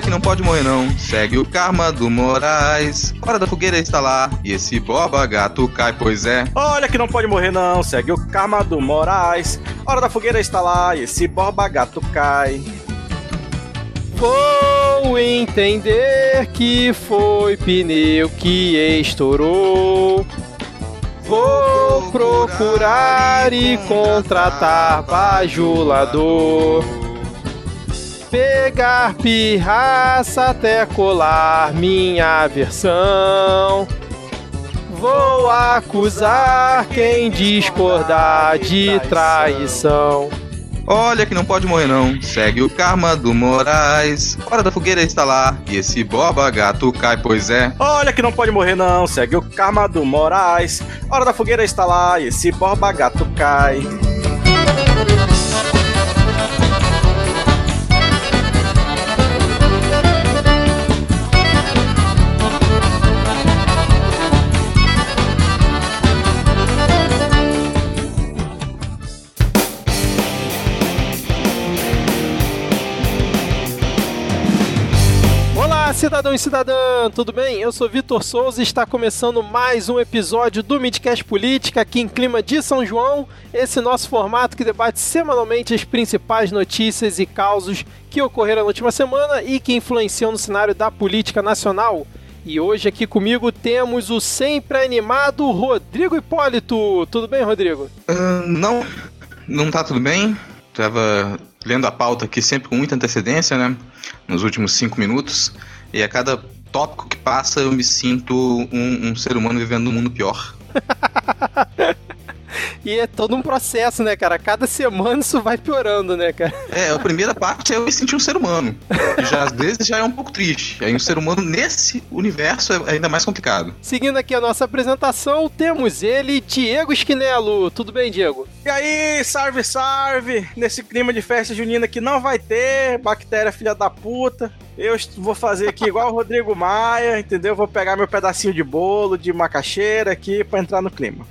Olha que não pode morrer não, segue o karma do Moraes. Hora da fogueira está lá, e esse boba gato cai, pois é. Olha que não pode morrer não, segue o karma do Moraes. Hora da fogueira está lá, e esse boba gato cai. Vou entender que foi pneu que estourou. Vou procurar e contratar bajulador. Pegar pirraça até colar minha versão. Vou acusar quem discordar de traição. Olha que não pode morrer não, segue o karma do Moraes. Hora da fogueira está lá, e esse boba gato cai, pois é. Olha que não pode morrer não, segue o karma do Moraes. Hora da fogueira está lá, e esse boba gato cai. Cidadão e cidadã, tudo bem? Eu sou Vitor Souza e está começando mais um episódio do Midcast Política aqui em clima de São João. Esse nosso formato que debate semanalmente as principais notícias e causos que ocorreram na última semana e que influenciam no cenário da política nacional. E hoje aqui comigo temos o sempre animado Rodrigo Hipólito. Tudo bem, Rodrigo? Ah, não, não tá tudo bem. Tava lendo a pauta aqui sempre com muita antecedência, né? Nos últimos cinco minutos. E a cada tópico que passa eu me sinto um, um ser humano vivendo num mundo pior. E é todo um processo, né, cara? Cada semana isso vai piorando, né, cara? É, a primeira parte é eu me sentir um ser humano. Já às vezes já é um pouco triste. Aí um ser humano nesse universo é ainda mais complicado. Seguindo aqui a nossa apresentação, temos ele, Diego Esquinelo. Tudo bem, Diego? E aí, salve, salve! Nesse clima de festa junina que não vai ter, bactéria filha da puta. Eu vou fazer aqui igual o Rodrigo Maia, entendeu? Vou pegar meu pedacinho de bolo, de macaxeira aqui pra entrar no clima.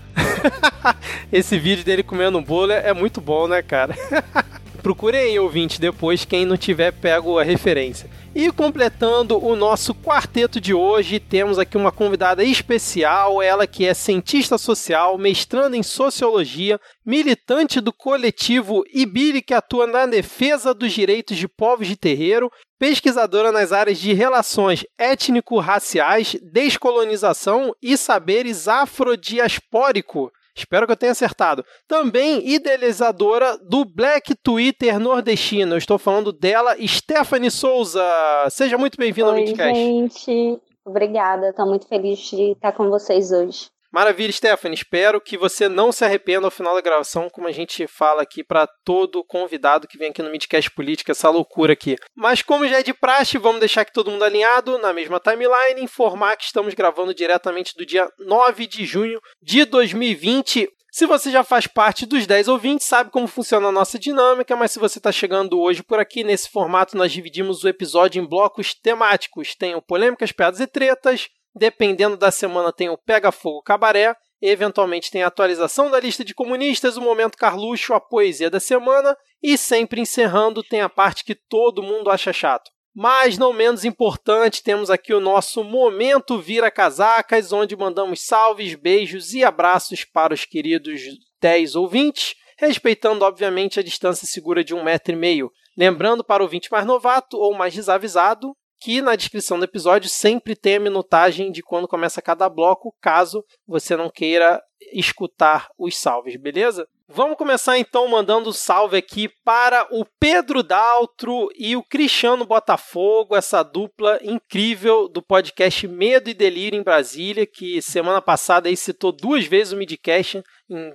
Esse vídeo dele comendo um bolo é muito bom, né, cara? Procurem aí, ouvinte, depois, quem não tiver pego a referência. E completando o nosso quarteto de hoje, temos aqui uma convidada especial, ela que é cientista social, mestrando em sociologia, militante do coletivo Ibiri que atua na defesa dos direitos de povos de terreiro, pesquisadora nas áreas de relações étnico-raciais, descolonização e saberes afrodiaspórico. Espero que eu tenha acertado. Também idealizadora do Black Twitter nordestino. Eu estou falando dela, Stephanie Souza. Seja muito bem-vinda ao Midcast. gente. Obrigada. Estou muito feliz de estar com vocês hoje. Maravilha, Stephanie. Espero que você não se arrependa ao final da gravação, como a gente fala aqui para todo convidado que vem aqui no Midcast Política, essa loucura aqui. Mas como já é de praxe, vamos deixar aqui todo mundo alinhado na mesma timeline, informar que estamos gravando diretamente do dia 9 de junho de 2020. Se você já faz parte dos 10 ouvintes, sabe como funciona a nossa dinâmica, mas se você está chegando hoje por aqui, nesse formato nós dividimos o episódio em blocos temáticos. Tem o Polêmicas, Piadas e Tretas, Dependendo da semana, tem o Pega Fogo Cabaré. Eventualmente tem a atualização da lista de comunistas, o Momento Carluxo, a poesia da semana. E sempre encerrando, tem a parte que todo mundo acha chato. Mas não menos importante, temos aqui o nosso Momento Vira Casacas, onde mandamos salves, beijos e abraços para os queridos 10 ouvintes, respeitando, obviamente, a distância segura de um metro e meio. Lembrando para o ouvinte mais novato ou mais desavisado, que na descrição do episódio sempre tem a minutagem de quando começa cada bloco, caso você não queira escutar os salves, beleza? Vamos começar então mandando salve aqui para o Pedro Daltro e o Cristiano Botafogo, essa dupla incrível do podcast Medo e Delírio em Brasília, que semana passada aí citou duas vezes o Midcast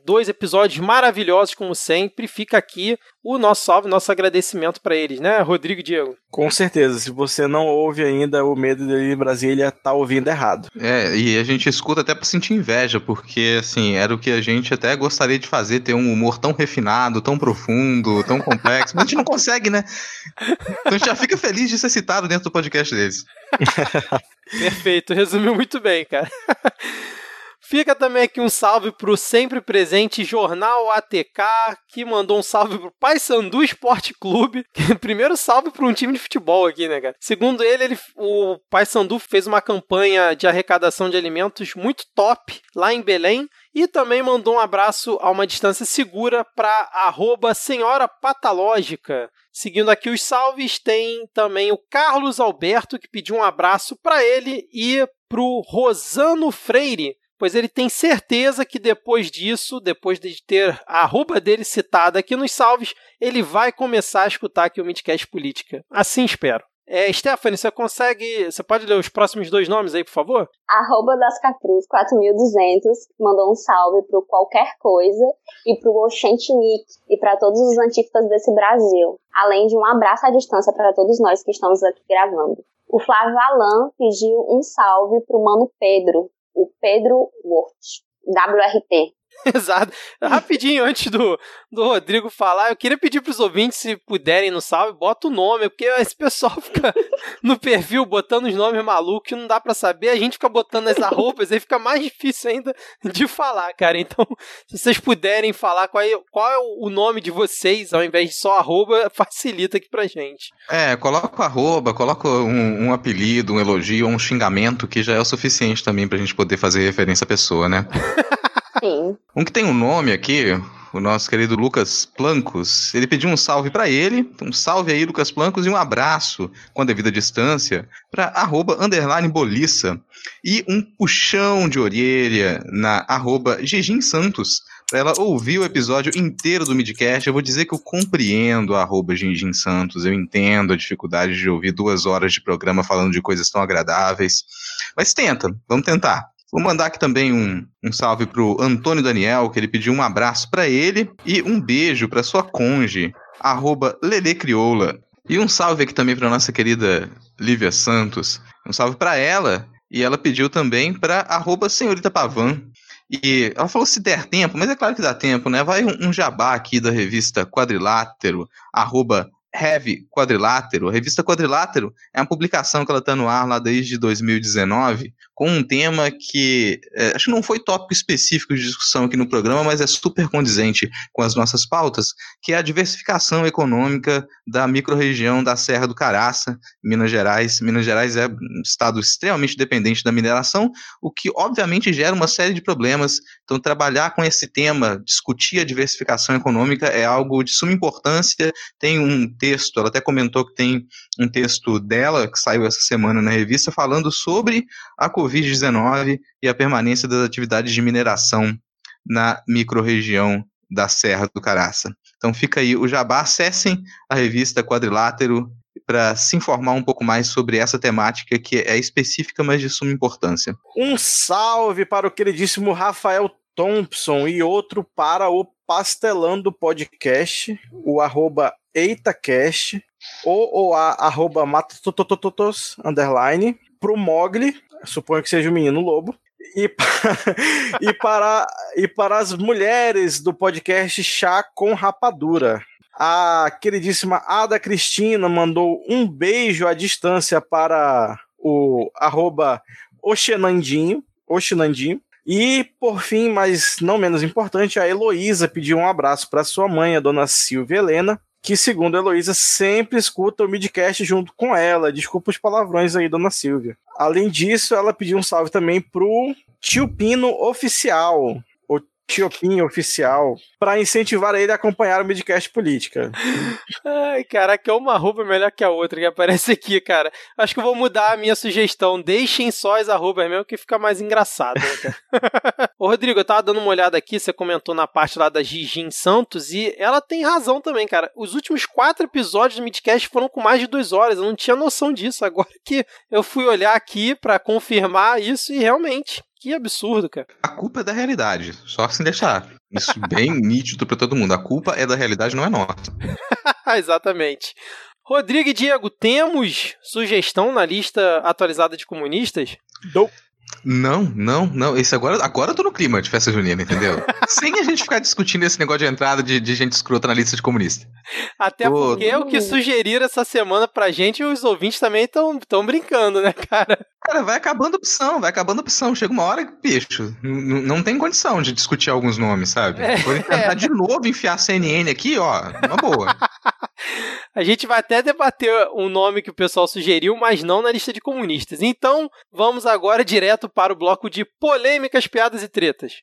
dois episódios maravilhosos, como sempre. Fica aqui o nosso salve, nosso agradecimento para eles, né, Rodrigo e Diego? Com certeza, se você não ouve ainda o Medo dele em Brasília, tá ouvindo errado. É, e a gente escuta até pra sentir inveja, porque, assim, era o que a gente até gostaria de fazer, ter um humor tão refinado, tão profundo, tão complexo, mas a gente não consegue, né? Então a gente já fica feliz de ser citado dentro do podcast deles. Perfeito, resumiu muito bem, cara. Fica também aqui um salve pro sempre presente Jornal ATK, que mandou um salve pro Paysandu Esporte Clube. Primeiro salve para um time de futebol aqui, né, cara? Segundo ele, ele o Paysandu fez uma campanha de arrecadação de alimentos muito top lá em Belém e também mandou um abraço a uma distância segura para arroba Senhora Patológica. Seguindo aqui os salves, tem também o Carlos Alberto, que pediu um abraço para ele e para o Rosano Freire, pois ele tem certeza que depois disso, depois de ter a arroba dele citada aqui nos salves, ele vai começar a escutar aqui o Midcast Política. Assim espero. É, Stephanie, você consegue. Você pode ler os próximos dois nomes aí, por favor? Arroba das Capruz 4200 mandou um salve pro qualquer coisa e pro Oxentinique e para todos os antifas desse Brasil. Além de um abraço à distância para todos nós que estamos aqui gravando. O Flávio Alan pediu um salve pro mano Pedro, o Pedro Wort, WRT. Exato. Rapidinho, antes do, do Rodrigo falar, eu queria pedir para os ouvintes, se puderem no salve, bota o nome, porque esse pessoal fica no perfil botando os nomes malucos que não dá para saber, a gente fica botando as arrobas, aí fica mais difícil ainda de falar, cara. Então, se vocês puderem falar qual é, qual é o nome de vocês, ao invés de só arroba, facilita aqui pra gente. É, coloca o arroba, coloca um, um apelido, um elogio, um xingamento, que já é o suficiente também pra gente poder fazer referência à pessoa, né? Sim. Um que tem um nome aqui, o nosso querido Lucas Plancos, ele pediu um salve para ele, um salve aí Lucas Plancos e um abraço com a devida distância para arroba underline boliça e um puxão de orelha na arroba Gigim Santos para ela ouvir o episódio inteiro do Midcast. Eu vou dizer que eu compreendo a arroba Gingin Santos, eu entendo a dificuldade de ouvir duas horas de programa falando de coisas tão agradáveis, mas tenta, vamos tentar. Vou mandar aqui também um, um salve pro Antônio Daniel, que ele pediu um abraço para ele e um beijo para sua conge, arroba Lele Crioula. E um salve aqui também para nossa querida Lívia Santos. Um salve para ela e ela pediu também para arroba Senhorita Pavan. E ela falou se der tempo, mas é claro que dá tempo, né? Vai um, um jabá aqui da revista Quadrilátero, arroba Heavy Quadrilátero. A revista Quadrilátero é uma publicação que ela está no ar lá desde 2019, com um tema que é, acho que não foi tópico específico de discussão aqui no programa, mas é super condizente com as nossas pautas, que é a diversificação econômica da microrregião da Serra do Caraça, Minas Gerais. Minas Gerais é um estado extremamente dependente da mineração, o que obviamente gera uma série de problemas. Então, trabalhar com esse tema, discutir a diversificação econômica é algo de suma importância. Tem um texto, ela até comentou que tem um texto dela que saiu essa semana na revista falando sobre a Covid-19 e a permanência das atividades de mineração na microrregião da Serra do Caraça. Então fica aí o jabá, acessem a revista Quadrilátero para se informar um pouco mais sobre essa temática que é específica, mas de suma importância. Um salve para o queridíssimo Rafael Thompson e outro para o Pastelando Podcast, o arroba EitaCast, ou o a, arroba matototototos, underline, Mogli, suponho que seja o menino lobo, e, e, para, e para as mulheres do podcast Chá com Rapadura. A queridíssima Ada Cristina mandou um beijo à distância para o arroba Oxenandinho, Oxenandinho. E, por fim, mas não menos importante, a Heloísa pediu um abraço para sua mãe, a dona Silvia Helena, que, segundo a Heloísa, sempre escuta o midcast junto com ela. Desculpa os palavrões aí, dona Silvia. Além disso, ela pediu um salve também pro Tio Pino Oficial, Tiopin oficial para incentivar ele a acompanhar o midcast política. Ai, caraca, é uma arroba melhor que a outra que aparece aqui, cara. Acho que eu vou mudar a minha sugestão. Deixem só as arrobas mesmo que fica mais engraçado. Né, Ô, Rodrigo, eu tava dando uma olhada aqui, você comentou na parte lá da Gigin Santos e ela tem razão também, cara. Os últimos quatro episódios do midcast foram com mais de duas horas. Eu não tinha noção disso. Agora que eu fui olhar aqui para confirmar isso e realmente que absurdo, cara. A culpa é da realidade, só assim deixar. Isso bem nítido para todo mundo. A culpa é da realidade, não é nossa. Exatamente. Rodrigo e Diego, temos sugestão na lista atualizada de comunistas? Do. Não, não, não. Esse agora, agora eu tô no clima de festa junina, entendeu? Sem a gente ficar discutindo esse negócio de entrada de, de gente escrota na lista de comunista. Até porque é o que sugeriram essa semana pra gente e os ouvintes também estão brincando, né, cara? Cara, vai acabando a opção, vai acabando a opção. Chega uma hora que, bicho, não tem condição de discutir alguns nomes, sabe? É, Vou tentar é. de novo enfiar CNN aqui, ó, uma boa. a gente vai até debater um nome que o pessoal sugeriu, mas não na lista de comunistas. Então, vamos agora direto para o bloco de polêmicas, piadas e tretas.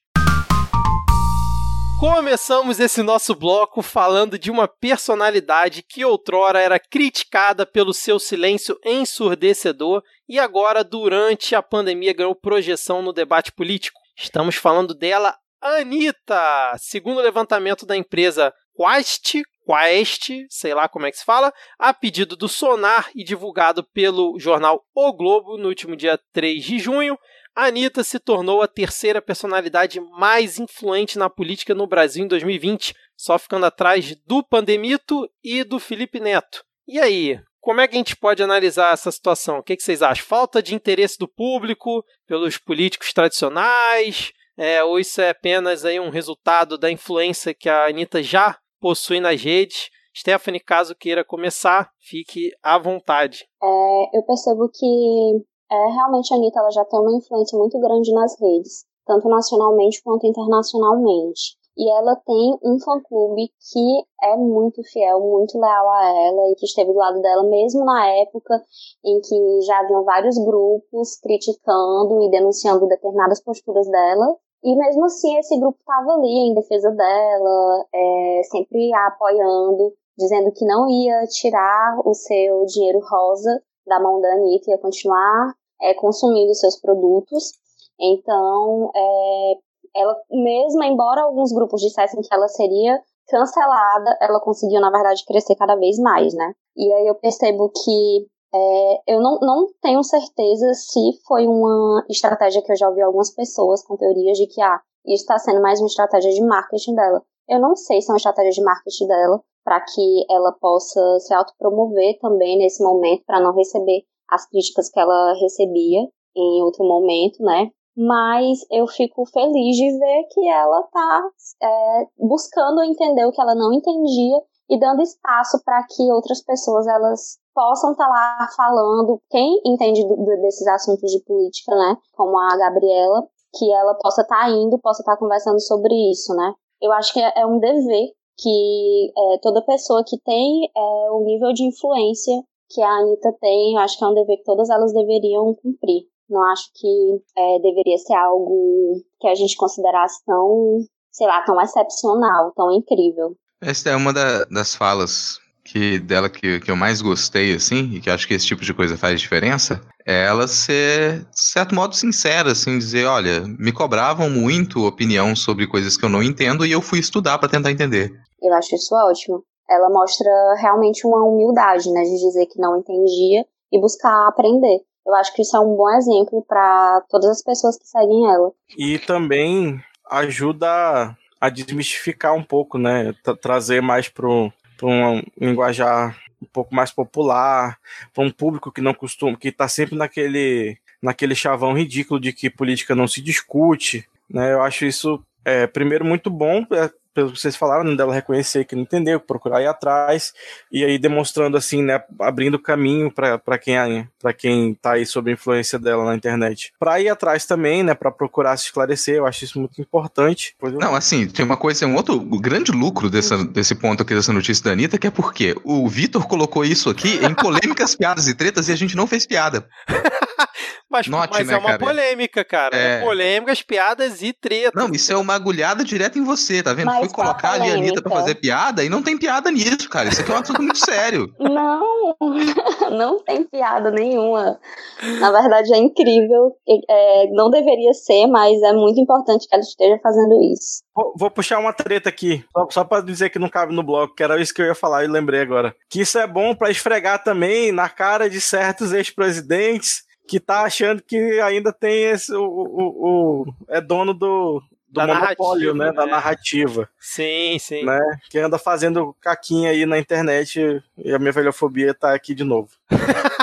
Começamos esse nosso bloco falando de uma personalidade que outrora era criticada pelo seu silêncio ensurdecedor e agora, durante a pandemia, ganhou projeção no debate político. Estamos falando dela, Anitta! Segundo o levantamento da empresa Quest, Quest, sei lá como é que se fala, a pedido do Sonar e divulgado pelo jornal O Globo no último dia 3 de junho, Anitta se tornou a terceira personalidade mais influente na política no Brasil em 2020, só ficando atrás do Pandemito e do Felipe Neto. E aí, como é que a gente pode analisar essa situação? O que, que vocês acham? Falta de interesse do público pelos políticos tradicionais? É, ou isso é apenas aí um resultado da influência que a Anitta já possui nas redes? Stephanie, caso queira começar, fique à vontade. É, eu percebo que é, realmente a Anitta ela já tem uma influência muito grande nas redes, tanto nacionalmente quanto internacionalmente. E ela tem um fã-clube que é muito fiel, muito leal a ela e que esteve do lado dela mesmo na época em que já haviam vários grupos criticando e denunciando determinadas posturas dela. E mesmo assim, esse grupo estava ali em defesa dela, é, sempre a apoiando, dizendo que não ia tirar o seu dinheiro rosa da mão da Anitta, ia continuar é, consumindo seus produtos. Então, é, ela mesma, embora alguns grupos dissessem que ela seria cancelada, ela conseguiu, na verdade, crescer cada vez mais, né? E aí eu percebo que é, eu não, não tenho certeza se foi uma estratégia que eu já ouvi algumas pessoas com teorias de que, ah, isso está sendo mais uma estratégia de marketing dela. Eu não sei se é uma estratégia de marketing dela, para que ela possa se autopromover também nesse momento, para não receber as críticas que ela recebia em outro momento, né? Mas eu fico feliz de ver que ela tá é, buscando entender o que ela não entendia e dando espaço para que outras pessoas elas possam estar tá lá falando, quem entende do, desses assuntos de política, né? Como a Gabriela, que ela possa estar tá indo, possa estar tá conversando sobre isso, né? Eu acho que é, é um dever que é, toda pessoa que tem é, o nível de influência que a Anitta tem, eu acho que é um dever que todas elas deveriam cumprir. Não acho que é, deveria ser algo que a gente considerasse tão, sei lá, tão excepcional, tão incrível. Essa é uma da, das falas que dela que, que eu mais gostei, assim, e que acho que esse tipo de coisa faz diferença, é ela ser, de certo modo, sincera, assim, dizer, olha, me cobravam muito opinião sobre coisas que eu não entendo e eu fui estudar para tentar entender. Eu acho isso ótimo ela mostra realmente uma humildade, né, de dizer que não entendia e buscar aprender. Eu acho que isso é um bom exemplo para todas as pessoas que seguem ela. E também ajuda a desmistificar um pouco, né, trazer mais para um linguajar um pouco mais popular, para um público que não costuma, que está sempre naquele naquele chavão ridículo de que política não se discute, né? Eu acho isso é, primeiro muito bom é, pelo que vocês falaram, né, dela reconhecer que não entendeu, procurar ir atrás, e aí demonstrando assim, né, abrindo caminho para quem para quem tá aí sob a influência dela na internet. Para ir atrás também, né, para procurar se esclarecer, eu acho isso muito importante. Não, assim, tem uma coisa, um outro grande lucro dessa, desse ponto aqui dessa notícia da Anitta, que é porque o Vitor colocou isso aqui em polêmicas, piadas e tretas e a gente não fez piada. Mas, Note, mas né, é uma cara? polêmica, cara. É... é polêmicas, piadas e tretas. Não, isso é uma agulhada direta em você, tá vendo? Mas Fui colocar ali a Anitta pra fazer piada e não tem piada nisso, cara. Isso aqui é um assunto muito sério. Não, não tem piada nenhuma. Na verdade, é incrível. É, não deveria ser, mas é muito importante que ela esteja fazendo isso. Vou, vou puxar uma treta aqui, só, só pra dizer que não cabe no bloco, que era isso que eu ia falar e lembrei agora. Que isso é bom para esfregar também na cara de certos ex-presidentes que tá achando que ainda tem esse. O, o, o é dono do, do da monopólio, né? né? Da narrativa. Sim, sim. Né? Que anda fazendo caquinha aí na internet e a minha velhofobia tá aqui de novo.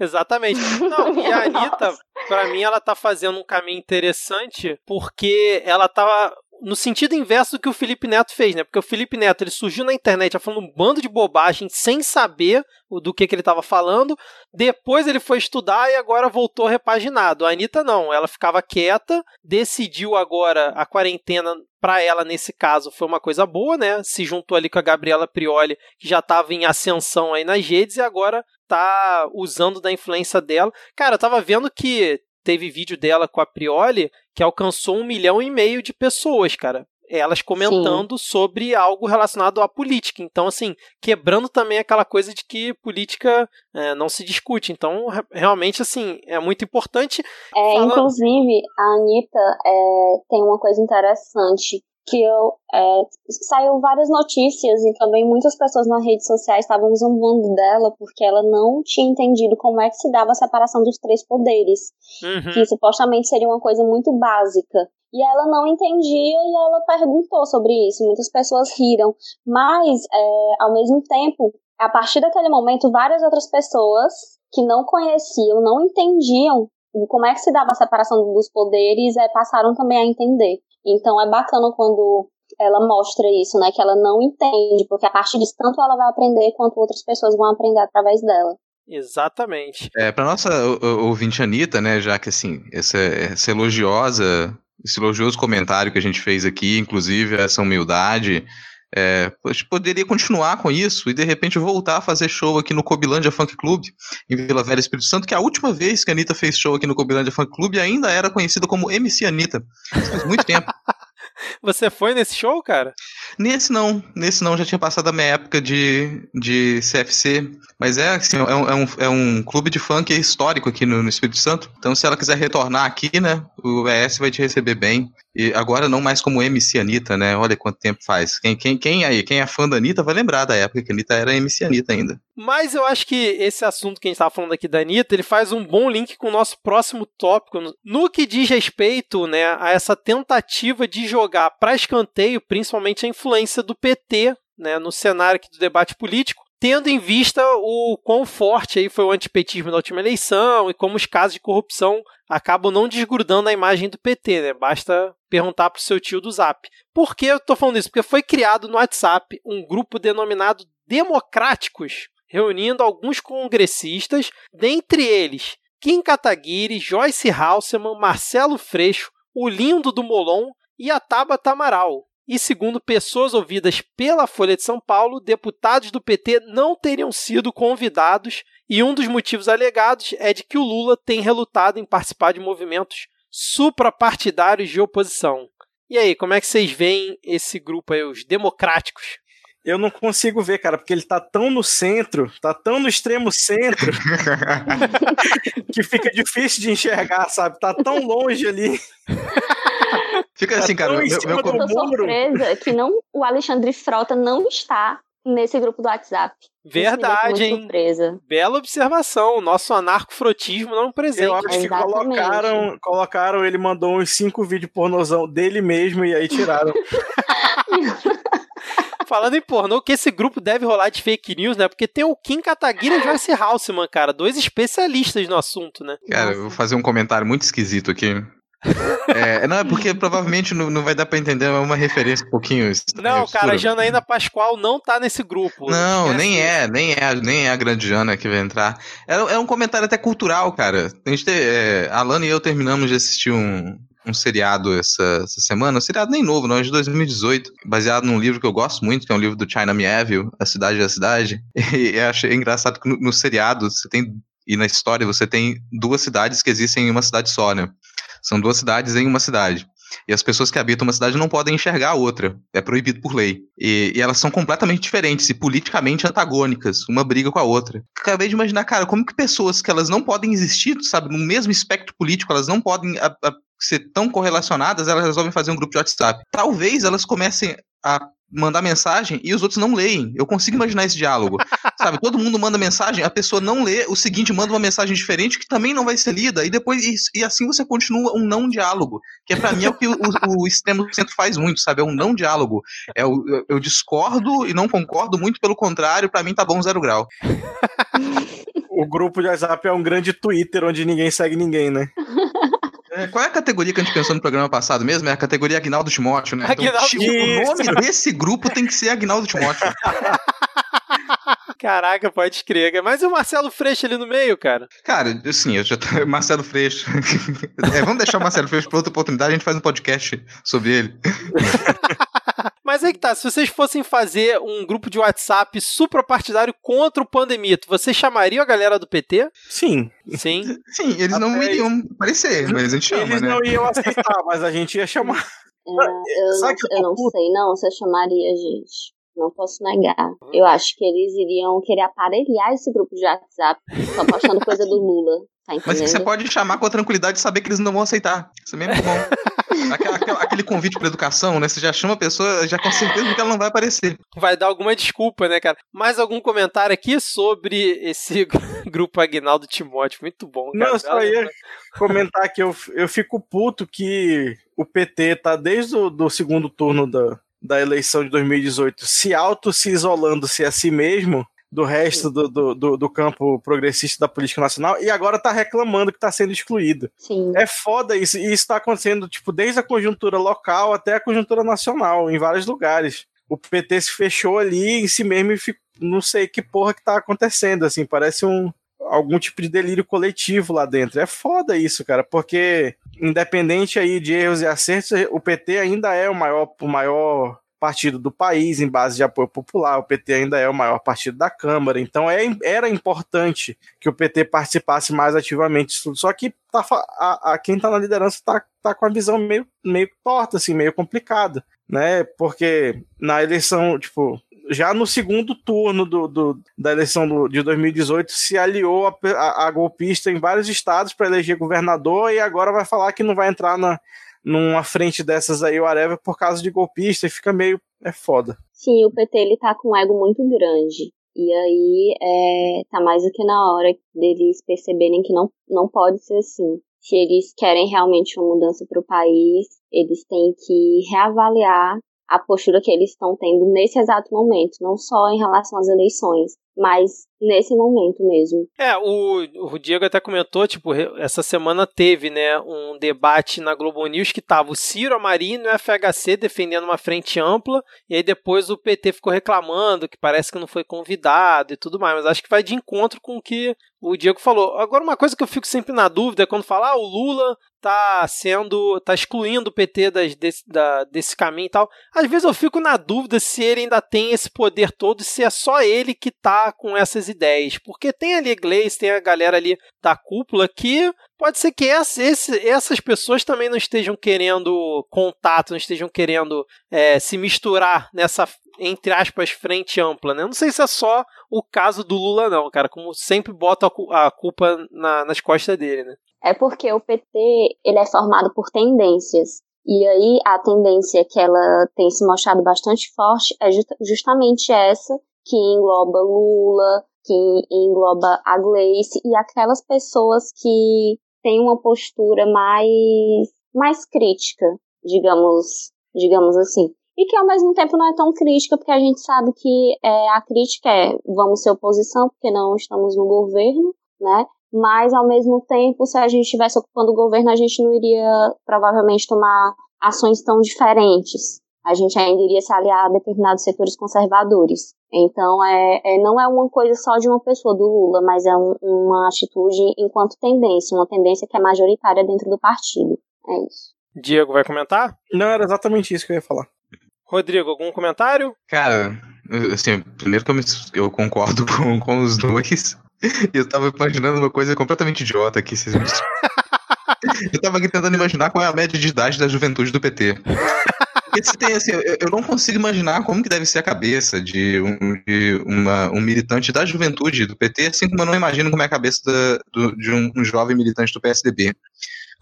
Exatamente. Não, e a Anitta, pra mim, ela tá fazendo um caminho interessante porque ela tava no sentido inverso do que o Felipe Neto fez, né? Porque o Felipe Neto ele surgiu na internet falando um bando de bobagem sem saber do que, que ele estava falando. Depois ele foi estudar e agora voltou repaginado. A Anitta não, ela ficava quieta, decidiu agora a quarentena para ela nesse caso foi uma coisa boa, né? Se juntou ali com a Gabriela Prioli, que já estava em ascensão aí nas redes e agora tá usando da influência dela. Cara, eu tava vendo que teve vídeo dela com a Prioli que alcançou um milhão e meio de pessoas, cara. Elas comentando Sim. sobre algo relacionado à política. Então, assim, quebrando também aquela coisa de que política é, não se discute. Então, realmente, assim, é muito importante. É, Inclusive, a Anitta é, tem uma coisa interessante que eu é, saiu várias notícias e também muitas pessoas nas redes sociais estavam zombando dela porque ela não tinha entendido como é que se dava a separação dos três poderes, uhum. que supostamente seria uma coisa muito básica. E ela não entendia e ela perguntou sobre isso. Muitas pessoas riram, mas é, ao mesmo tempo, a partir daquele momento, várias outras pessoas que não conheciam, não entendiam como é que se dava a separação dos poderes, é, passaram também a entender. Então é bacana quando ela mostra isso, né? Que ela não entende, porque a partir disso tanto ela vai aprender quanto outras pessoas vão aprender através dela. Exatamente. É, para nossa ouvinte Anitta, né, já que assim, essa, essa elogiosa, esse elogioso comentário que a gente fez aqui, inclusive essa humildade, é, poderia continuar com isso e de repente voltar a fazer show aqui no Cobilândia Funk Club, em Vila Velha Espírito Santo, que a última vez que a Anitta fez show aqui no Cobilândia Funk Club ainda era conhecida como MC Anitta. Faz muito tempo. Você foi nesse show, cara? Nesse não, nesse não, já tinha passado a minha época de, de CFC. Mas é assim, é um, é um, é um clube de funk histórico aqui no, no, Espírito Santo. Então, se ela quiser retornar aqui, né, o ES vai te receber bem. E agora não mais como MC Anitta, né? Olha quanto tempo faz. Quem, quem, quem aí, quem é fã da Anitta vai lembrar da época que a Anitta era MC Anitta ainda. Mas eu acho que esse assunto que a gente estava falando aqui da Anitta, ele faz um bom link com o nosso próximo tópico, no que diz respeito né, a essa tentativa de jogar para escanteio, principalmente a influência do PT né, no cenário aqui do debate político, tendo em vista o quão forte aí foi o antipetismo na última eleição e como os casos de corrupção acabam não desgrudando a imagem do PT, né? Basta perguntar pro seu tio do Zap. Por que eu tô falando isso? Porque foi criado no WhatsApp um grupo denominado Democráticos, reunindo alguns congressistas, dentre eles Kim Kataguiri, Joyce Halseman, Marcelo Freixo, o Lindo do Molon e a Tabata Amaral. E segundo pessoas ouvidas pela Folha de São Paulo, deputados do PT não teriam sido convidados e um dos motivos alegados é de que o Lula tem relutado em participar de movimentos suprapartidários de oposição. E aí, como é que vocês veem esse grupo aí, os democráticos? Eu não consigo ver, cara, porque ele tá tão no centro, tá tão no extremo centro, que fica difícil de enxergar, sabe? Tá tão longe ali. Fica assim, tá cara. Meu, meu... Eu tô surpresa que não, o Alexandre Frota não está nesse grupo do WhatsApp. Verdade, hein? Surpresa. Bela observação. Nosso anarcofrotismo não presente. Eu acho que colocaram, colocaram, ele mandou uns cinco vídeos pornozão dele mesmo e aí tiraram. Falando em pornô, que esse grupo deve rolar de fake news, né? Porque tem o Kim Kataguiri e o Joyce Halseman, cara. Dois especialistas no assunto, né? Cara, eu vou fazer um comentário muito esquisito aqui. É, não, é porque provavelmente não, não vai dar pra entender, é uma referência um pouquinho. Não, cara, a Janaína Pascoal não tá nesse grupo. Não, nem é, nem é, nem é a grande Jana que vai entrar. É, é um comentário até cultural, cara. A gente, é, a Alana e eu terminamos de assistir um, um seriado essa, essa semana, um seriado nem novo, não, é de 2018, baseado num livro que eu gosto muito, que é um livro do China Mieville, A Cidade da Cidade. E eu achei engraçado que no, no seriado você tem, e na história você tem duas cidades que existem em uma cidade só, né? São duas cidades em uma cidade. E as pessoas que habitam uma cidade não podem enxergar a outra. É proibido por lei. E, e, elas são completamente diferentes e politicamente antagônicas. Uma briga com a outra. Acabei de imaginar, cara, como que pessoas que elas não podem existir, sabe, no mesmo espectro político, elas não podem a, a, ser tão correlacionadas, elas resolvem fazer um grupo de WhatsApp. Talvez elas comecem a mandar mensagem e os outros não leem. Eu consigo imaginar esse diálogo. Sabe, todo mundo manda mensagem, a pessoa não lê, o seguinte manda uma mensagem diferente que também não vai ser lida, e depois e, e assim você continua um não diálogo, que é para mim é o que o, o, o extremo centro faz muito, sabe? É um não diálogo. É o, eu, eu discordo e não concordo, muito pelo contrário, para mim tá bom zero grau. o grupo de WhatsApp é um grande Twitter onde ninguém segue ninguém, né? É, qual é a categoria que a gente pensou no programa passado mesmo? É a categoria Agnaldo Timóteo, né? Então, tipo, o nome desse grupo tem que ser Agnaldo Timóteo. Caraca, pode crer. Mas e o Marcelo Freixo ali no meio, cara? Cara, assim, eu já tô... Marcelo Freixo. É, vamos deixar o Marcelo Freixo para outra oportunidade, a gente faz um podcast sobre ele. Mas aí que tá, se vocês fossem fazer um grupo de WhatsApp suprapartidário contra o Pandemito, vocês chamariam a galera do PT? Sim. Sim. Sim, eles não Até iriam aparecer, mas a gente chama, Eles né? não iam aceitar, mas a gente ia chamar. É, eu, Sabe não, que eu não puto? sei não se eu chamaria, gente. Não posso negar. Eu acho que eles iriam querer aparelhar esse grupo de WhatsApp só postando coisa do Lula. Tá Mas você pode chamar com a tranquilidade de saber que eles não vão aceitar. Isso é mesmo bom. Aquela- aquela- aquele convite pra educação, né? Você já chama a pessoa, já com certeza que ela não vai aparecer. Vai dar alguma desculpa, né, cara? Mais algum comentário aqui sobre esse grupo Agnaldo Timóteo? Muito bom, cara. Não, eu só ia comentar que eu, eu fico puto que o PT tá desde o do segundo turno da, da eleição de 2018 se auto se isolando-se a si mesmo do resto do, do, do, campo progressista da política nacional e agora tá reclamando que tá sendo excluído. Sim. É foda isso, e isso tá acontecendo, tipo, desde a conjuntura local até a conjuntura nacional, em vários lugares. O PT se fechou ali em si mesmo e fico, não sei que porra que tá acontecendo, assim, parece um algum tipo de delírio coletivo lá dentro. É foda isso, cara, porque independente aí de erros e acertos, o PT ainda é o maior, o maior partido do país em base de apoio popular, o PT ainda é o maior partido da Câmara, então é, era importante que o PT participasse mais ativamente disso tudo. Só que tá, a, a quem tá na liderança tá, tá com a visão meio, meio torta, assim, meio complicada, né? Porque na eleição, tipo, já no segundo turno do, do- da eleição do- de 2018 se aliou a, a- a golpista em vários estados para eleger governador e agora vai falar que não vai entrar na, numa frente dessas aí, whatever, por causa de golpista e fica meio. É foda. Sim, o PT ele tá com um ego muito grande. E aí é, tá mais do que na hora deles perceberem que não, não pode ser assim. Se eles querem realmente uma mudança para o país, eles têm que reavaliar a postura que eles estão tendo nesse exato momento, não só em relação às eleições, mas nesse momento mesmo. É, o, o Diego até comentou, tipo, essa semana teve, né, um debate na Globo News que tava o Ciro, a Marina e o FHC defendendo uma frente ampla, e aí depois o PT ficou reclamando que parece que não foi convidado e tudo mais, mas acho que vai de encontro com o que o Diego falou. Agora, uma coisa que eu fico sempre na dúvida é quando fala, ah, o Lula tá sendo, tá excluindo o PT das, desse, da, desse caminho e tal. Às vezes eu fico na dúvida se ele ainda tem esse poder todo, se é só ele que tá com essas ideias. Porque tem ali Gleice, tem a galera ali da cúpula que pode ser que essa, esse, essas pessoas também não estejam querendo contato, não estejam querendo é, se misturar nessa, entre aspas, frente ampla, né? Eu Não sei se é só o caso do Lula, não, cara. Como sempre bota a cu- a culpa na- nas costas dele, né? É porque o PT ele é formado por tendências. E aí a tendência que ela tem se mostrado bastante forte é justa- justamente essa que engloba Lula, que engloba a Gleice e aquelas pessoas que têm uma postura mais mais crítica, digamos, digamos assim. E que ao mesmo tempo não é tão crítica, porque a gente sabe que é, a crítica é vamos ser oposição porque não estamos no governo, né? mas ao mesmo tempo, se a gente estivesse ocupando o governo, a gente não iria provavelmente tomar ações tão diferentes. A gente ainda iria se aliar a determinados setores conservadores. Então, é, é não é uma coisa só de uma pessoa, do Lula, mas é um- uma atitude enquanto tendência, uma tendência que é majoritária dentro do partido. É isso. Diego vai comentar? Não, era exatamente isso que eu ia falar. Rodrigo, algum comentário? Cara, assim, primeiro que eu, me- eu concordo com, com os dois. Eu tava imaginando uma coisa completamente idiota aqui. Vocês me... eu tava aqui tentando imaginar qual é a média de idade da juventude do PT. Porque se tem, assim, eu, eu não consigo imaginar como que deve ser a cabeça de um, de uma- um militante da juventude do PT, assim como eu não imagino como é a cabeça da- do- de um, um jovem militante do PSDB.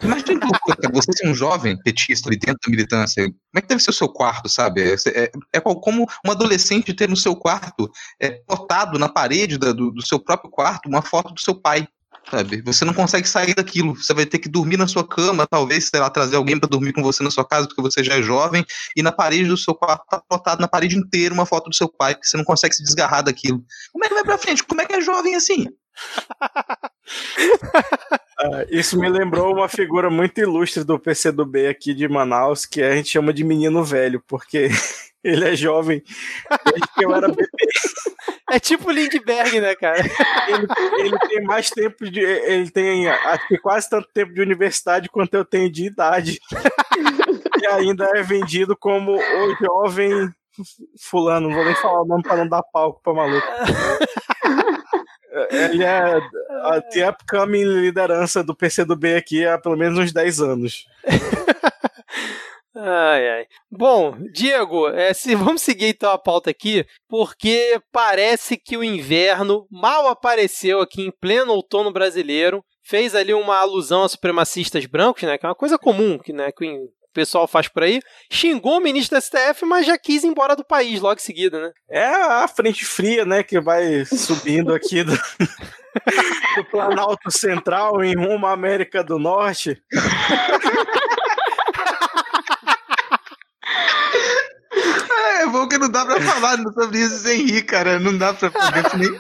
Imagina que você ser um jovem petista ali dentro da militância. Como é que deve ser o seu quarto, sabe? É, é- é como um adolescente ter no seu quarto, é, botado na parede da- do, do seu próprio quarto, uma foto do seu pai. Sabe? Você não consegue sair daquilo. Você vai ter que dormir na sua cama, talvez, sei lá, trazer alguém para dormir com você na sua casa, porque você já é jovem, e na parede do seu quarto tá plotado na parede inteira uma foto do seu pai, porque você não consegue se desgarrar daquilo. Como é que vai pra frente? Como é que é jovem assim? Uh, isso me lembrou uma figura muito ilustre do PCdoB aqui de Manaus, que a gente chama de menino velho, porque ele é jovem desde que eu era bebê. É tipo Lindbergh, né, cara? Ele, ele, tem mais tempo de. Ele tem acho que quase tanto tempo de universidade quanto eu tenho de idade. e ainda é vendido como o jovem fulano, não vou nem falar o nome para não dar palco pra maluco. Ele é a the upcoming liderança do PCdoB aqui há pelo menos uns 10 anos. Ai, ai. Bom, Diego, é, se, vamos seguir então a pauta aqui, porque parece que o inverno mal apareceu aqui em pleno outono brasileiro. Fez ali uma alusão a supremacistas brancos, né? Que é uma coisa comum que, né, que o pessoal faz por aí. Xingou o ministro da STF, mas já quis ir embora do país logo em seguida, né? É a frente fria, né? Que vai subindo aqui do, do Planalto Central em rumo à América do Norte. É, bom que não dá pra falar sobre isso sem rir, cara. Não dá pra definir.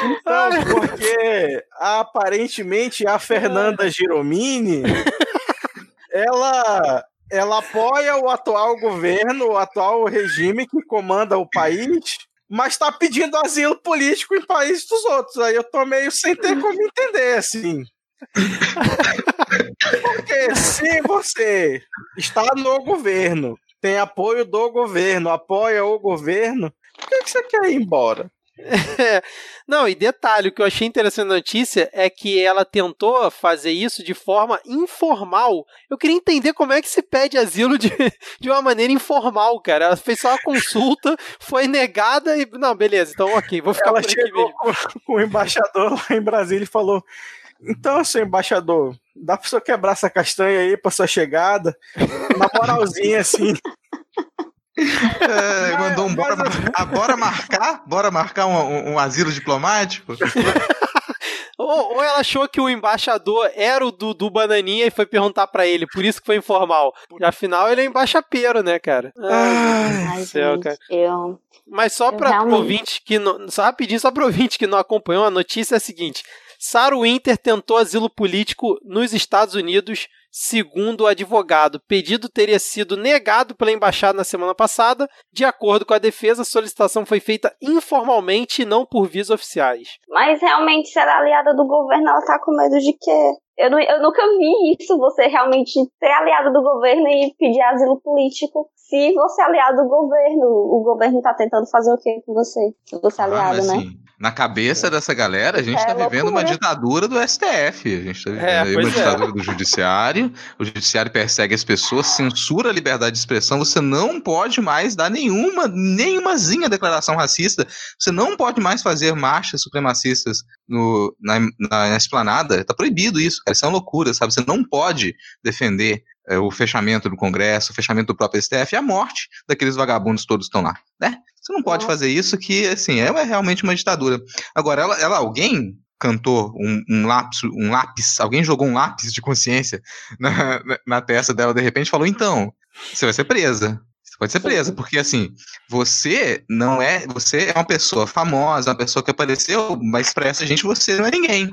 Então, porque aparentemente a Fernanda Giromini ela ela apoia o atual governo, o atual regime que comanda o país, mas está pedindo asilo político em países dos outros. Aí eu tô meio sem ter como entender, assim. Porque se você está no governo, tem apoio do governo, apoia o governo, por que, que você quer ir embora? Não, e detalhe, o que eu achei interessante na notícia é que ela tentou fazer isso de forma informal. Eu queria entender como é que se pede asilo de, de uma maneira informal, cara. Ela fez só uma consulta, foi negada e. Não, beleza, então ok, vou ficar ela por aqui mesmo. Com, o embaixador lá em Brasília e falou: Então, seu embaixador, dá pra você quebrar essa castanha aí pra sua chegada? Na moralzinha, assim. É, mandou um bora, ah, bora marcar? Bora marcar um, um, um asilo diplomático? ou, ou, ela achou que o embaixador era o do, do Bananinha e foi perguntar para ele, por isso que foi informal. E afinal ele é embaixapeiro, né, cara? Ai, Ai céu, gente, cara. Eu... Mas só para realmente... ouvinte que não. Só rapidinho, só para ouvinte que não acompanhou, a notícia é a seguinte: Sarah Winter tentou asilo político nos Estados Unidos Segundo o advogado, o pedido teria sido negado pela embaixada na semana passada. De acordo com a defesa, a solicitação foi feita informalmente e não por vias oficiais. Mas realmente, ser aliada do governo, ela tá com medo de quê? Eu, não, eu nunca vi isso, você realmente ser aliado do governo e pedir asilo político. Se você é aliado do governo, o governo tá tentando fazer o quê com você? Se você é ah, aliado, ah, né? Assim, na cabeça dessa galera, a gente está é vivendo uma ditadura do STF. A gente está vivendo é, uma é. ditadura do judiciário. O judiciário persegue as pessoas, censura a liberdade de expressão. Você não pode mais dar nenhuma, nenhumazinha declaração racista. Você não pode mais fazer marchas supremacistas no, na, na, na esplanada. Está proibido isso, cara. Isso é uma loucura, sabe? Você não pode defender é, o fechamento do Congresso, o fechamento do próprio STF a morte daqueles vagabundos todos que estão lá, né? Você não pode fazer isso que, assim, é realmente uma ditadura. Agora, ela, ela alguém cantou um, um, lápis, um lápis, alguém jogou um lápis de consciência na, na, na testa dela de repente falou, então, você vai ser presa. Você pode ser presa, porque assim, você não é, você é uma pessoa famosa, uma pessoa que apareceu, mas pra essa gente você não é ninguém.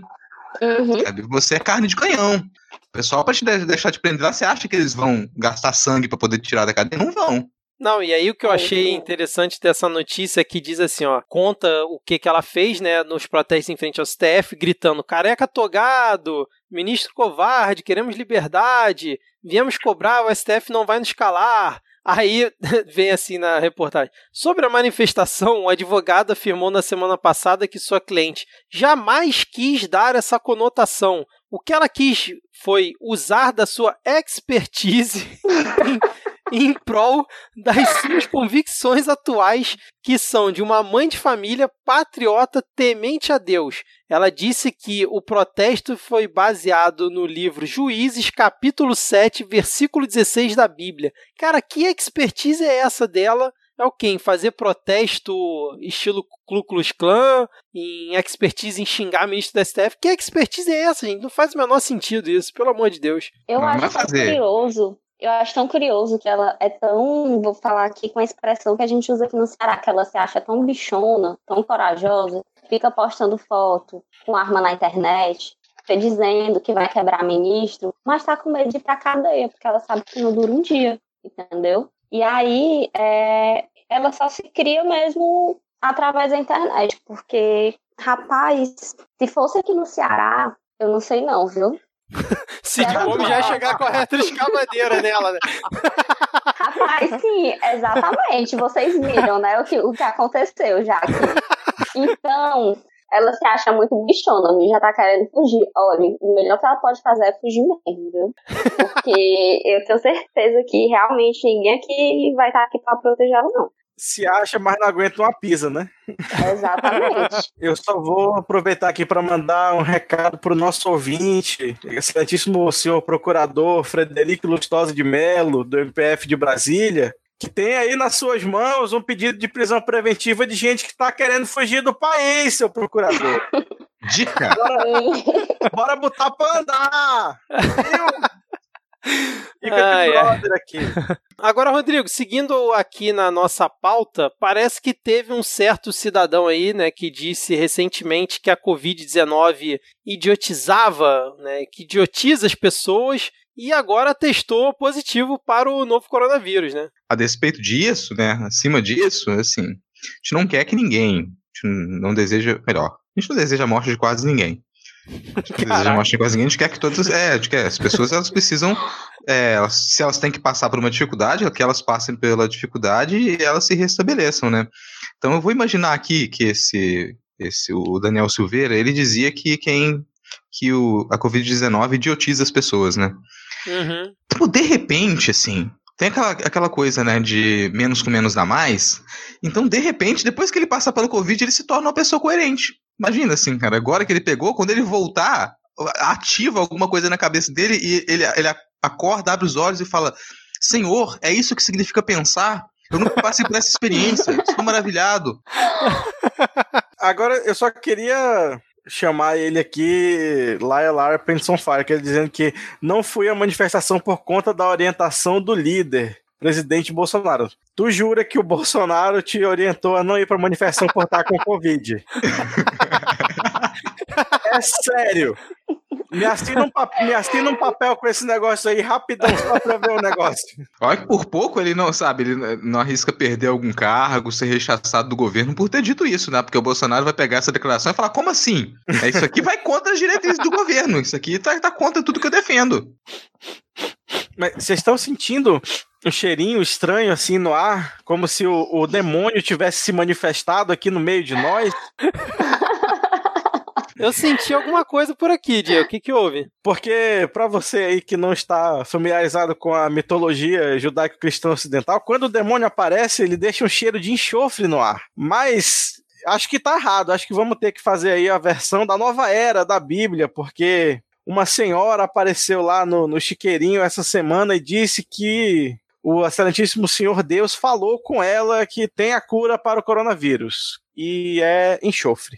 Uhum. Você é carne de canhão. O pessoal, pra te deixar te prender lá, você acha que eles vão gastar sangue para poder tirar da cadeia? Não vão. Não, e aí o que eu achei interessante dessa notícia é que diz assim, ó, conta o que que ela fez, né, nos protestos em frente ao STF, gritando, careca togado, ministro covarde, queremos liberdade, viemos cobrar, o STF não vai nos calar, Aí vem assim na reportagem. Sobre a manifestação, o advogado afirmou na semana passada que sua cliente jamais quis dar essa conotação. O que ela quis foi usar da sua expertise em prol das suas convicções atuais, que são de uma mãe de família patriota temente a Deus. Ela disse que o protesto foi baseado no livro Juízes, capítulo 7, versículo 16 da Bíblia. Cara, que expertise é essa dela? É o quê? Em fazer protesto estilo Ku Klux Klan, em expertise em xingar ministro da STF. Que expertise é essa, gente? Não faz o menor sentido isso, pelo amor de Deus. Eu Não acho curioso eu acho tão curioso que ela é tão, vou falar aqui com a expressão que a gente usa aqui no Ceará, que ela se acha tão bichona, tão corajosa, fica postando foto com arma na internet, dizendo que vai quebrar ministro, mas tá com medo de ir pra cadeia, porque ela sabe que não dura um dia, entendeu? E aí, é, ela só se cria mesmo através da internet, porque, rapaz, se fosse aqui no Ceará, eu não sei não, viu? Cid Gomes já ia chegar com a reta escavadeira nela, né? Rapaz, sim, exatamente. Vocês viram, né, o que, o que aconteceu já aqui. Então, ela se acha muito bichona, já tá querendo fugir. Olha, o melhor que ela pode fazer é fugir mesmo, viu? Porque eu tenho certeza que realmente ninguém aqui vai estar aqui pra proteger ela, não se acha, mas não aguenta uma pisa, né? Exatamente. Eu só vou aproveitar aqui para mandar um recado para o nosso ouvinte, excelentíssimo senhor procurador Frederico Lustosa de Melo, do MPF de Brasília, que tem aí nas suas mãos um pedido de prisão preventiva de gente que está querendo fugir do país, seu procurador. Dica! Bora, bora botar para andar! Viu? Fica ah, brother é. aqui. Agora, Rodrigo, seguindo aqui na nossa pauta, parece que teve um certo cidadão aí, né, que disse recentemente que a Covid-19 idiotizava, né, que idiotiza as pessoas e agora testou positivo para o novo coronavírus, né? A despeito disso, né, acima disso, assim, a gente não quer que ninguém, a gente não deseja, melhor, a gente não deseja a morte de quase ninguém. Deseja morte de quase ninguém, a gente quer que todas, é, a gente quer, as pessoas elas precisam é, se elas têm que passar por uma dificuldade, que elas passem pela dificuldade e elas se restabeleçam, né? Então eu vou imaginar aqui que esse, esse o Daniel Silveira, ele dizia que quem que o, a Covid-19 idiotiza as pessoas, né? Uhum. Então, de repente, assim, tem aquela, aquela coisa, né, de menos com menos dá mais. Então, de repente, depois que ele passa pelo Covid, ele se torna uma pessoa coerente. Imagina, assim, cara, agora que ele pegou, quando ele voltar, ativa alguma coisa na cabeça dele e ele, ele acorda, abre os olhos e fala: Senhor, é isso que significa pensar? Eu nunca passei por essa experiência, estou maravilhado. Agora, eu só queria chamar ele aqui, Laia Penson Fire, que ele dizendo que não foi a manifestação por conta da orientação do líder, presidente Bolsonaro. Tu jura que o Bolsonaro te orientou a não ir pra manifestação por estar com Covid? é sério. Me assina, um papel, me assina um papel com esse negócio aí rapidão, só pra ver o negócio. Olha que por pouco ele não, sabe, ele não arrisca perder algum cargo, ser rechaçado do governo por ter dito isso, né? Porque o Bolsonaro vai pegar essa declaração e falar, como assim? É, isso aqui vai contra as diretrizes do governo, isso aqui tá, tá contra tudo que eu defendo. Mas vocês estão sentindo um cheirinho estranho assim no ar, como se o, o demônio tivesse se manifestado aqui no meio de nós? Eu senti alguma coisa por aqui, Diego. O que, que houve? Porque, para você aí que não está familiarizado com a mitologia judaico-cristã ocidental, quando o demônio aparece, ele deixa um cheiro de enxofre no ar. Mas acho que tá errado. Acho que vamos ter que fazer aí a versão da nova era da Bíblia, porque uma senhora apareceu lá no, no chiqueirinho essa semana e disse que o excelentíssimo Senhor Deus falou com ela que tem a cura para o coronavírus e é enxofre.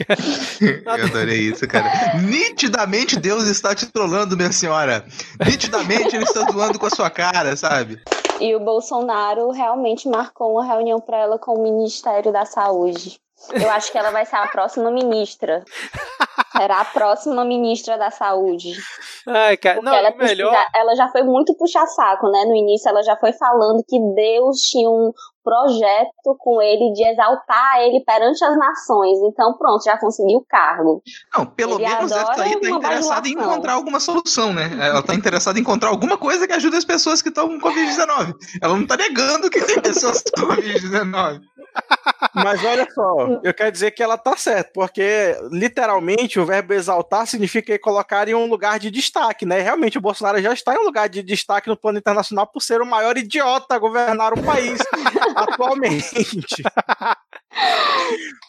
Eu adorei isso, cara. Nitidamente Deus está te trollando, minha senhora. Nitidamente ele está zoando com a sua cara, sabe? E o Bolsonaro realmente marcou uma reunião para ela com o Ministério da Saúde. Eu acho que ela vai ser a próxima ministra. Será a próxima ministra da Saúde. Ai, cara, não, ela, melhor... ela já foi muito puxa-saco, né? No início ela já foi falando que Deus tinha um projeto com ele de exaltar ele perante as nações. Então, pronto, já conseguiu o cargo. Não, pelo ele menos ela aí tá interessada em encontrar alguma solução, né? Ela tá interessada em encontrar alguma coisa que ajude as pessoas que estão com Covid-19. Ela não tá negando que tem pessoas com Covid-19. Mas olha só, eu quero dizer que ela tá certa, porque literalmente o verbo exaltar significa colocar em um lugar de destaque, né? Realmente o Bolsonaro já está em um lugar de destaque no plano internacional por ser o maior idiota a governar o país atualmente.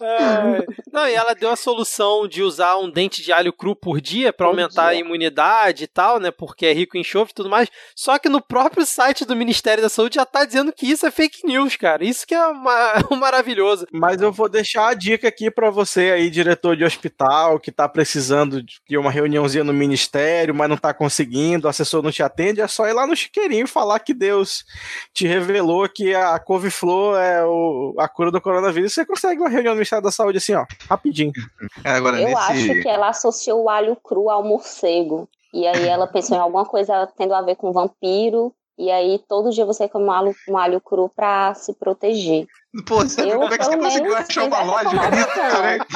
É. Não, e ela deu a solução de usar um dente de alho cru por dia para aumentar dia. a imunidade e tal, né? Porque é rico em enxofre e tudo mais. Só que no próprio site do Ministério da Saúde já tá dizendo que isso é fake news, cara. Isso que é uma, um maravilhoso. Mas eu vou deixar a dica aqui para você aí, diretor de hospital, que tá precisando de uma reuniãozinha no ministério, mas não tá conseguindo, o assessor não te atende, é só ir lá no chiqueirinho e falar que Deus te revelou que a couve-flor é o, a cura do coronavírus você consegue uma reunião no Ministério da Saúde assim, ó, rapidinho. É, agora, Eu nesse... acho que ela associou o alho cru ao morcego. E aí ela pensou em alguma coisa tendo a ver com vampiro. E aí todo dia você come um alho, um alho cru pra se proteger. Pô, você, Eu, como é que você conseguiu achar uma lógica nisso, informação. cara?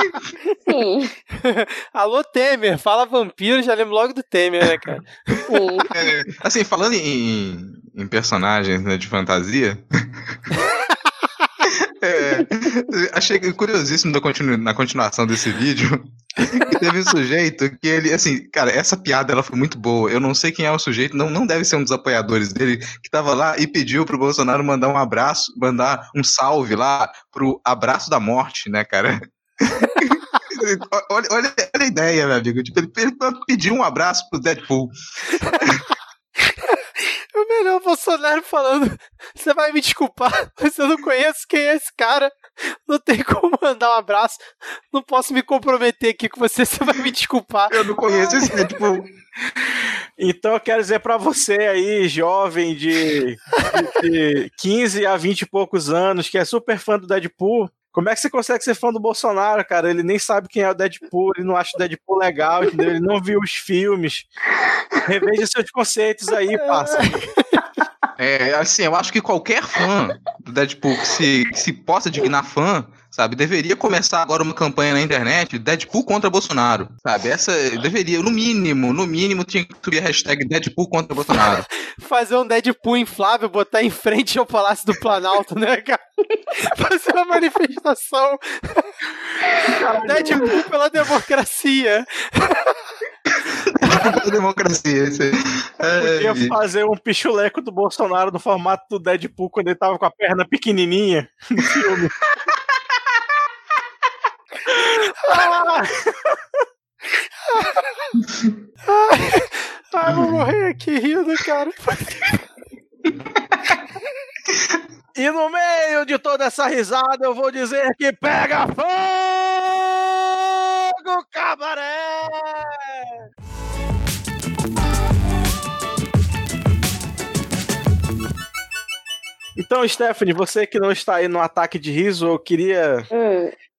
Sim, Alô, Temer, fala vampiro, já lembro logo do Temer, né, cara? sim. É, assim, falando em, em personagens né, de fantasia. é, achei curiosíssimo continu- na continuação desse vídeo que teve um sujeito que ele, assim, cara, essa piada ela foi muito boa. Eu não sei quem é o sujeito, não, não deve ser um dos apoiadores dele, que tava lá e pediu pro Bolsonaro mandar um abraço, mandar um salve lá pro abraço da morte, né, cara? olha, olha, olha a ideia, meu amigo. Tipo, ele pediu um abraço pro Deadpool. O melhor Bolsonaro falando: Você vai me desculpar, mas eu não conheço quem é esse cara. Não tem como mandar um abraço. Não posso me comprometer aqui com você, você vai me desculpar. Eu não conheço esse Deadpool. Então eu quero dizer pra você aí, jovem de, de, de 15 a 20 e poucos anos, que é super fã do Deadpool, como é que você consegue ser fã do Bolsonaro, cara? Ele nem sabe quem é o Deadpool, ele não acha o Deadpool legal, entendeu? Ele não viu os filmes. Reveja seus conceitos aí, parça. É, assim, eu acho que qualquer fã do Deadpool que se, que se possa dignar fã, sabe, deveria começar agora uma campanha na internet, Deadpool contra Bolsonaro, sabe? Essa deveria, no mínimo, no mínimo tinha que subir a hashtag Deadpool contra Bolsonaro. Fazer um Deadpool inflável, botar em frente ao Palácio do Planalto, né, cara? Fazer uma manifestação. Deadpool pela democracia. Pela democracia, isso aí. Podia É, fazer um pichuleco do Bolsonaro no formato do Deadpool quando ele tava com a perna pequenininha no filme. Ah, Ai, eu vou morrer aqui rindo, cara. E no meio de toda essa risada, eu vou dizer que pega fogo, cabaré! Então, Stephanie, você que não está aí no ataque de riso, eu queria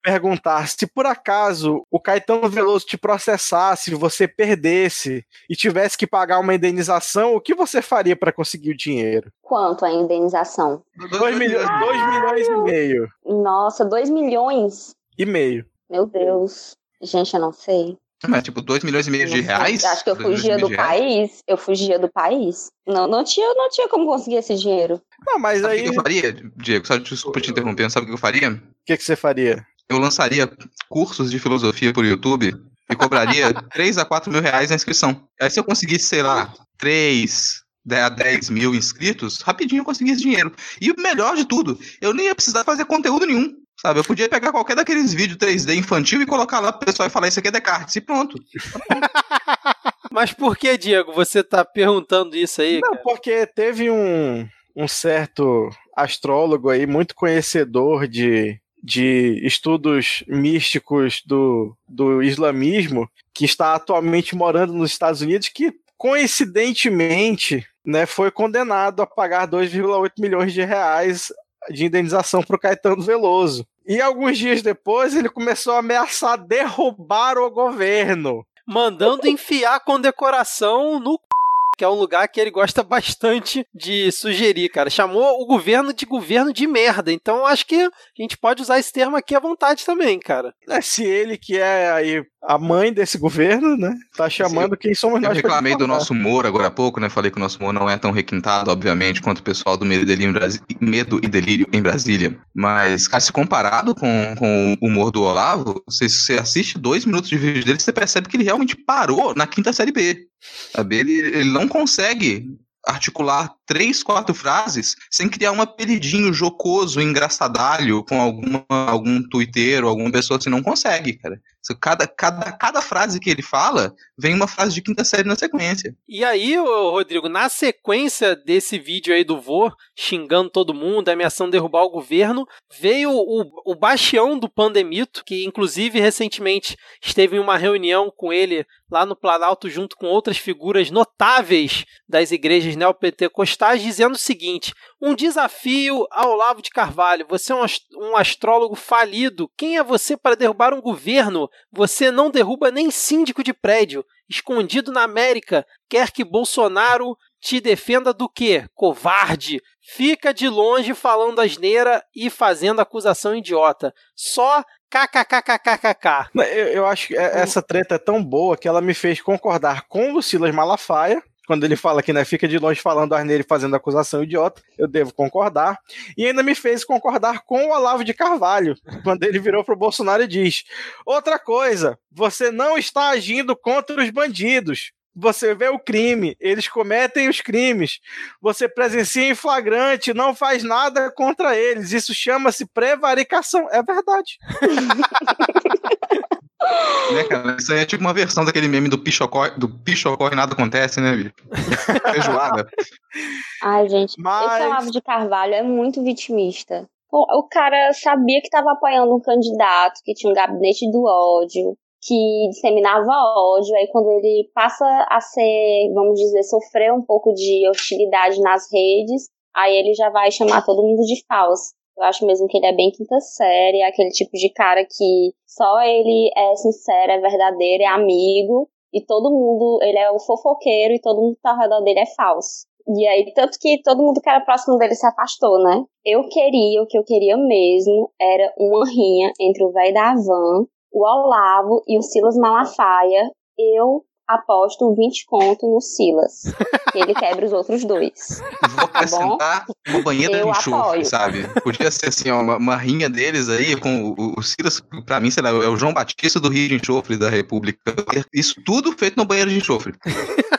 perguntar se por acaso o Caetano Veloso te processasse, você perdesse e tivesse que pagar uma indenização, o que você faria para conseguir o dinheiro? quanto a indenização? 2 milhões, dois milhões e meio. Nossa, 2 milhões? E meio. Meu Deus. Gente, eu não sei. Mas, tipo, 2 milhões e meio de reais? Acho que eu fugia do país. Eu fugia do país. Não, não tinha, não tinha como conseguir esse dinheiro. Não, mas Sabe o aí, que o eu faria, Diego? Só desculpa te interrompendo, sabe o que eu faria? que, que você faria? Eu lançaria cursos de filosofia por YouTube e cobraria 3 a 4 mil reais na inscrição. Aí se eu conseguisse, sei lá, 3 a 10 mil inscritos, rapidinho eu conseguia esse dinheiro. E o melhor de tudo, eu nem ia precisar fazer conteúdo nenhum. Sabe, eu podia pegar qualquer daqueles vídeos 3D infantil e colocar lá pro pessoal e falar isso aqui é Descartes e pronto. Mas por que, Diego, você tá perguntando isso aí? Não, cara? porque teve um, um certo astrólogo aí, muito conhecedor de, de estudos místicos do, do islamismo, que está atualmente morando nos Estados Unidos, que coincidentemente né, foi condenado a pagar 2,8 milhões de reais de indenização para o Caetano Veloso. E alguns dias depois ele começou a ameaçar derrubar o governo. Mandando enfiar condecoração no. Que é um lugar que ele gosta bastante de sugerir, cara. Chamou o governo de governo de merda. Então eu acho que a gente pode usar esse termo aqui à vontade também, cara. É, se ele, que é aí a mãe desse governo, né, tá chamando quem somos Eu nós pra reclamei do nosso humor agora há pouco, né? Falei que o nosso humor não é tão requintado, obviamente, quanto o pessoal do Medo e Delírio em, Brasi- Medo e Delírio em Brasília. Mas, cara, se comparado com, com o humor do Olavo, se você assiste dois minutos de vídeo dele, você percebe que ele realmente parou na quinta série B. Sabe? Ele, ele não consegue articular três, quatro frases sem criar um apelidinho jocoso, engraçadalho com alguma, algum twitteiro, alguma pessoa assim, não consegue, cara. Cada, cada, cada frase que ele fala, vem uma frase de quinta série na sequência. E aí, Rodrigo, na sequência desse vídeo aí do vô, xingando todo mundo, ameaçando derrubar o governo, veio o, o bastião do Pandemito, que inclusive recentemente esteve em uma reunião com ele lá no Planalto, junto com outras figuras notáveis das igrejas neopentecostais, dizendo o seguinte: um desafio ao Olavo de Carvalho. Você é um astrólogo falido. Quem é você para derrubar um governo? Você não derruba nem síndico de prédio. Escondido na América, quer que Bolsonaro te defenda do quê? Covarde. Fica de longe falando asneira e fazendo acusação idiota. Só KKKKKK. Eu, eu acho que é, essa treta é tão boa que ela me fez concordar com o Silas Malafaia, quando ele fala que né, fica de longe falando asneira e fazendo acusação idiota, eu devo concordar. E ainda me fez concordar com o Olavo de Carvalho, quando ele virou pro Bolsonaro e diz: Outra coisa, você não está agindo contra os bandidos. Você vê o crime, eles cometem os crimes. Você presencia em flagrante, não faz nada contra eles. Isso chama-se prevaricação. É verdade. né, cara? Isso aí é tipo uma versão daquele meme do picho ocorre, do picho ocorre nada acontece, né, bicho? Feijoada. Ai, gente, Mas... esse Olavo de Carvalho é muito vitimista. O cara sabia que estava apoiando um candidato que tinha um gabinete do ódio, que disseminava ódio, aí quando ele passa a ser, vamos dizer, sofrer um pouco de hostilidade nas redes, aí ele já vai chamar todo mundo de falso. Eu acho mesmo que ele é bem quinta série, é aquele tipo de cara que só ele é sincero, é verdadeiro, é amigo, e todo mundo, ele é o fofoqueiro e todo mundo que tá ao redor dele é falso. E aí, tanto que todo mundo que era próximo dele se afastou, né? Eu queria, o que eu queria mesmo era uma rinha entre o velho da van o Olavo e o Silas Malafaia, eu aposto 20 conto no Silas. ele quebra os outros dois. Vou tá acrescentar tá uma banheira eu de enxofre, sabe? Podia ser assim, ó, uma, uma, rinha deles aí com o, o Silas, pra mim, sei lá, é o João Batista do Rio de Enxofre da República. Isso tudo feito no banheiro de enxofre.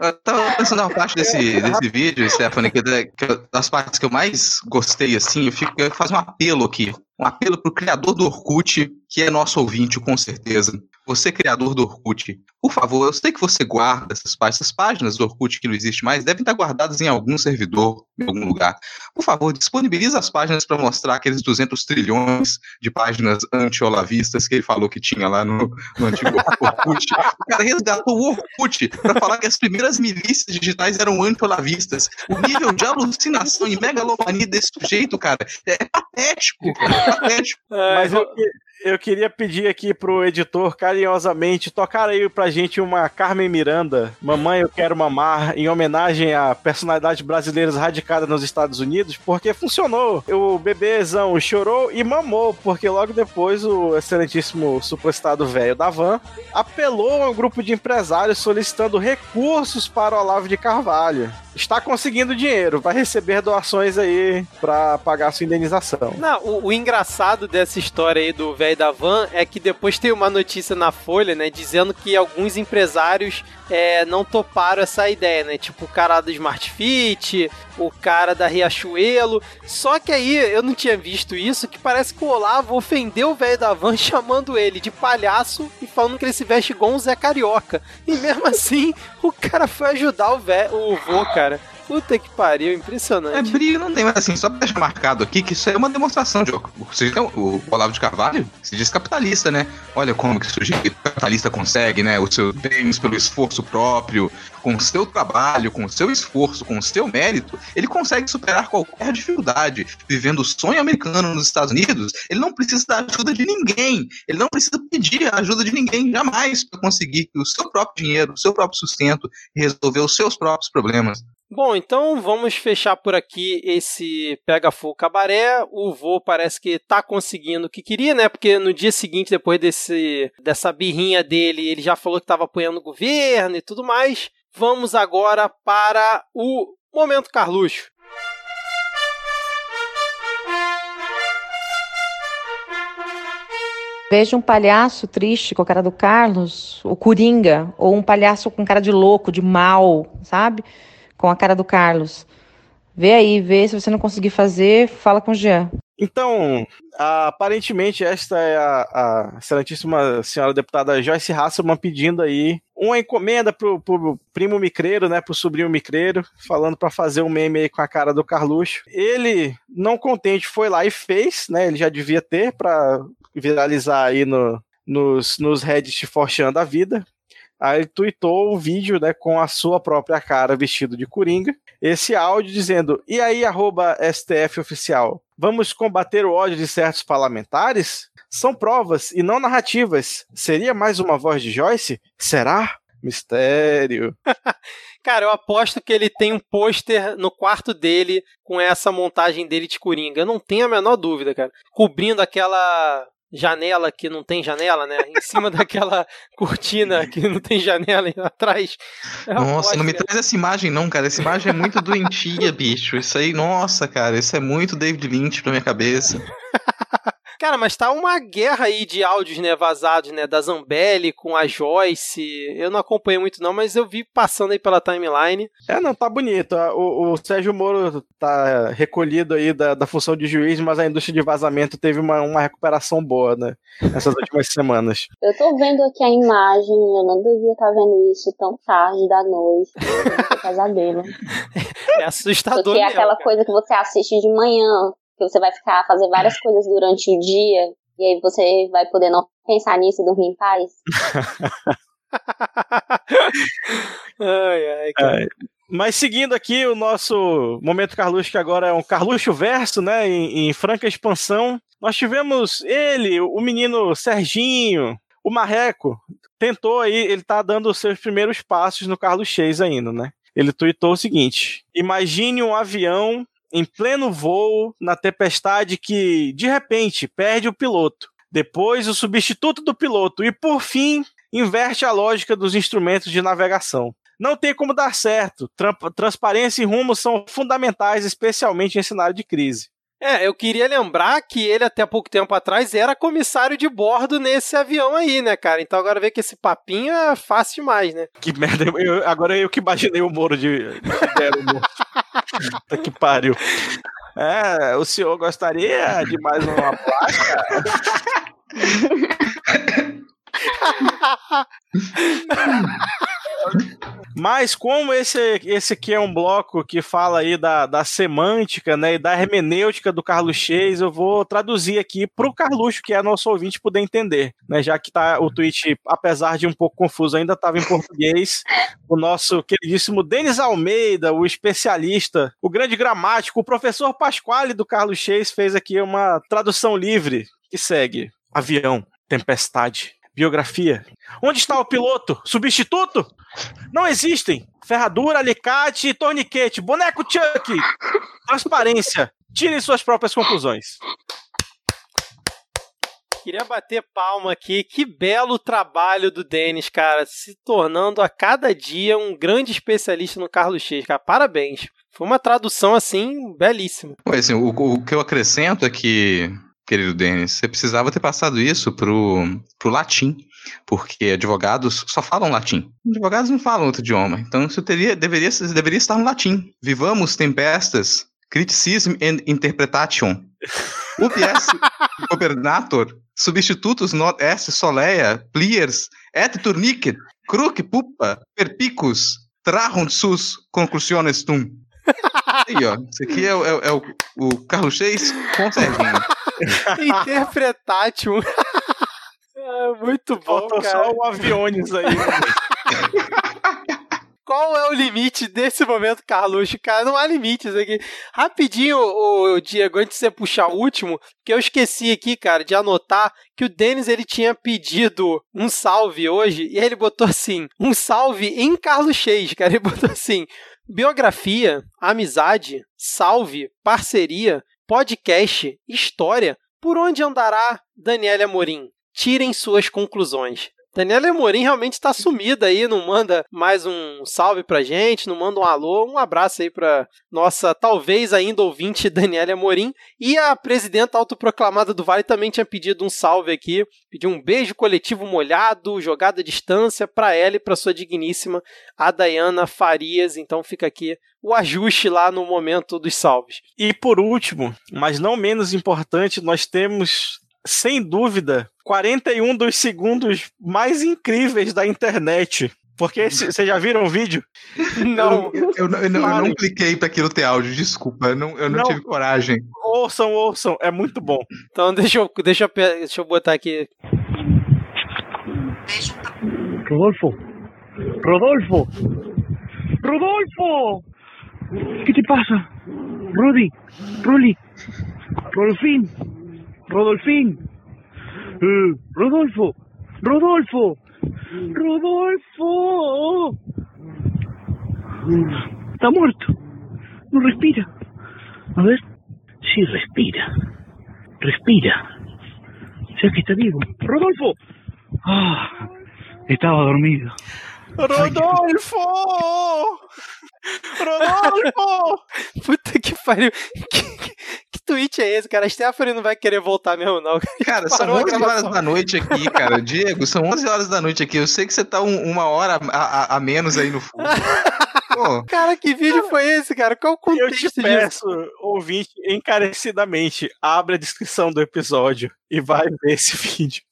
Eu tava pensando na parte desse, desse vídeo, Stephanie, que, que das partes que eu mais gostei, assim, eu, fico, eu faço um apelo aqui. Um apelo pro criador do Orkut, que é nosso ouvinte, com certeza você criador do Orkut, por favor, eu sei que você guarda essas páginas, essas páginas do Orkut que não existe mais, devem estar guardadas em algum servidor, em algum lugar. Por favor, disponibilize as páginas para mostrar aqueles 200 trilhões de páginas anti-olavistas que ele falou que tinha lá no, no antigo Orkut. O cara resgatou o Orkut para falar que as primeiras milícias digitais eram anti-olavistas. O nível de alucinação e megalomania desse sujeito, cara, é patético, cara, é patético. É, Mas eu, eu queria pedir aqui pro editor carinhosamente tocar aí pra gente uma Carmen Miranda, Mamãe Eu Quero Mamar, em homenagem a personalidades brasileiras radicadas nos Estados Unidos, porque funcionou. O bebêzão chorou e mamou, porque logo depois o excelentíssimo suprestado velho da van apelou a um grupo de empresários solicitando recursos para o Olavo de Carvalho está conseguindo dinheiro, vai receber doações aí para pagar a sua indenização. Não, o, o engraçado dessa história aí do velho da van é que depois tem uma notícia na Folha, né, dizendo que alguns empresários é, não toparam essa ideia, né? Tipo o cara do Smart Fit, o cara da Riachuelo. Só que aí eu não tinha visto isso, que parece que o Olavo ofendeu o velho da van chamando ele de palhaço e falando que ele se veste igual um Zé Carioca. E mesmo assim, o cara foi ajudar o, véio, o vô, cara. Puta que pariu, impressionante. É, briga não tem, mas assim, só pra deixar marcado aqui que isso é uma demonstração de. O Olavo de Carvalho se diz capitalista, né? Olha como que o sujeito capitalista consegue, né? Os seus bens pelo esforço próprio, com o seu trabalho, com o seu esforço, com o seu mérito, ele consegue superar qualquer dificuldade. Vivendo o sonho americano nos Estados Unidos, ele não precisa da ajuda de ninguém. Ele não precisa pedir a ajuda de ninguém jamais para conseguir o seu próprio dinheiro, o seu próprio sustento resolver os seus próprios problemas. Bom, então vamos fechar por aqui esse Pega Fogo Cabaré. O vô parece que tá conseguindo o que queria, né? Porque no dia seguinte, depois desse, dessa birrinha dele, ele já falou que estava apoiando o governo e tudo mais. Vamos agora para o Momento Carluxo. Veja um palhaço triste com a cara do Carlos, o Coringa, ou um palhaço com cara de louco, de mal, sabe? Com a cara do Carlos. Vê aí, vê. Se você não conseguir fazer, fala com o Jean. Então, aparentemente, esta é a, a excelentíssima senhora deputada Joyce Hasselman pedindo aí uma encomenda pro, pro primo micreiro, né, pro sobrinho micreiro, falando para fazer um meme aí com a cara do Carluxo. Ele, não contente, foi lá e fez, né, ele já devia ter para viralizar aí no, nos, nos Reddit forchando a vida. Aí tweetou o vídeo né, com a sua própria cara vestido de coringa. Esse áudio dizendo: E aí, arroba STF oficial, vamos combater o ódio de certos parlamentares? São provas e não narrativas. Seria mais uma voz de Joyce? Será? Mistério. Cara, eu aposto que ele tem um pôster no quarto dele com essa montagem dele de coringa. Eu não tenho a menor dúvida, cara. Cobrindo aquela janela que não tem janela, né? Em cima daquela cortina que não tem janela atrás. É nossa, não me traz essa imagem não, cara. Essa imagem é muito doentia, bicho. Isso aí, nossa, cara, isso é muito David Lynch pra minha cabeça. Cara, mas tá uma guerra aí de áudios, né, vazados, né, da Zambelli com a Joyce. Eu não acompanhei muito não, mas eu vi passando aí pela timeline. É, não, tá bonito. O, o Sérgio Moro tá recolhido aí da, da função de juiz, mas a indústria de vazamento teve uma, uma recuperação boa, né, nessas últimas semanas. Eu tô vendo aqui a imagem, eu não devia estar tá vendo isso tão tarde da noite. pesadelo. É assustador. Porque é aquela coisa que você assiste de manhã, que você vai ficar fazer várias coisas durante o dia e aí você vai poder não pensar nisso e dormir em paz. ai, ai, cara. Mas seguindo aqui o nosso momento Carluxo, que agora é um Carluxo verso, né, em, em franca expansão, nós tivemos ele, o menino Serginho, o Marreco, tentou aí, ele tá dando os seus primeiros passos no Carlos Chase ainda, né? Ele tweetou o seguinte: Imagine um avião em pleno voo, na tempestade que, de repente, perde o piloto. Depois, o substituto do piloto. E, por fim, inverte a lógica dos instrumentos de navegação. Não tem como dar certo. Transparência e rumo são fundamentais, especialmente em cenário de crise. É, eu queria lembrar que ele até pouco tempo atrás era comissário de bordo nesse avião aí, né, cara? Então agora ver que esse papinho é fácil demais, né? Que merda, eu, agora eu que imaginei o Moro de. Puta que pariu. É, o senhor gostaria de mais uma plástica? Mas como esse, esse aqui é um bloco que fala aí da, da semântica, né, e da hermenêutica do Carlos Chase, eu vou traduzir aqui para o Carluxo, que é nosso ouvinte, poder entender, né, já que tá, o tweet, apesar de um pouco confuso, ainda estava em português. o nosso queridíssimo Denis Almeida, o especialista, o grande gramático, o professor Pasquale do Carlos Chase fez aqui uma tradução livre que segue. Avião, tempestade, biografia. Onde está o piloto? Substituto? Não existem. Ferradura, alicate, torniquete, boneco Chuck. Transparência. Tirem suas próprias conclusões. Queria bater palma aqui. Que belo trabalho do Denis, cara. Se tornando a cada dia um grande especialista no Carlos X, cara. Parabéns. Foi uma tradução, assim, belíssima. Assim, o, o que eu acrescento é que querido Denis, você precisava ter passado isso pro, pro latim, porque advogados só falam latim. Advogados não falam outro idioma, então isso teria, deveria, deveria estar no latim. Vivamos tempestas, criticism and interpretation. UPS gobernator, substitutos not est soleia, pliers, et turnicet, cruc pupa, perpicus, trahunt sus conclusiones tum. Aí, ó. Isso aqui é, é, é o, o Carlos Chase com Serginho. Interpretátil. é, muito bom, Faltou cara. só o aviones aí. Qual é o limite desse momento, Carlos? Cara, não há limites aqui. Rapidinho, o Diego, antes de você puxar o último, que eu esqueci aqui, cara, de anotar que o Denis ele tinha pedido um salve hoje e ele botou assim: um salve em Carlos Chase, cara. Ele botou assim: biografia, amizade, salve, parceria, podcast, história. Por onde andará Daniela Amorim? Tirem suas conclusões. Daniela Amorim realmente está sumida aí, não manda mais um salve pra gente, não manda um alô, um abraço aí pra nossa, talvez ainda ouvinte Daniela Amorim. E a presidenta autoproclamada do Vale também tinha pedido um salve aqui, pediu um beijo coletivo molhado, jogada à distância para ela e para sua digníssima, a Dayana Farias. Então fica aqui o ajuste lá no momento dos salves. E por último, mas não menos importante, nós temos sem dúvida, 41 dos segundos mais incríveis da internet. Porque vocês já viram o vídeo? Não. Eu, eu, eu, eu não, não, cliquei para aquilo ter áudio, desculpa. Eu não, eu não, não, tive coragem. Ouçam, ouçam, é muito bom. Então deixa eu, deixa eu, deixa eu botar aqui. Rodolfo. Rodolfo. Rodolfo. ¿Qué te pasa? Rudy. Ruli. Rodolfín. Rodolfín. Eh, Rodolfo. Rodolfo. Rodolfo. Está muerto. No respira. A ver. Sí, respira. Respira. O sea que está vivo. Rodolfo. Ah, estaba dormido. Rodolfo! Rodolfo! Puta que pariu. Que tweet é esse, cara? A Stephanie não vai querer voltar mesmo, não. Cara, são Parou a 11 horas da noite aqui, cara. Diego, são 11 horas da noite aqui. Eu sei que você tá um- uma hora a, a- a menos aí no fundo. Pô, Cara, que vídeo foi esse, cara? Qual o Eu contexto te disso? peço, ouvinte, encarecidamente, abre a descrição do episódio e vai ver esse vídeo.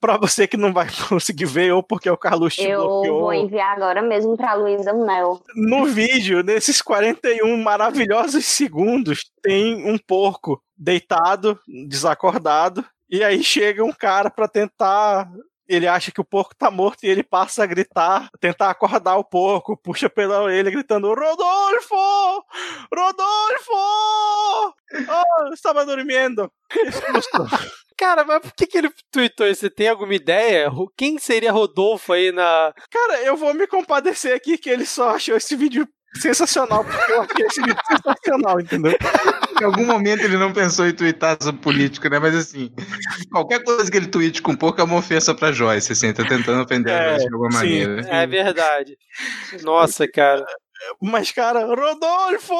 Pra você que não vai conseguir ver, ou porque o Carlos te Eu bloqueou. vou enviar agora mesmo pra Luísa Mel. No vídeo, nesses 41 maravilhosos segundos, tem um porco deitado, desacordado, e aí chega um cara pra tentar. Ele acha que o porco tá morto e ele passa a gritar, tentar acordar o porco, puxa pela orelha gritando: Rodolfo! Rodolfo! Oh, estava dormindo. Cara, mas por que, que ele tweetou isso? Você tem alguma ideia? Quem seria Rodolfo aí na. Cara, eu vou me compadecer aqui que ele só achou esse vídeo sensacional, porque eu achei esse vídeo sensacional, entendeu? em algum momento ele não pensou em twittar sobre política, né? Mas assim, qualquer coisa que ele tweete com pouco é uma ofensa pra Joyce, assim, tá tentando ofender a É, Joyce de alguma sim. maneira. É verdade. Nossa, cara. Mas, cara, Rodolfo!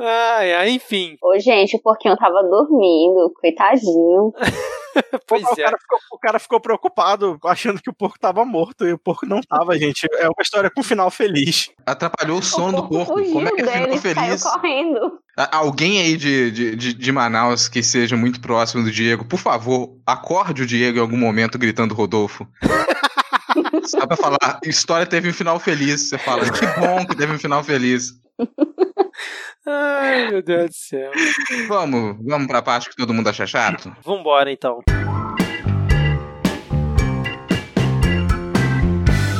Ai, ai, enfim. Ô, gente, o porquinho tava dormindo, coitadinho. Pois o, é. cara ficou, o cara ficou preocupado, achando que o porco tava morto, e o porco não tava, gente. É uma história com final feliz. Atrapalhou o sono o do porco fugiu Como é que ele dele, ficou saiu feliz? correndo. Alguém aí de, de, de, de Manaus que seja muito próximo do Diego, por favor, acorde o Diego em algum momento gritando Rodolfo. Só pra falar, a história teve um final feliz. Você fala, que bom que teve um final feliz. Ai, meu Deus do céu. Vamos, vamos pra parte que todo mundo acha chato? Vambora, então.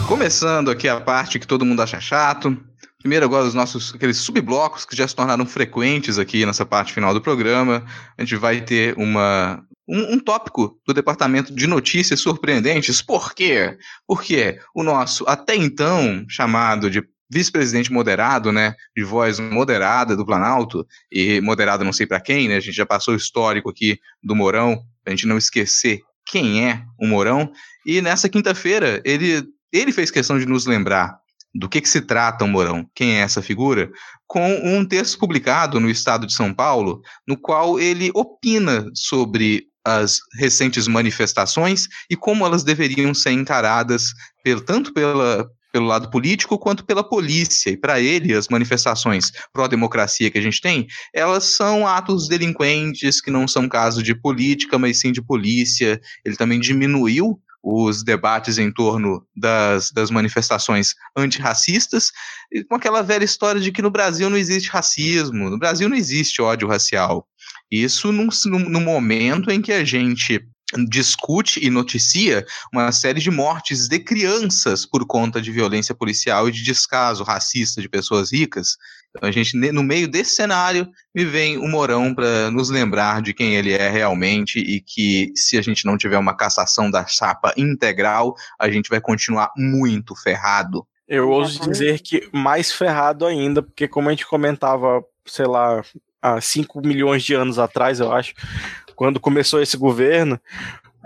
Começando aqui a parte que todo mundo acha chato. Primeiro agora os nossos aqueles subblocos que já se tornaram frequentes aqui nessa parte final do programa. A gente vai ter uma um, um tópico do departamento de notícias surpreendentes. Por quê? Porque o nosso até então chamado de vice-presidente moderado, né, de voz moderada do Planalto e moderado não sei para quem, né? A gente já passou o histórico aqui do Mourão, pra gente não esquecer quem é o Mourão. E nessa quinta-feira ele ele fez questão de nos lembrar do que, que se trata o Mourão, quem é essa figura, com um texto publicado no Estado de São Paulo, no qual ele opina sobre as recentes manifestações e como elas deveriam ser encaradas tanto pela, pelo lado político quanto pela polícia. E para ele, as manifestações pró-democracia que a gente tem, elas são atos delinquentes que não são caso de política, mas sim de polícia. Ele também diminuiu os debates em torno das, das manifestações antirracistas, com aquela velha história de que no Brasil não existe racismo, no Brasil não existe ódio racial. Isso num, num momento em que a gente discute e noticia uma série de mortes de crianças por conta de violência policial e de descaso racista de pessoas ricas. Então, a gente, no meio desse cenário, me vem o Morão para nos lembrar de quem ele é realmente e que, se a gente não tiver uma cassação da chapa integral, a gente vai continuar muito ferrado. Eu ouso dizer que mais ferrado ainda, porque, como a gente comentava, sei lá, há 5 milhões de anos atrás, eu acho, quando começou esse governo,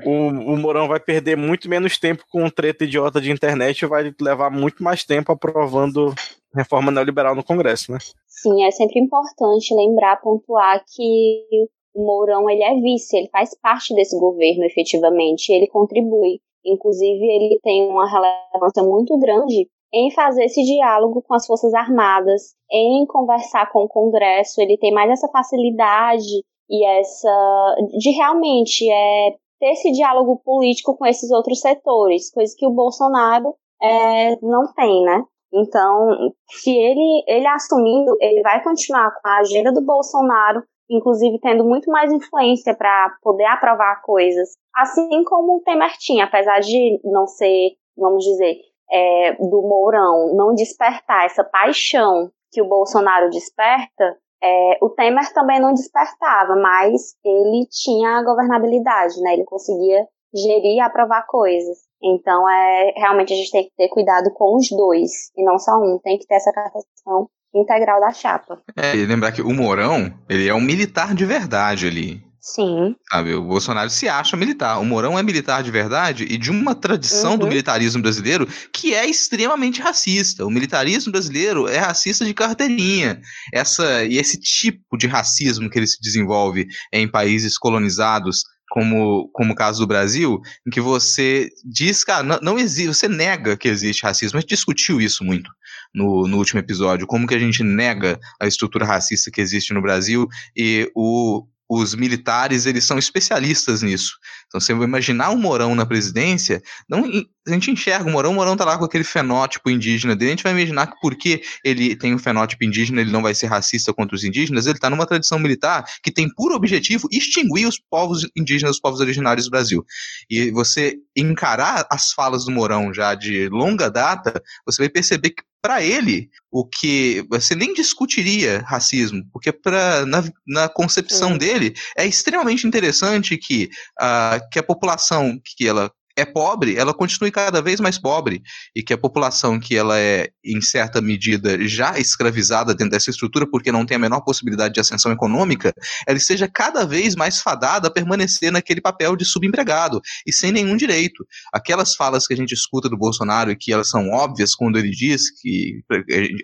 o, o Mourão vai perder muito menos tempo com treta idiota de internet e vai levar muito mais tempo aprovando reforma neoliberal no Congresso, né? Sim, é sempre importante lembrar, pontuar que o Mourão ele é vice, ele faz parte desse governo efetivamente, ele contribui. Inclusive, ele tem uma relevância muito grande em fazer esse diálogo com as Forças Armadas, em conversar com o Congresso, ele tem mais essa facilidade e essa de realmente é ter esse diálogo político com esses outros setores, coisa que o Bolsonaro é, não tem, né? Então, se ele, ele assumindo, ele vai continuar com a agenda do Bolsonaro, inclusive tendo muito mais influência para poder aprovar coisas, assim como o Temer tinha, apesar de não ser, vamos dizer, é, do Mourão não despertar essa paixão que o Bolsonaro desperta, é, o Temer também não despertava, mas ele tinha a governabilidade, né? Ele conseguia gerir e aprovar coisas. Então, é, realmente a gente tem que ter cuidado com os dois, e não só um, tem que ter essa capacitação integral da chapa. É, e lembrar que o Mourão, ele é um militar de verdade ali. Sim. Sabe, o Bolsonaro se acha militar. O Mourão é militar de verdade e de uma tradição uhum. do militarismo brasileiro que é extremamente racista. O militarismo brasileiro é racista de carteirinha. Essa, e esse tipo de racismo que ele se desenvolve em países colonizados como, como o caso do Brasil, em que você diz, cara, não, não existe, você nega que existe racismo. A gente discutiu isso muito no, no último episódio, como que a gente nega a estrutura racista que existe no Brasil e o, os militares eles são especialistas nisso. Então, você vai imaginar o Mourão na presidência, não, a gente enxerga o Mourão, o Mourão tá lá com aquele fenótipo indígena dele, a gente vai imaginar que porque ele tem um fenótipo indígena, ele não vai ser racista contra os indígenas, ele está numa tradição militar que tem por objetivo extinguir os povos indígenas, os povos originários do Brasil. E você encarar as falas do Mourão já de longa data, você vai perceber que para ele, o que você nem discutiria racismo, porque pra, na, na concepção dele é extremamente interessante que, uh, que a população que ela é pobre, ela continue cada vez mais pobre e que a população que ela é em certa medida já escravizada dentro dessa estrutura porque não tem a menor possibilidade de ascensão econômica, ela seja cada vez mais fadada a permanecer naquele papel de subempregado e sem nenhum direito. Aquelas falas que a gente escuta do Bolsonaro e que elas são óbvias quando ele diz que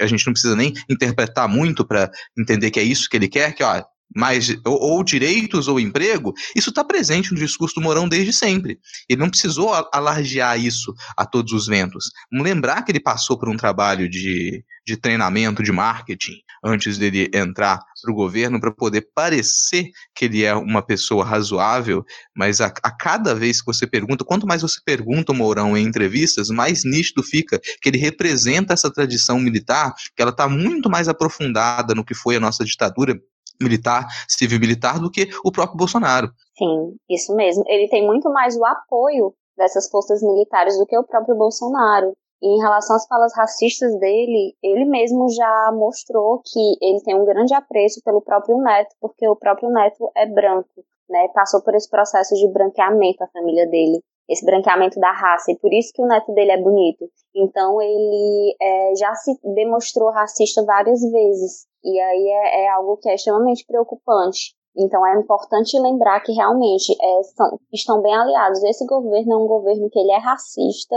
a gente não precisa nem interpretar muito para entender que é isso que ele quer, que ó, mais ou, ou, direitos ou emprego, isso está presente no discurso do Mourão desde sempre. Ele não precisou alardear isso a todos os ventos. Lembrar que ele passou por um trabalho de, de treinamento de marketing antes dele entrar para o governo para poder parecer que ele é uma pessoa razoável, mas a, a, cada vez que você pergunta, quanto mais você pergunta o Mourão em entrevistas, mais nítido fica que ele representa essa tradição militar, que ela está muito mais aprofundada no que foi a nossa ditadura militar, civil-militar, do que o próprio Bolsonaro. Sim, isso mesmo. Ele tem muito mais o apoio dessas forças militares do que o próprio Bolsonaro. E em relação às falas racistas dele, ele mesmo já mostrou que ele tem um grande apreço pelo próprio neto, porque o próprio neto é branco, né? Passou por esse processo de branqueamento a família dele, esse branqueamento da raça, e por isso que o neto dele é bonito. Então ele é, já se demonstrou racista várias vezes. E aí é, é algo que é extremamente preocupante. Então é importante lembrar que realmente é, são, estão bem aliados. Esse governo é um governo que ele é racista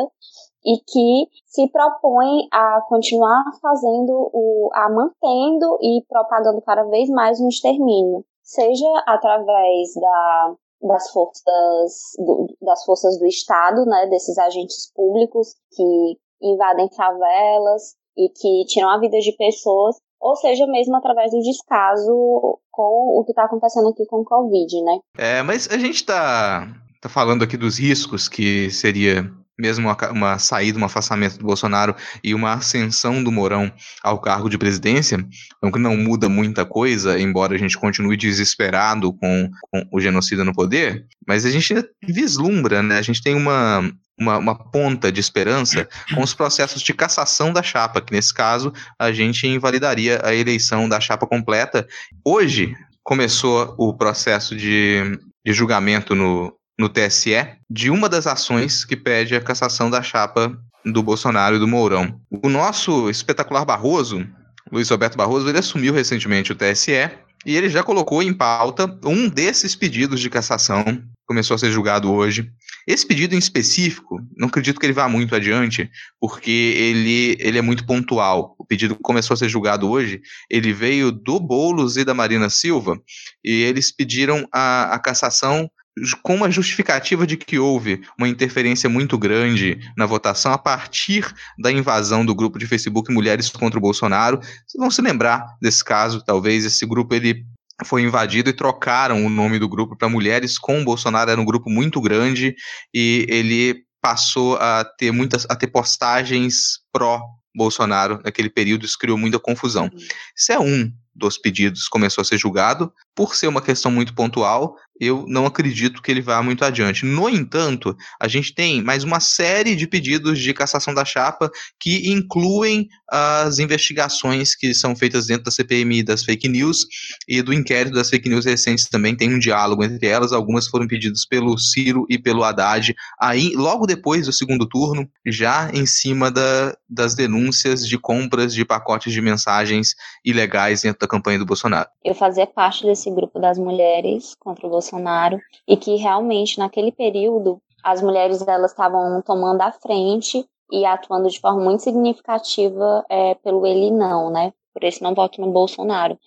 e que se propõe a continuar fazendo o, a mantendo e propagando cada vez mais um extermínio, seja através da, das forças do, das forças do Estado, né, desses agentes públicos que invadem favelas e que tiram a vida de pessoas, ou seja, mesmo através do descaso com o que está acontecendo aqui com o Covid, né? É, mas a gente está tá falando aqui dos riscos que seria mesmo uma, uma, saída, um afastamento do Bolsonaro e uma ascensão do Mourão ao cargo de presidência, então que não muda muita coisa, embora a gente continue desesperado com, com o genocida no poder, mas a gente vislumbra, né? A gente tem uma, uma, uma, ponta de esperança com os processos de cassação da chapa, que nesse caso a gente invalidaria a eleição da chapa completa. Hoje começou o processo de, de julgamento no, no TSE de uma das ações que pede a cassação da chapa do Bolsonaro e do Mourão. O nosso espetacular Barroso, Luiz Roberto Barroso, ele assumiu recentemente o TSE e ele já colocou em pauta um desses pedidos de cassação, começou a ser julgado hoje. Esse pedido em específico, não acredito que ele vá muito adiante, porque ele, ele é muito pontual. O pedido começou a ser julgado hoje, ele veio do Boulos e da Marina Silva, e eles pediram a, a cassação com uma justificativa de que houve uma interferência muito grande na votação a partir da invasão do grupo de Facebook Mulheres contra o Bolsonaro. Vocês vão se lembrar desse caso, talvez esse grupo ele foi invadido e trocaram o nome do grupo para Mulheres com o Bolsonaro, era um grupo muito grande e ele passou a ter muitas a ter postagens pró Bolsonaro naquele período, isso criou muita confusão. Isso é um dos pedidos começou a ser julgado. Por ser uma questão muito pontual, eu não acredito que ele vá muito adiante. No entanto, a gente tem mais uma série de pedidos de cassação da chapa que incluem as investigações que são feitas dentro da CPMI das fake news e do inquérito das fake news recentes também tem um diálogo entre elas. Algumas foram pedidas pelo Ciro e pelo Haddad, aí logo depois do segundo turno, já em cima da, das denúncias de compras de pacotes de mensagens ilegais dentro da campanha do Bolsonaro. Eu fazia parte desse grupo das mulheres contra o Bolsonaro Bolsonaro e que realmente naquele período as mulheres elas estavam tomando a frente e atuando de forma muito significativa é, pelo ele não, né? Por esse não voto no Bolsonaro.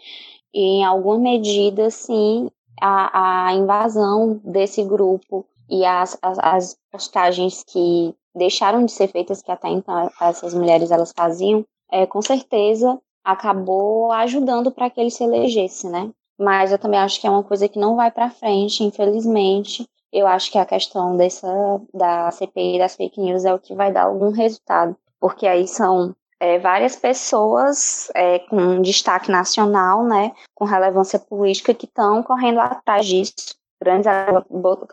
E em alguma medida, sim, a, a invasão desse grupo e as, as, as, postagens que deixaram de ser feitas, que até então essas mulheres elas faziam, é, com certeza acabou ajudando para que ele se elegesse, né? Mas eu também acho que é uma coisa que não vai para frente, infelizmente. Eu acho que a questão dessa da CPI das fake news é o que vai dar algum resultado, porque aí são é, várias pessoas é, com destaque nacional, né, com relevância política, que estão correndo atrás disso. Grandes,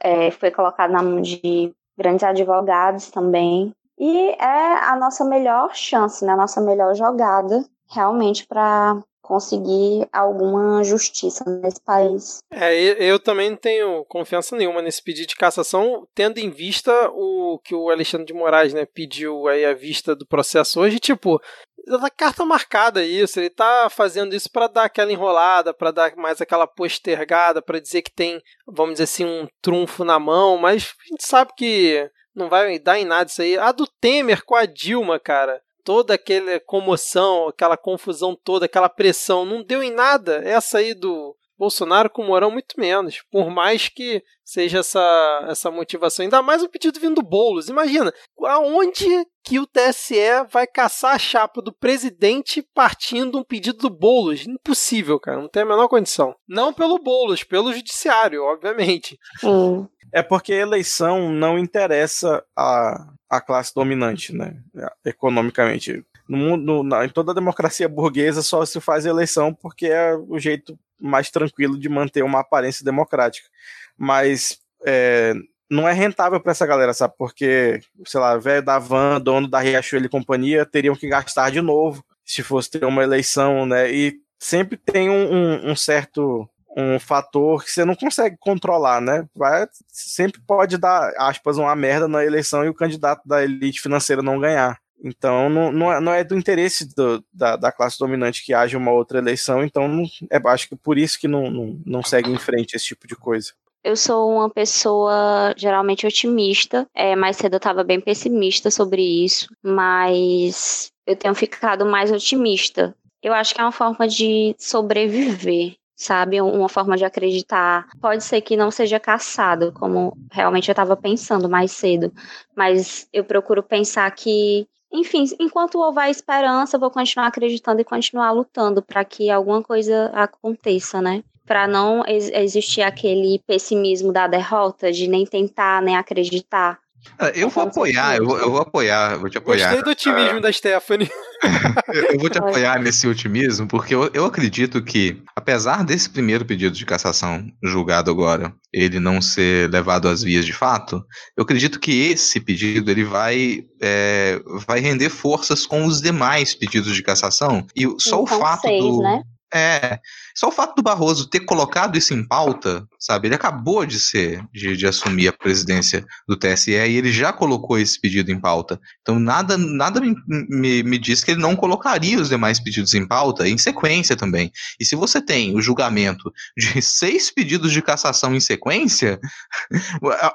é, foi colocado na mão de grandes advogados também. E é a nossa melhor chance, né, a nossa melhor jogada, realmente, para conseguir alguma justiça nesse país. É, eu também não tenho confiança nenhuma nesse pedido de cassação, tendo em vista o que o Alexandre de Moraes, né, pediu aí a vista do processo hoje, tipo, da carta marcada isso, ele tá fazendo isso para dar aquela enrolada, para dar mais aquela postergada, para dizer que tem, vamos dizer assim, um trunfo na mão, mas a gente sabe que não vai dar em nada isso aí. A do Temer com a Dilma, cara toda aquela comoção, aquela confusão toda, aquela pressão, não deu em nada. Essa aí do Bolsonaro com o Mourão, muito menos. Por mais que seja essa, essa motivação. Ainda mais o pedido vindo do Boulos. Imagina, aonde que o TSE vai caçar a chapa do presidente partindo um pedido do Boulos? Impossível, cara. Não tem a menor condição. Não pelo Boulos, pelo judiciário, obviamente. Sim. É porque a eleição não interessa a, a classe dominante, né? Economicamente. No mundo, na, em toda a democracia burguesa só se faz eleição porque é o jeito mais tranquilo de manter uma aparência democrática. Mas é, não é rentável para essa galera, sabe? Porque, sei lá, velho da van, dono da Riachuelo e companhia teriam que gastar de novo se fosse ter uma eleição, né? E sempre tem um, um, um certo um fator que você não consegue controlar, né? Vai, sempre pode dar, aspas, uma merda na eleição e o candidato da elite financeira não ganhar. Então, não, não, é, não é do interesse do, da, da, classe dominante que haja uma outra eleição, então não, é, acho que por isso que não, não, não segue em frente esse tipo de coisa. Eu sou uma pessoa geralmente otimista, é, mais cedo eu estava bem pessimista sobre isso, mas eu tenho ficado mais otimista. Eu acho que é uma forma de sobreviver sabe? Uma forma de acreditar. Pode ser que não seja caçado, como realmente eu estava pensando mais cedo, mas eu procuro pensar que, enfim, enquanto houver esperança, eu vou continuar acreditando e continuar lutando para que alguma coisa aconteça, né? Para não existir aquele pessimismo da derrota, de nem tentar, nem acreditar. Ah, eu vou apoiar, eu vou, eu vou apoiar, vou te apoiar. Gostei do otimismo uh, da Stephanie. eu vou te apoiar nesse otimismo, porque eu, eu acredito que, apesar desse primeiro pedido de cassação julgado agora, ele não ser levado às vias de fato, eu acredito que esse pedido ele vai, é, vai render forças com os demais pedidos de cassação. E só então, o fato seis, do. Né? É, só o fato do Barroso ter colocado isso em pauta, sabe? Ele acabou de ser, de, de, assumir a presidência do TSE e ele já colocou esse pedido em pauta. Então nada, nada me, me, me diz que ele não colocaria os demais pedidos em pauta em sequência também. E se você tem o julgamento de seis pedidos de cassação em sequência,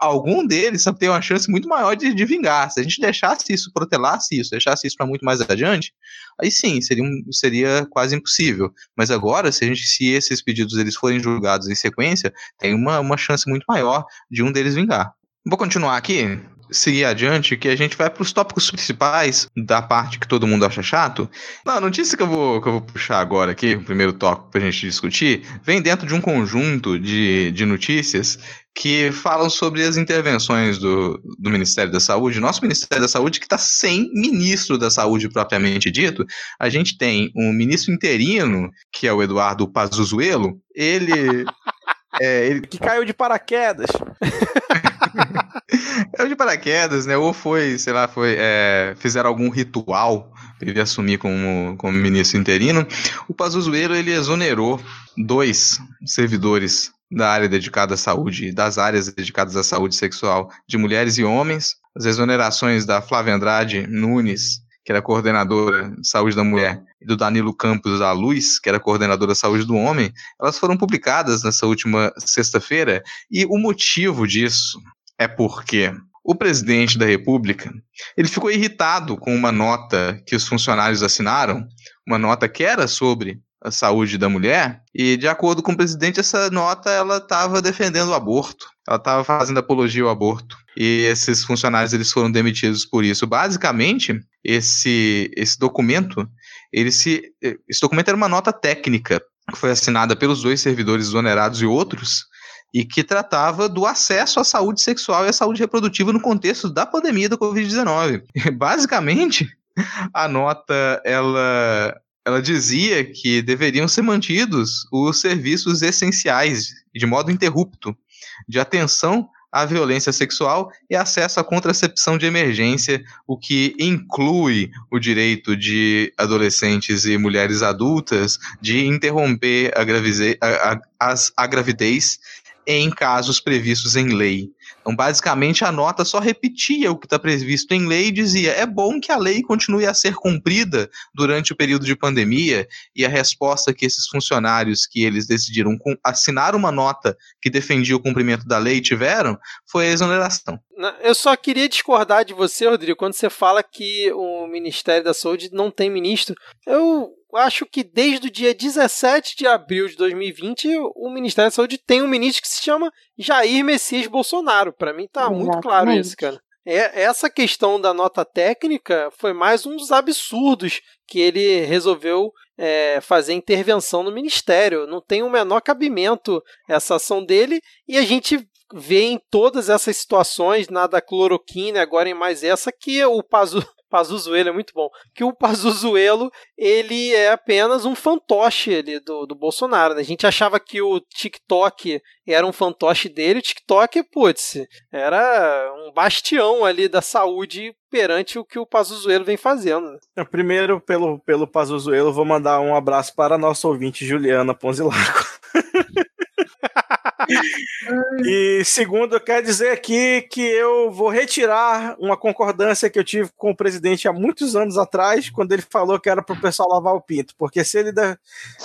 algum deles sabe, tem uma chance muito maior de, de vingar. Se a gente deixasse isso, protelasse isso, deixasse isso para muito mais adiante, aí sim, seria, seria quase impossível. Mas agora, se a gente se esses pedidos eles forem julgados em sequência, tem uma, uma chance muito maior de um deles vingar. Vou continuar aqui. Seguir adiante que a gente vai para os tópicos principais da parte que todo mundo acha chato. A notícia que eu vou, que eu vou puxar agora aqui, o primeiro tópico para a gente discutir, vem dentro de um conjunto de, de notícias que falam sobre as intervenções do, do Ministério da Saúde. Nosso Ministério da Saúde, que está sem ministro da Saúde propriamente dito, a gente tem um ministro interino, que é o Eduardo Pazuzuelo, ele. É, ele que caiu de paraquedas. caiu de paraquedas, né? Ou foi, sei lá, foi. É, fizeram algum ritual para ele assumir como, como ministro interino. O Pazuzuelo ele exonerou dois servidores da área dedicada à saúde, das áreas dedicadas à saúde sexual de mulheres e homens, as exonerações da Flávia Andrade Nunes, que era coordenadora de saúde da mulher, e do Danilo Campos da Luz, que era coordenadora de saúde do homem, elas foram publicadas nessa última sexta-feira, e o motivo disso é porque o presidente da República, ele ficou irritado com uma nota que os funcionários assinaram, uma nota que era sobre a saúde da mulher, e de acordo com o presidente, essa nota ela estava defendendo o aborto, ela estava fazendo apologia ao aborto. E esses funcionários eles foram demitidos por isso. Basicamente, esse, esse documento, ele se, esse documento era uma nota técnica que foi assinada pelos dois servidores exonerados e outros, e que tratava do acesso à saúde sexual e à saúde reprodutiva no contexto da pandemia da Covid-19. Basicamente, a nota ela ela dizia que deveriam ser mantidos os serviços essenciais, de modo interrupto, de atenção à violência sexual e acesso à contracepção de emergência, o que inclui o direito de adolescentes e mulheres adultas de interromper a, a, a, a gravidez em casos previstos em lei. Então, basicamente, a nota só repetia o que está previsto em lei e dizia: é bom que a lei continue a ser cumprida durante o período de pandemia. E a resposta que esses funcionários que eles decidiram assinar uma nota que defendia o cumprimento da lei tiveram foi a exoneração. Eu só queria discordar de você, Rodrigo, quando você fala que o Ministério da Saúde não tem ministro. Eu acho que desde o dia 17 de abril de 2020, o Ministério da Saúde tem um ministro que se chama Jair Messias Bolsonaro. Para mim tá Exatamente. muito claro isso, cara. É, essa questão da nota técnica foi mais um dos absurdos que ele resolveu é, fazer intervenção no ministério. Não tem o menor cabimento essa ação dele e a gente vê em todas essas situações, na da cloroquina, agora em mais essa, que o Pazu, Pazuzuelo é muito bom. Que o Pazuzuelo, ele é apenas um fantoche ali do, do Bolsonaro. Né? A gente achava que o TikTok era um fantoche dele, o TikTok, putz, era um bastião ali da saúde perante o que o Pazuzuelo vem fazendo. Né? Primeiro, pelo, pelo Pazuzuelo, vou mandar um abraço para a nossa ouvinte Juliana Ponzilaco. e segundo, eu quero dizer aqui que eu vou retirar uma concordância que eu tive com o presidente há muitos anos atrás, quando ele falou que era para o pessoal lavar o pinto. Porque se ele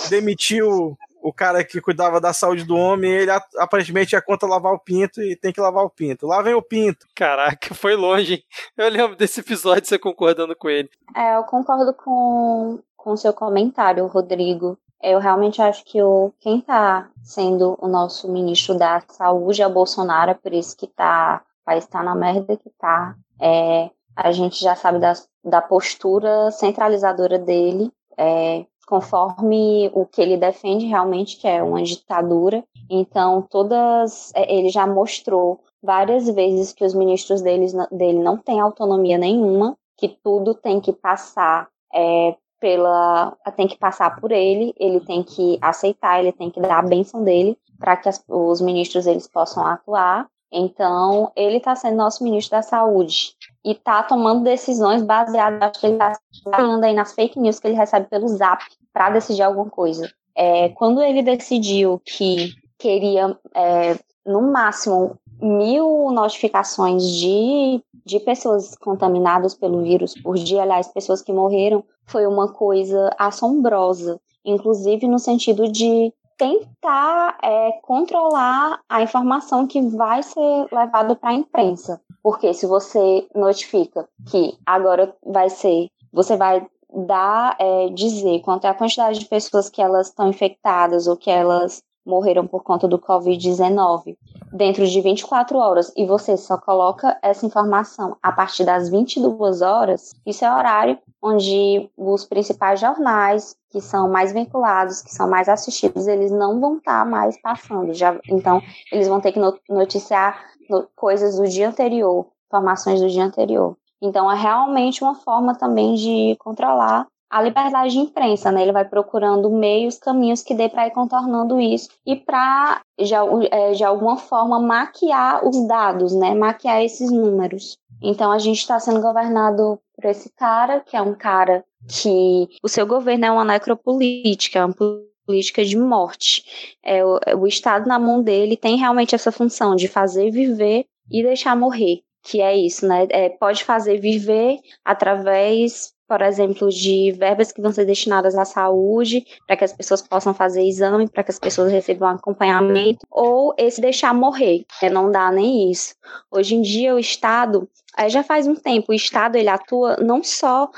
demitiu o cara que cuidava da saúde do homem, ele aparentemente é contra lavar o pinto e tem que lavar o pinto. Lavem o pinto. Caraca, foi longe, hein? Eu lembro desse episódio você concordando com ele. É, eu concordo com o seu comentário, Rodrigo. Eu realmente acho que o, quem está sendo o nosso ministro da Saúde é o Bolsonaro, é por isso que tá, o país está na merda que tá. É, a gente já sabe da, da postura centralizadora dele, é, conforme o que ele defende realmente, que é uma ditadura. Então, todas. É, ele já mostrou várias vezes que os ministros deles, dele não têm autonomia nenhuma, que tudo tem que passar é, pela tem que passar por ele, ele tem que aceitar, ele tem que dar a benção dele para que as, os ministros eles possam atuar. Então, ele está sendo nosso ministro da Saúde e está tomando decisões baseadas, acho que ele está aí nas fake news que ele recebe pelo Zap para decidir alguma coisa. É, quando ele decidiu que queria, é, no máximo, mil notificações de, de pessoas contaminadas pelo vírus por dia, aliás, pessoas que morreram, foi uma coisa assombrosa, inclusive no sentido de tentar é, controlar a informação que vai ser levada para a imprensa. Porque se você notifica que agora vai ser, você vai dar, é, dizer quanto é a quantidade de pessoas que elas estão infectadas ou que elas morreram por conta do Covid-19 dentro de 24 horas e você só coloca essa informação a partir das 22 horas, isso é horário onde os principais jornais que são mais vinculados, que são mais assistidos, eles não vão estar tá mais passando. Já, então, eles vão ter que noticiar coisas do dia anterior, informações do dia anterior. Então, é realmente uma forma também de controlar a liberdade de imprensa, né? Ele vai procurando meios, caminhos que dê para ir contornando isso e para, de, é, de alguma forma, maquiar os dados, né? Maquiar esses números. Então, a gente está sendo governado por esse cara, que é um cara que o seu governo é uma necropolítica, é uma política de morte. É, o, o Estado, na mão dele, tem realmente essa função de fazer viver e deixar morrer que é isso, né? É, pode fazer viver através por exemplo, de verbas que vão ser destinadas à saúde, para que as pessoas possam fazer exame, para que as pessoas recebam acompanhamento, ou esse deixar morrer, é não dá nem isso. Hoje em dia o Estado, já faz um tempo, o Estado ele atua não só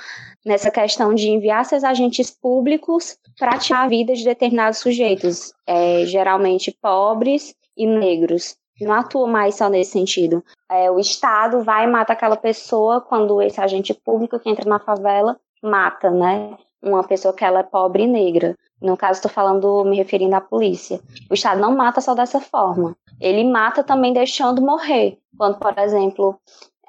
nessa questão de enviar seus agentes públicos para tirar a vida de determinados sujeitos, é, geralmente pobres e negros, não atua mais só nesse sentido. É, o Estado vai e mata aquela pessoa quando esse agente público que entra na favela mata, né? Uma pessoa que ela é pobre e negra. No caso, estou falando, me referindo à polícia. O Estado não mata só dessa forma. Ele mata também deixando morrer. Quando, por exemplo,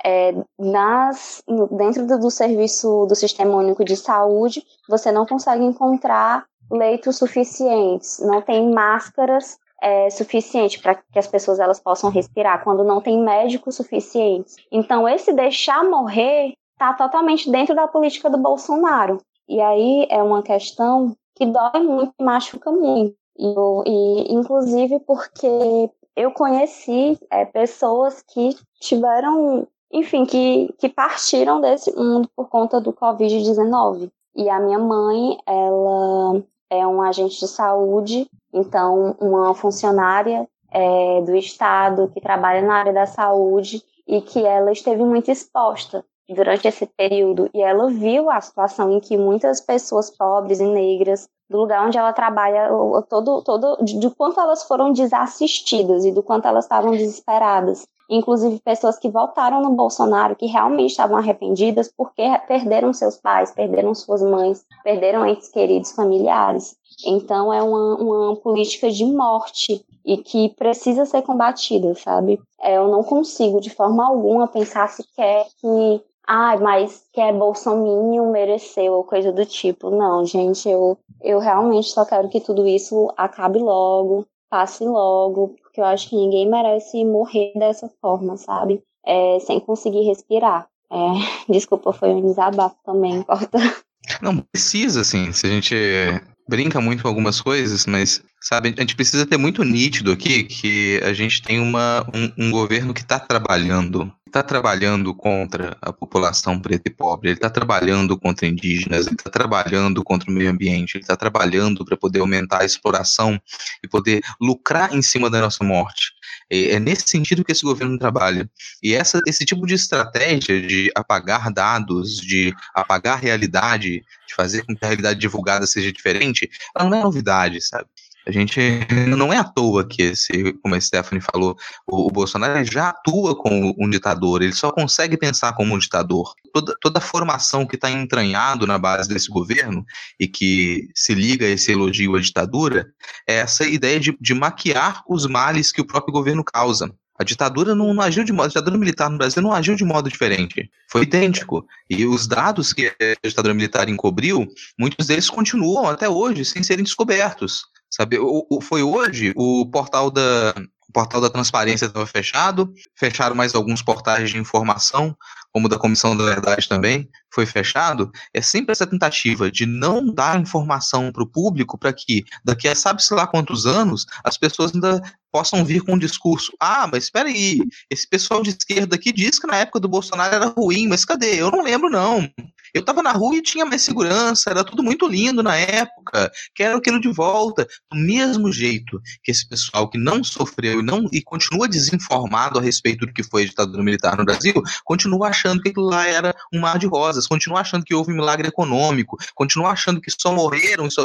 é, nas, dentro do, do serviço do Sistema Único de Saúde, você não consegue encontrar leitos suficientes, não tem máscaras é, suficiente para que as pessoas elas possam respirar, quando não tem médicos suficientes. Então, esse deixar morrer está totalmente dentro da política do Bolsonaro. E aí é uma questão que dói muito e machuca muito. E, e inclusive porque eu conheci é, pessoas que tiveram, enfim, que, que partiram desse mundo por conta do Covid-19. E a minha mãe, ela é um agente de saúde, então uma funcionária é, do Estado que trabalha na área da saúde e que ela esteve muito exposta durante esse período e ela viu a situação em que muitas pessoas pobres e negras do lugar onde ela trabalha, todo, todo, do quanto elas foram desassistidas e do quanto elas estavam desesperadas. Inclusive pessoas que votaram no Bolsonaro, que realmente estavam arrependidas porque perderam seus pais, perderam suas mães, perderam entes queridos familiares. Então é uma, uma política de morte e que precisa ser combatida, sabe? É, eu não consigo de forma alguma pensar sequer que ah, mas que é bolsominho mereceu ou coisa do tipo. Não, gente, eu, eu realmente só quero que tudo isso acabe logo, passe logo, porque eu acho que ninguém merece morrer dessa forma, sabe? É, sem conseguir respirar. É, desculpa, foi um desabafo também, corta. Não precisa, assim, se a gente brinca muito com algumas coisas, mas, sabe, a gente precisa ter muito nítido aqui que a gente tem uma, um, um governo que está trabalhando está trabalhando contra a população preta e pobre, ele está trabalhando contra indígenas, ele está trabalhando contra o meio ambiente, ele está trabalhando para poder aumentar a exploração e poder lucrar em cima da nossa morte. É, nesse sentido que esse governo trabalha. E essa, esse tipo de estratégia de apagar dados, de apagar a realidade, de fazer com que a realidade divulgada seja diferente, ela não é novidade, sabe? A gente não é à toa que esse, como a Stephanie falou, o, o Bolsonaro já atua como um ditador, ele só consegue pensar como um ditador. Toda, toda a formação que está entranhado na base desse governo e que se liga a esse elogio à ditadura é essa ideia de, de maquiar os males que o próprio governo causa. A ditadura não, não, agiu de modo, a ditadura militar no Brasil não agiu de modo diferente. Foi idêntico. E os dados que a ditadura militar encobriu, muitos deles continuam até hoje sem serem descobertos. Sabe, o, o, foi hoje o portal da o portal da transparência estava fechado, fecharam mais alguns portais de informação, como da Comissão da Verdade também, foi fechado. É sempre essa tentativa de não dar informação para o público para que, daqui a sabe-se lá quantos anos, as pessoas ainda possam vir com um discurso. Ah, mas espera aí, esse pessoal de esquerda aqui diz que na época do Bolsonaro era ruim, mas cadê? Eu não lembro, não. Eu tava na rua e tinha mais segurança, era tudo muito lindo na época, quero aquilo de volta. Do mesmo jeito que esse pessoal que não sofreu e, não, e continua desinformado a respeito do que foi a ditadura militar no Brasil, continua achando que aquilo lá era um mar de rosas, continua achando que houve um milagre econômico, continua achando que só morreram só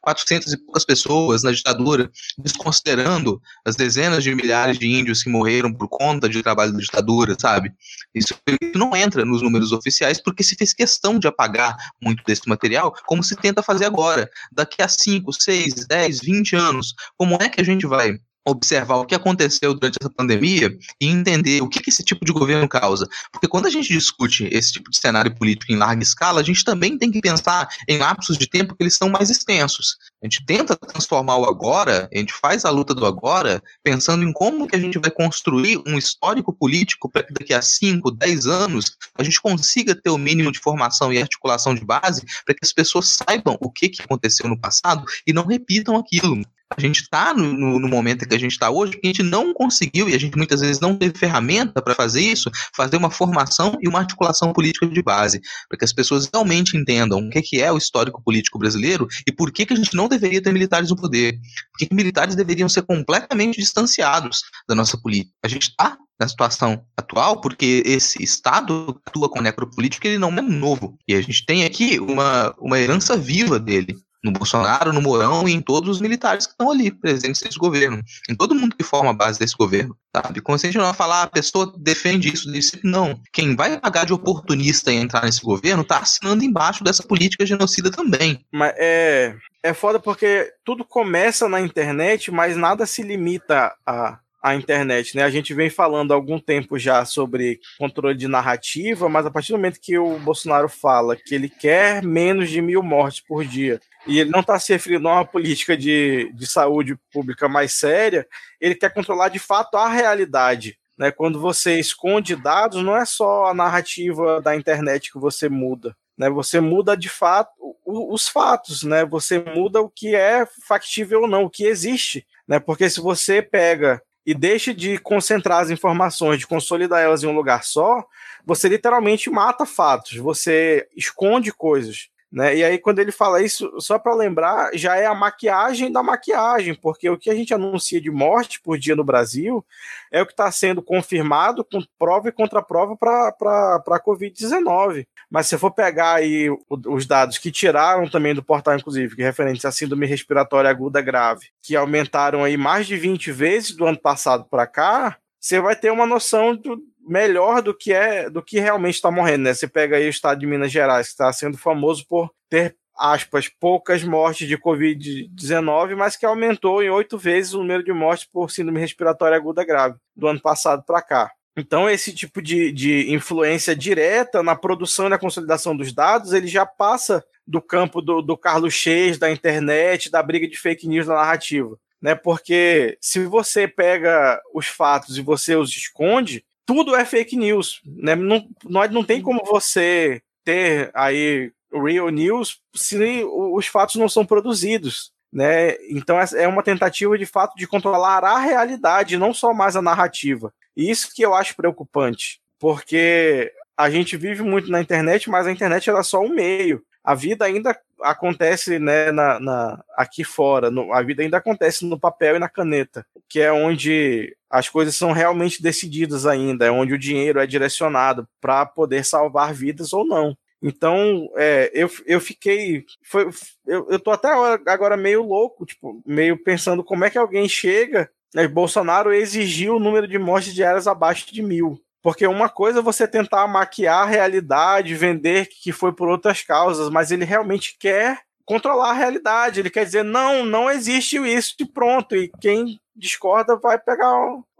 400 e poucas pessoas na ditadura, desconsiderando as dezenas de milhares de índios que morreram por conta de trabalho da ditadura, sabe? Isso não entra nos números oficiais porque se fez questão de apagar muito desse material, como se tenta fazer agora. Daqui a 5, 6, 10, 20 anos, como é que a gente vai observar o que aconteceu durante essa pandemia e entender o que, esse tipo de governo causa. Porque quando a gente discute esse tipo de cenário político em larga escala, a gente também tem que pensar em lapsos de tempo que eles são mais extensos. A gente tenta transformar o agora, a gente faz a luta do agora, pensando em como que a gente vai construir um histórico político para que daqui a 5, 10 anos a gente consiga ter o mínimo de formação e articulação de base para que as pessoas saibam o que, que aconteceu no passado e não repitam aquilo a gente está no, no, momento que a gente está hoje, porque a gente não conseguiu, e a gente muitas vezes não teve ferramenta para fazer isso, fazer uma formação e uma articulação política de base, para que as pessoas realmente entendam o que, é o histórico político brasileiro e por que, que a gente não deveria ter militares no poder, por que militares deveriam ser completamente distanciados da nossa política. A gente está na situação atual, porque esse Estado atua com necropolítica, ele não é novo. E a gente tem aqui uma, uma herança viva dele no Bolsonaro, no Mourão e em todos os militares que estão ali presentes nesse governo, em todo mundo que forma a base desse governo, sabe? Quando a gente não vai falar, a pessoa defende isso, disse não. Quem vai pagar de oportunista e entrar nesse governo está assinando embaixo dessa política genocida também. Mas é, é foda porque tudo começa na internet, mas nada se limita a a internet, né? A gente vem falando há algum tempo já sobre controle de narrativa, mas a partir do momento que o Bolsonaro fala que ele quer menos de mil mortes por dia e ele não está se referindo a uma política de, de saúde pública mais séria, ele quer controlar de fato a realidade. Né? Quando você esconde dados, não é só a narrativa da internet que você muda. Né? Você muda de fato os fatos, né? você muda o que é factível ou não, o que existe. Né? Porque se você pega e deixa de concentrar as informações, de consolidar elas em um lugar só, você literalmente mata fatos, você esconde coisas. Né? E aí, quando ele fala isso, só para lembrar, já é a maquiagem da maquiagem, porque o que a gente anuncia de morte por dia no Brasil é o que está sendo confirmado com prova e contraprova para a Covid-19. Mas se for pegar aí os dados que tiraram também do portal, inclusive, que é referentes à síndrome respiratória aguda grave, que aumentaram aí mais de 20 vezes do ano passado para cá, você vai ter uma noção do, melhor do que é do que realmente está morrendo, né? Você pega aí o estado de Minas Gerais, que está sendo famoso por ter aspas, poucas mortes de Covid-19, mas que aumentou em oito vezes o número de mortes por síndrome respiratória aguda grave do ano passado para cá. Então, esse tipo de, de influência direta na produção e na consolidação dos dados, ele já passa do campo do, do Carlos Chês, da internet, da briga de fake news na narrativa. Né? Porque se você pega os fatos e você os esconde, tudo é fake news. Né? Não, não, não tem como você ter aí real news se os fatos não são produzidos. Né? Então é uma tentativa de fato de controlar a realidade, não só mais a narrativa. E isso que eu acho preocupante, porque a gente vive muito na internet, mas a internet era só um meio. A vida ainda acontece né, na, na aqui fora, no, a vida ainda acontece no papel e na caneta, que é onde as coisas são realmente decididas ainda, é onde o dinheiro é direcionado para poder salvar vidas ou não. Então, é, eu, eu fiquei. Foi, eu, eu tô até agora meio louco, tipo, meio pensando como é que alguém chega. Né, Bolsonaro exigiu o número de mortes diárias abaixo de mil. Porque uma coisa é você tentar maquiar a realidade, vender que foi por outras causas, mas ele realmente quer controlar a realidade. Ele quer dizer, não, não existe isso e pronto. E quem discorda vai pegar,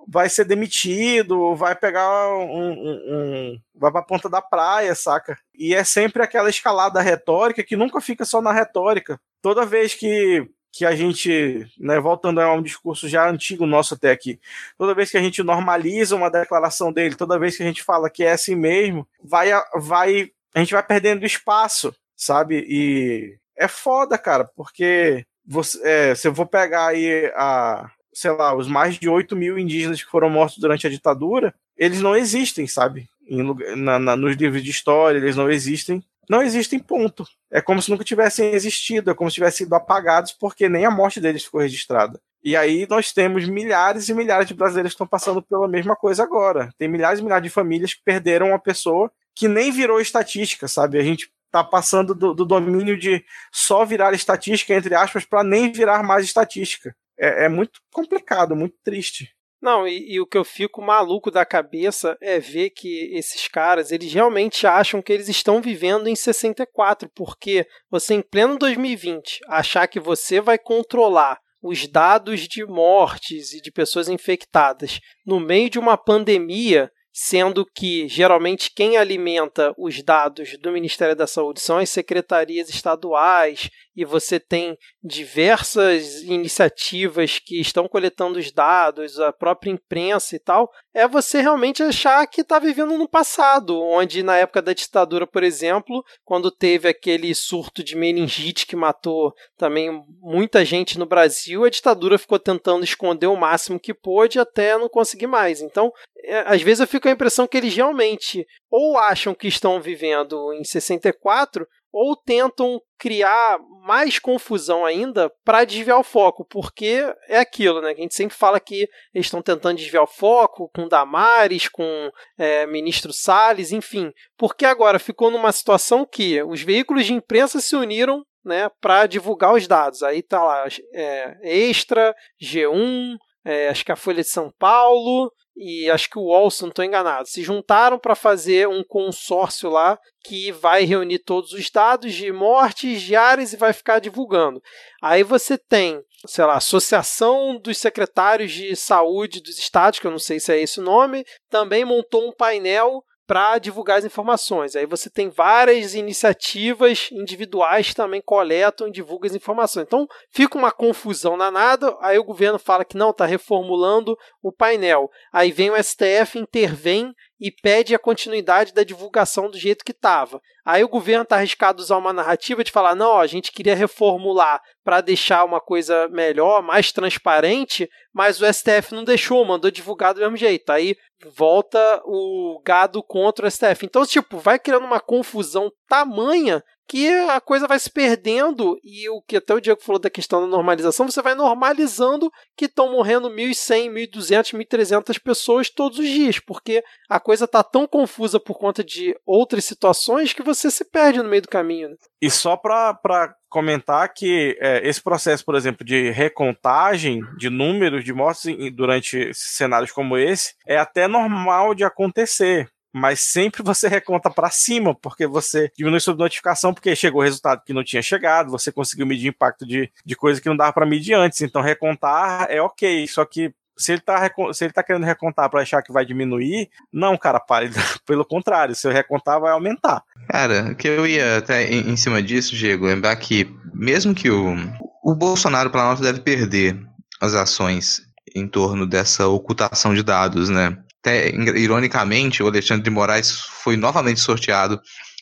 vai ser demitido, vai pegar um, um, um vai ponta da praia, saca? E é sempre aquela escalada retórica que nunca fica só na retórica. Toda vez que que a gente, né, voltando a um discurso já antigo nosso até aqui, toda vez que a gente normaliza uma declaração dele, toda vez que a gente fala que é assim mesmo, vai, vai, a gente vai perdendo espaço, sabe? E é foda, cara, porque você, é, se eu vou pegar aí a, sei lá, os mais de 8 mil indígenas que foram mortos durante a ditadura, eles não existem, sabe? Em, na, na, nos livros de história, eles não existem. Não existem, ponto. É como se nunca tivessem existido, é como se tivessem sido apagados, porque nem a morte deles ficou registrada. E aí nós temos milhares e milhares de brasileiros que estão passando pela mesma coisa agora. Tem milhares e milhares de famílias que perderam uma pessoa que nem virou estatística, sabe? A gente tá passando do, do domínio de só virar estatística, entre aspas, para nem virar mais estatística. É, é, muito complicado, muito triste. Não, e, e, o que eu fico maluco da cabeça é ver que esses caras, eles realmente acham que eles estão vivendo em 64, porque você em pleno 2020 achar que você vai controlar os dados de mortes e de pessoas infectadas no meio de uma pandemia sendo que geralmente quem alimenta os dados do Ministério da Saúde são as secretarias estaduais e você tem diversas iniciativas que estão coletando os dados, a própria imprensa e tal, é você realmente achar que está vivendo no passado, onde na época da ditadura, por exemplo, quando teve aquele surto de meningite que matou também muita gente no Brasil, a ditadura ficou tentando esconder o máximo que pôde até não conseguir mais. Então, é, às vezes eu fico com a impressão que eles realmente ou acham que estão vivendo em 64 ou tentam criar mais confusão ainda para desviar o foco, porque é aquilo, né? Que a gente sempre fala que eles estão tentando desviar o foco com Damares, com é, ministro Salles, enfim, porque agora ficou numa situação que os veículos de imprensa se uniram né, para divulgar os dados. Aí tá lá é, Extra, G1, é, acho que a Folha de São Paulo, e acho que o se não estou enganado, se juntaram para fazer um consórcio lá que vai reunir todos os dados de mortes diárias e vai ficar divulgando. Aí você tem, sei lá, Associação dos Secretários de Saúde dos Estados, que eu não sei se é esse o nome, também montou um painel para divulgar as informações. Aí você tem várias iniciativas individuais também coletam e divulgam as informações. Então fica uma confusão na nada. Aí o governo fala que não, está reformulando o painel. Aí vem o STF, intervém e pede a continuidade da divulgação do jeito que estava. Aí o governo está arriscado usar uma narrativa de falar: não, a gente queria reformular para deixar uma coisa melhor, mais transparente, mas o STF não deixou, mandou divulgar do mesmo jeito. Aí volta o gado contra o STF. Então, tipo, vai criando uma confusão tamanha que a coisa vai se perdendo e o que até o Diego falou da questão da normalização, você vai normalizando que estão morrendo 1.100, 1.200, 1.300 pessoas todos os dias, porque a coisa está tão confusa por conta de outras situações que você se perde no meio do caminho. Né? E só para comentar que é, esse processo, por exemplo, de recontagem de números de mortes durante cenários como esse é até normal de acontecer mas sempre você reconta para cima, porque você diminui sua notificação, porque chegou o resultado que não tinha chegado, você conseguiu medir impacto de, de coisa que não dava para medir antes. Então, recontar é ok, só que se ele tá, se ele tá querendo recontar para achar que vai diminuir, não, cara, pare. Pelo contrário, se eu recontar, vai aumentar. Cara, que eu ia até em, cima disso, Diego, lembrar que mesmo que o, o Bolsonaro Planalto deve perder as ações em torno dessa ocultação de dados, né? até ironicamente, o Alexandre de Moraes foi novamente sorteado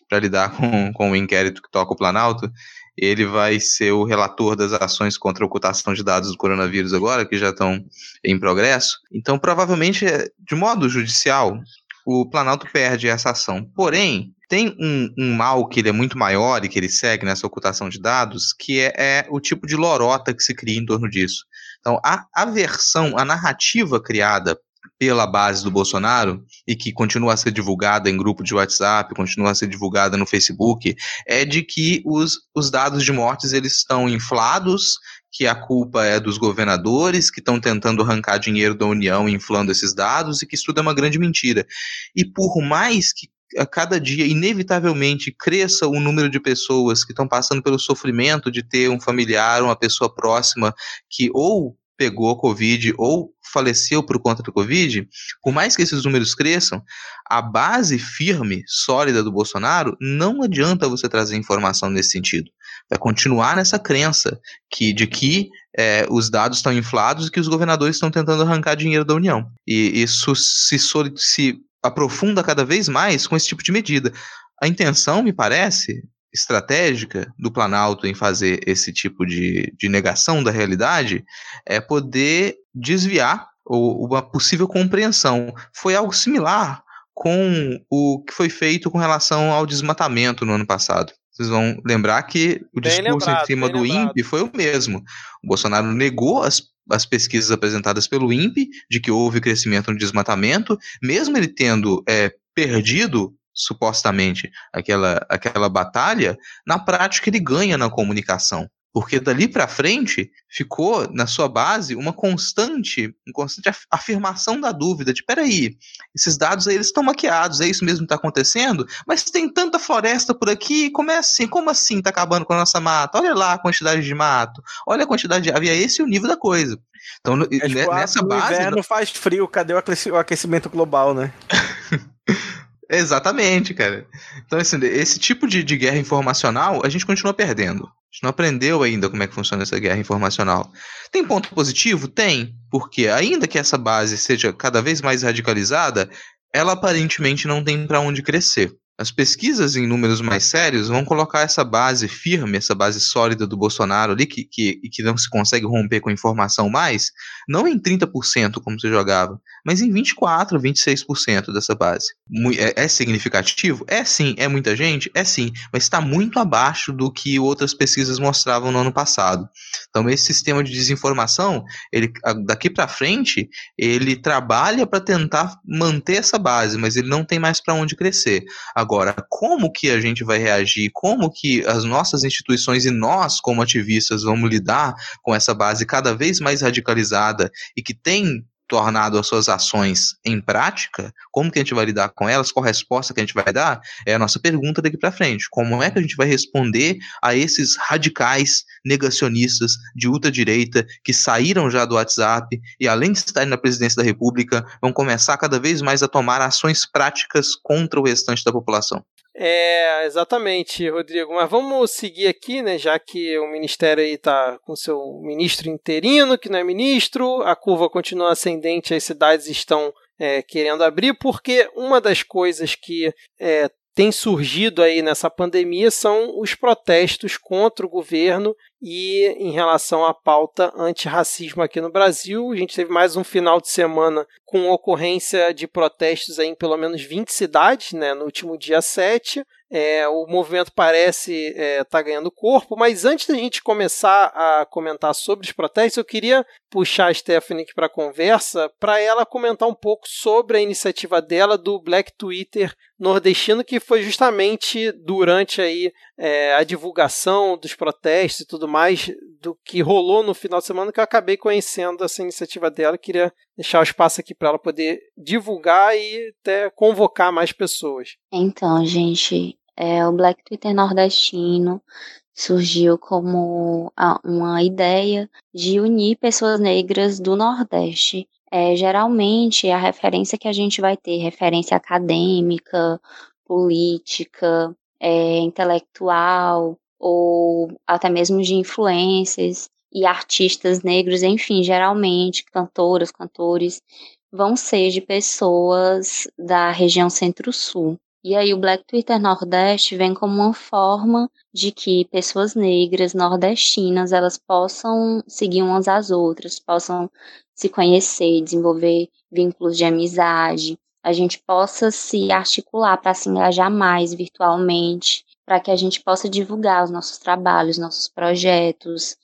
para lidar com, com o inquérito que toca o Planalto. Ele vai ser o relator das ações contra a ocultação de dados do coronavírus agora, que já estão em progresso. Então, provavelmente, de modo judicial, o Planalto perde essa ação. Porém, tem um, um, mal que ele é muito maior e que ele segue nessa ocultação de dados, que é, é, o tipo de lorota que se cria em torno disso. Então, a, a versão, a narrativa criada pela base do Bolsonaro e que continua a ser divulgada em grupo de WhatsApp, continua a ser divulgada no Facebook, é de que os, os dados de mortes eles estão inflados, que a culpa é dos governadores que estão tentando arrancar dinheiro da União inflando esses dados e que isso tudo é uma grande mentira. E por mais que a cada dia, inevitavelmente, cresça o número de pessoas que estão passando pelo sofrimento de ter um familiar, uma pessoa próxima que ou pegou a Covid ou faleceu por conta do Covid, por mais que esses números cresçam, a base firme, sólida do Bolsonaro, não adianta você trazer informação nesse sentido. Vai continuar nessa crença que, de que é, os dados estão inflados e que os governadores estão tentando arrancar dinheiro da União. E isso se, se aprofunda cada vez mais com esse tipo de medida. A intenção, me parece, estratégica do Planalto em fazer esse tipo de, de negação da realidade é poder desviar ou uma possível compreensão. Foi algo similar com o que foi feito com relação ao desmatamento no ano passado. Vocês vão lembrar que o Bem discurso lembrado, em cima do lembrado. INPE foi o mesmo. O Bolsonaro negou as, as pesquisas apresentadas pelo INPE de que houve crescimento no desmatamento, mesmo ele tendo é, perdido supostamente aquela, aquela batalha, na prática ele ganha na comunicação. Porque dali para frente ficou na sua base uma constante, uma constante af- afirmação da dúvida de peraí, esses dados aí eles estão maquiados, é isso mesmo que está acontecendo? Mas tem tanta floresta por aqui, como é assim? Como assim está acabando com a nossa mata? Olha lá a quantidade de mato, olha a quantidade de havia esse é o nível da coisa. Então É tipo, ah, nessa base inverno faz frio, cadê o o aquecimento global, né? Exatamente, cara. Então, assim, esse tipo de, de guerra informacional a gente continua perdendo. A gente não aprendeu ainda como é que funciona essa guerra informacional. Tem ponto positivo? Tem. Porque ainda que essa base seja cada vez mais radicalizada, ela aparentemente não tem para onde crescer. As pesquisas em números mais sérios vão colocar essa base firme, essa base sólida do Bolsonaro ali, que, que, que não se consegue romper com informação mais, não em 30% como se jogava, mas em 24%, 26% dessa base. É, é significativo? É sim. É muita gente? É sim. Mas está muito abaixo do que outras pesquisas mostravam no ano passado. Então, esse sistema de desinformação, ele, daqui para frente, ele trabalha para tentar manter essa base, mas ele não tem mais para onde crescer. Como que a gente vai reagir? Como que as nossas instituições e nós, como ativistas, vamos lidar com essa base cada vez mais radicalizada e que tem tornado as suas ações em prática, como que a gente vai lidar com elas, qual a resposta que a gente vai dar, é a nossa pergunta daqui para frente. Como é que a gente vai responder a esses radicais negacionistas de ultradireita que saíram já do WhatsApp e além de estarem na presidência da República, vão começar cada vez mais a tomar ações práticas contra o restante da população. É, exatamente, Rodrigo. Mas vamos seguir aqui, né? Já que o ministério aí tá com seu ministro interino, que não é ministro, a curva continua ascendente, as cidades estão é, querendo abrir, porque uma das coisas que é, tem surgido aí nessa pandemia são os protestos contra o governo e em relação à pauta antirracismo aqui no Brasil. A gente teve mais um final de semana com ocorrência de protestos em pelo menos 20 cidades, né, no último dia 7. É, o movimento parece estar é, tá ganhando corpo, mas antes da gente começar a comentar sobre os protestos, eu queria puxar a Stephanie para a conversa para ela comentar um pouco sobre a iniciativa dela do Black Twitter nordestino, que foi justamente durante aí, é, a divulgação dos protestos e tudo mais do que rolou no final de semana que eu acabei conhecendo essa iniciativa dela. Queria deixar o espaço aqui para ela poder divulgar e até convocar mais pessoas. Então, gente, é, o Black Twitter nordestino surgiu como uma ideia de unir pessoas negras do Nordeste. É, geralmente, a referência que a gente vai ter, referência acadêmica, política, é, intelectual, ou até mesmo de influências e artistas negros, enfim, geralmente cantoras, cantores, vão ser de pessoas da região Centro-Sul. E aí o Black Twitter Nordeste vem como uma forma de que pessoas negras nordestinas elas possam seguir umas às outras, possam se conhecer, desenvolver vínculos de amizade, a gente possa se articular para se engajar mais virtualmente, para que a gente possa divulgar os nossos trabalhos, nossos projetos,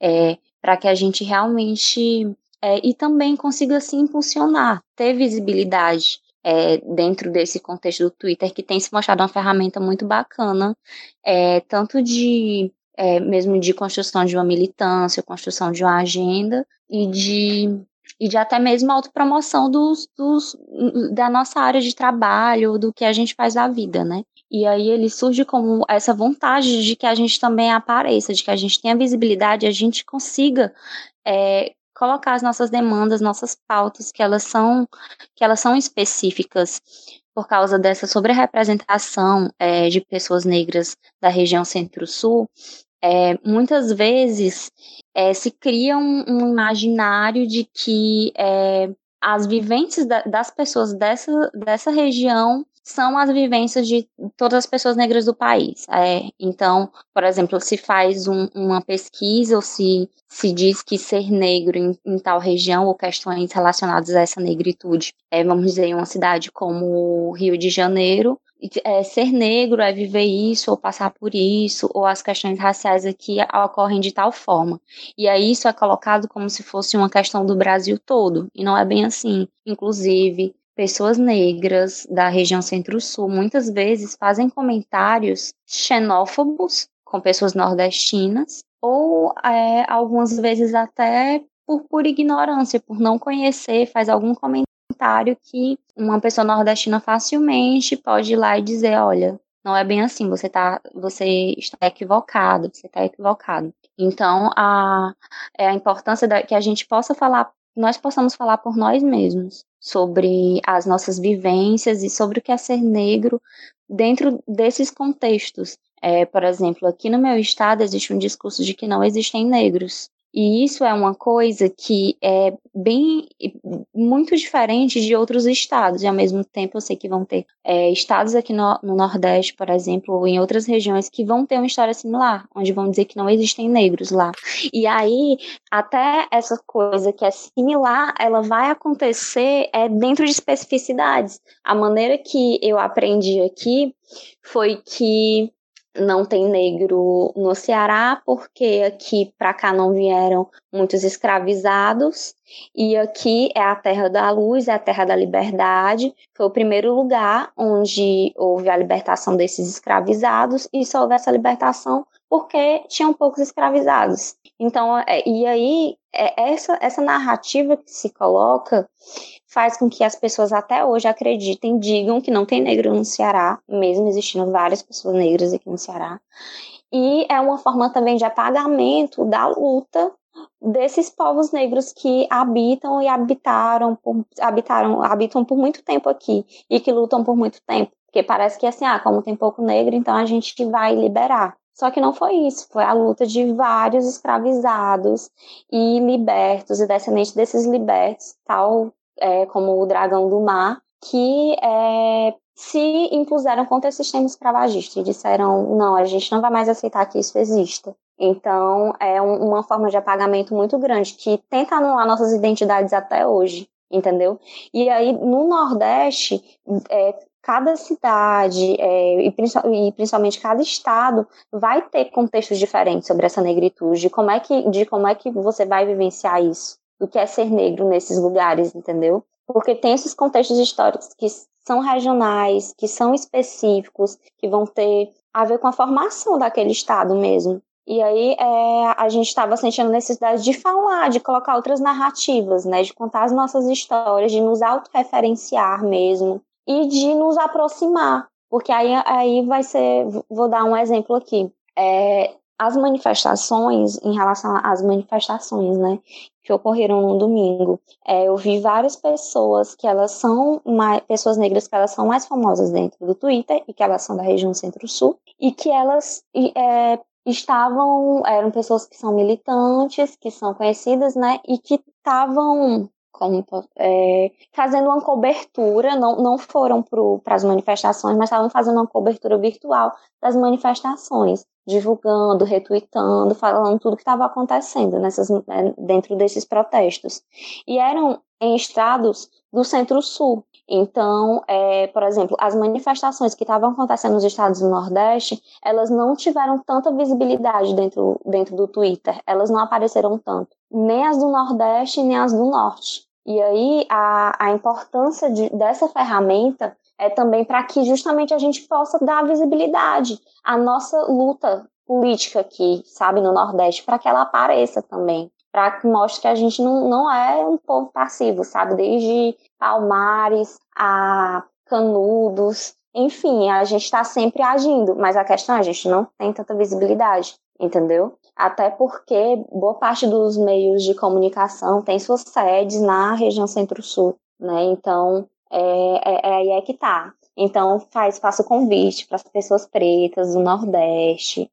é, para que a gente realmente é, e também consiga se impulsionar, ter visibilidade é, dentro desse contexto do Twitter, que tem se mostrado uma ferramenta muito bacana, é, tanto de é, mesmo de construção de uma militância, construção de uma agenda e de e de até mesmo autopromoção dos, dos, da nossa área de trabalho, do que a gente faz da vida, né? E aí ele surge como essa vontade de que a gente também apareça, de que a gente tenha visibilidade, a gente consiga é, colocar as nossas demandas, nossas pautas, que elas são, que elas são específicas por causa dessa sobre-representação é, de pessoas negras da região centro-sul, é, muitas vezes é, se cria um, um, imaginário de que é, as vivências da, das pessoas dessa, dessa região são as vivências de todas as pessoas negras do país. É, então, por exemplo, se faz um, uma pesquisa ou se, se diz que ser negro em, em, tal região ou questões relacionadas a essa negritude, é, vamos dizer, em uma cidade como Rio de Janeiro, é, ser negro é viver isso ou passar por isso, ou as questões raciais aqui ocorrem de tal forma. E aí isso é colocado como se fosse uma questão do Brasil todo, e não é bem assim. Inclusive, pessoas negras da região centro-sul muitas vezes fazem comentários xenófobos com pessoas nordestinas, ou é, algumas vezes até por, por ignorância, por não conhecer, faz algum comentário que uma pessoa nordestina facilmente pode ir lá e dizer, olha, não é bem assim, você tá, você está equivocado, você está equivocado. Então, a, é a importância da, que a gente possa falar, nós possamos falar por nós mesmos sobre as nossas vivências e sobre o que é ser negro dentro desses contextos. É, por exemplo, aqui no meu estado existe um discurso de que não existem negros. E isso é uma coisa que é bem muito diferente de outros estados. E ao mesmo tempo eu sei que vão ter é, estados aqui no, no, Nordeste, por exemplo, ou em outras regiões que vão ter uma história similar, onde vão dizer que não existem negros lá. E aí, até essa coisa que é similar, ela vai acontecer é, dentro de especificidades. A maneira que eu aprendi aqui foi que não tem negro no Ceará, porque aqui para cá não vieram muitos escravizados, e aqui é a terra da luz, é a terra da liberdade. Foi o primeiro lugar onde houve a libertação desses escravizados, e só houve essa libertação porque tinham poucos escravizados. Então, é, e aí, é, essa, essa narrativa que se coloca faz com que as pessoas até hoje acreditem, digam que não tem negro no Ceará, mesmo existindo várias pessoas negras aqui no Ceará. E é uma forma também de apagamento da luta desses povos negros que habitam e habitaram por, habitaram, habitam por muito tempo aqui e que lutam por muito tempo. Porque parece que assim, ah, como tem pouco negro, então a gente vai liberar. Só que não foi isso, foi a luta de vários escravizados e libertos e descendentes desses libertos, tal é, como o Dragão do Mar, que é, se impuseram contra esse sistema escravagista e disseram: não, a gente não vai mais aceitar que isso exista. Então, é um, uma forma de apagamento muito grande que tenta anular nossas identidades até hoje, entendeu? E aí, no Nordeste, é, cada cidade é, e, e, principalmente cada estado vai ter contextos diferentes sobre essa negritude, de como é que, de como é que você vai vivenciar isso do que é ser negro nesses lugares, entendeu? Porque tem esses contextos históricos que são regionais, que são específicos, que vão ter a ver com a formação daquele estado mesmo. E aí é, a gente estava sentindo necessidade de falar, de colocar outras narrativas, né? De contar as nossas histórias, de nos autorreferenciar mesmo e de nos aproximar. Porque aí, aí vai ser. Vou dar um exemplo aqui. É, as manifestações, em relação às manifestações, né, que ocorreram no domingo, é, eu vi várias pessoas que elas são mais, pessoas negras que elas são mais famosas dentro do Twitter e que elas são da região Centro-Sul e que elas é, estavam, eram pessoas que são militantes, que são conhecidas, né, e que estavam como é, fazendo uma cobertura, não, não foram para as manifestações, mas estavam fazendo uma cobertura virtual das manifestações divulgando, retweetando, falando tudo que estava acontecendo nessas, né, dentro desses protestos. E eram em estados do Centro-Sul. Então, é, por exemplo, as manifestações que estavam acontecendo nos estados do Nordeste, elas não tiveram tanta visibilidade dentro, dentro do Twitter, elas não apareceram tanto. Nem as do Nordeste, nem as do Norte. E aí, a, a importância de, dessa ferramenta é também para que justamente a gente possa dar visibilidade à nossa luta política aqui, sabe, no Nordeste, para que ela apareça também, para que mostre que a gente não, não é um povo passivo, sabe, desde Palmares a Canudos, enfim, a gente está sempre agindo, mas a questão é a gente não tem tanta visibilidade, entendeu? Até porque boa parte dos meios de comunicação tem suas sedes na região centro-sul, né? Então, é, é, é aí é que tá. Então, faz, faço convite para as pessoas pretas do Nordeste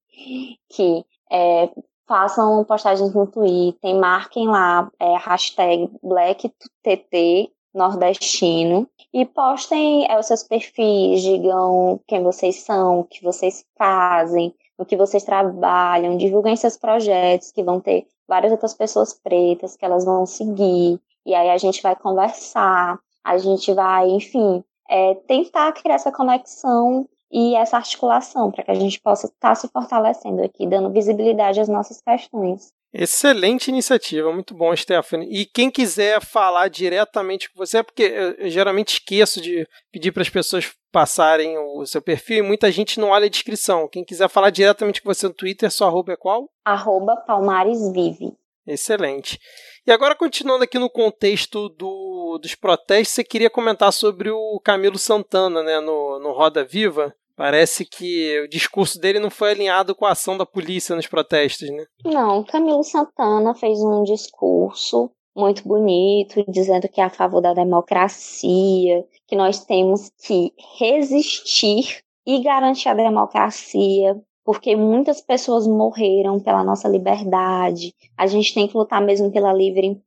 que é, façam postagens no Twitter, marquem lá é, hashtag BlackTT nordestino e postem é, os seus perfis, digam quem vocês são, o que vocês fazem, o que vocês trabalham, divulguem seus projetos que vão ter várias outras pessoas pretas que elas vão seguir e aí a gente vai conversar, a gente vai, enfim, é, tentar criar essa conexão e essa articulação para que a gente possa estar tá se fortalecendo aqui, dando visibilidade às nossas questões. Excelente iniciativa, muito bom, Stephanie. E quem quiser falar diretamente com você, porque eu geralmente esqueço de pedir para as pessoas passarem o seu perfil e muita gente não olha a descrição. Quem quiser falar diretamente com você no Twitter, sua arroba é qual? Arroba Palmaresvive. Excelente. E agora, continuando aqui no contexto do, dos protestos, você queria comentar sobre o Camilo Santana, né, no, no Roda Viva. Parece que o discurso dele não foi alinhado com a ação da polícia nos protestos, né? Não, Camilo Santana fez um discurso muito bonito, dizendo que é a favor da democracia, que nós temos que resistir e garantir a democracia, porque muitas pessoas morreram pela nossa liberdade. A gente tem que lutar mesmo pela livre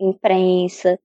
imprensa.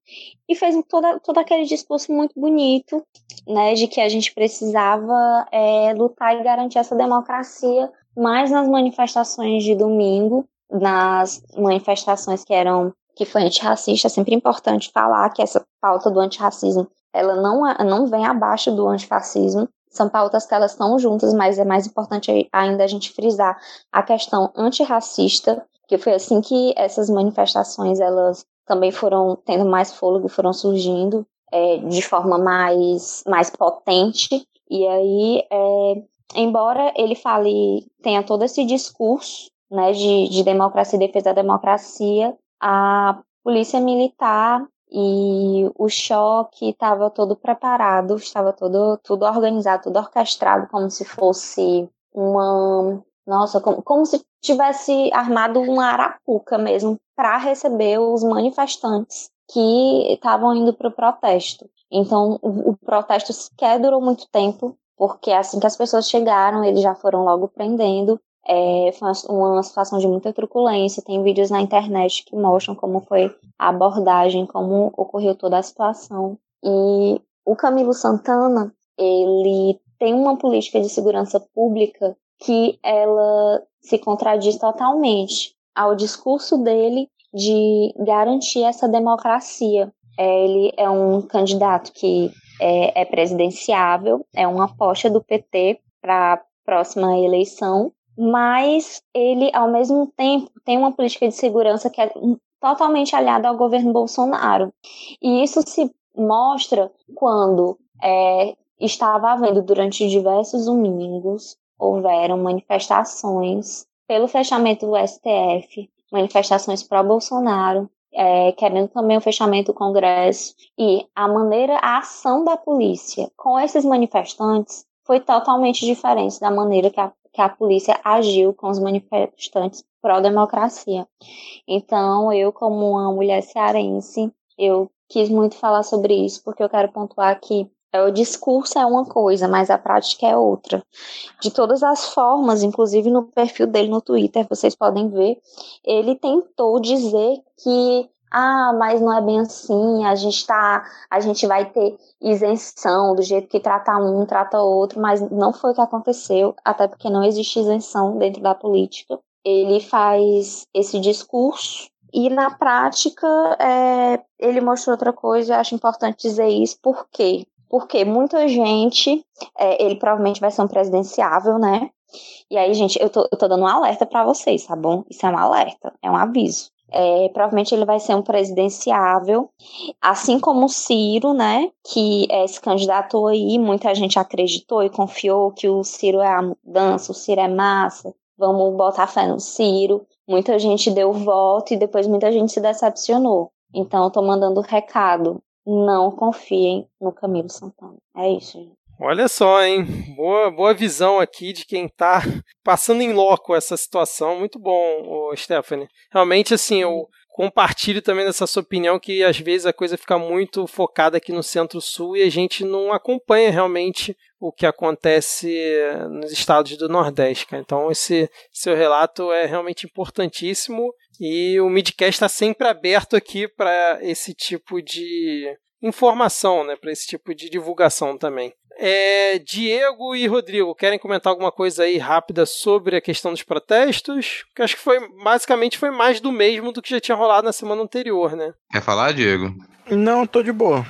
E fez todo, todo aquele discurso muito bonito, né, de que a gente precisava é, lutar e garantir essa democracia mais nas manifestações de domingo, nas manifestações que eram que foi antirracista, é sempre importante falar que essa pauta do antirracismo ela não, não vem abaixo do antifascismo, são pautas que elas estão juntas, mas é mais importante ainda a gente frisar a questão antirracista, que foi assim que essas manifestações elas também foram tendo mais fôlego, foram surgindo é, de forma mais, mais potente. E aí, é, embora ele fale, tenha todo esse discurso né, de, de democracia e defesa da democracia, a polícia militar e o choque estava todo preparado, estava todo tudo organizado, tudo orquestrado como se fosse uma nossa, como, como se tivesse armado uma arapuca mesmo para receber os manifestantes que estavam indo para o protesto. Então, o, o protesto sequer durou muito tempo, porque assim que as pessoas chegaram, eles já foram logo prendendo é, uma situação de muita truculência. Tem vídeos na internet que mostram como foi a abordagem, como ocorreu toda a situação. E o Camilo Santana, ele tem uma política de segurança pública que ela se contradiz totalmente ao discurso dele de garantir essa democracia. É, ele é um candidato que é, é presidenciável, é uma aposta do PT para a próxima eleição, mas ele, ao mesmo tempo, tem uma política de segurança que é totalmente aliada ao governo Bolsonaro. E isso se mostra quando é, estava havendo, durante diversos domingos, houveram manifestações pelo fechamento do STF, manifestações pró-Bolsonaro, é, querendo também o fechamento do Congresso, e a maneira, a ação da polícia com esses manifestantes foi totalmente diferente da maneira que a que a polícia agiu com os manifestantes pró-democracia. Então, eu, como uma mulher cearense, eu quis muito falar sobre isso, porque eu quero pontuar que é, o discurso é uma coisa, mas a prática é outra. De todas as formas, inclusive no perfil dele no Twitter, vocês podem ver, ele tentou dizer que ah, mas não é bem assim, a gente tá, a gente vai ter isenção do jeito que trata um, trata outro, mas não foi o que aconteceu, até porque não existe isenção dentro da política. Ele faz esse discurso e na prática é, ele mostrou outra coisa, eu acho importante dizer isso, por quê? Porque muita gente, é, ele provavelmente vai ser um presidenciável, né? E aí, gente, eu tô, eu tô dando um alerta para vocês, tá bom? Isso é um alerta, é um aviso. É, provavelmente ele vai ser um presidenciável, assim como o Ciro, né, que é, se candidatou aí, muita gente acreditou e confiou que o Ciro é a mudança, o Ciro é massa, vamos botar fé no Ciro. Muita gente deu voto e depois muita gente se decepcionou. Então, eu tô mandando recado, não confiem no Camilo Santana. É isso, gente. Olha só, hein? Boa, boa visão aqui de quem está passando em loco essa situação. Muito bom, Stephanie. Realmente, assim, eu compartilho também dessa sua opinião que às vezes a coisa fica muito focada aqui no Centro-Sul e a gente não acompanha realmente o que acontece nos estados do Nordeste. Cara. Então, esse seu relato é realmente importantíssimo e o Midcast está sempre aberto aqui para esse tipo de informação, né, para esse tipo de divulgação também. É, Diego e Rodrigo, querem comentar alguma coisa aí rápida sobre a questão dos protestos? Que acho que foi basicamente foi mais do mesmo do que já tinha rolado na semana anterior, né? Quer falar, Diego? Não, tô de boa.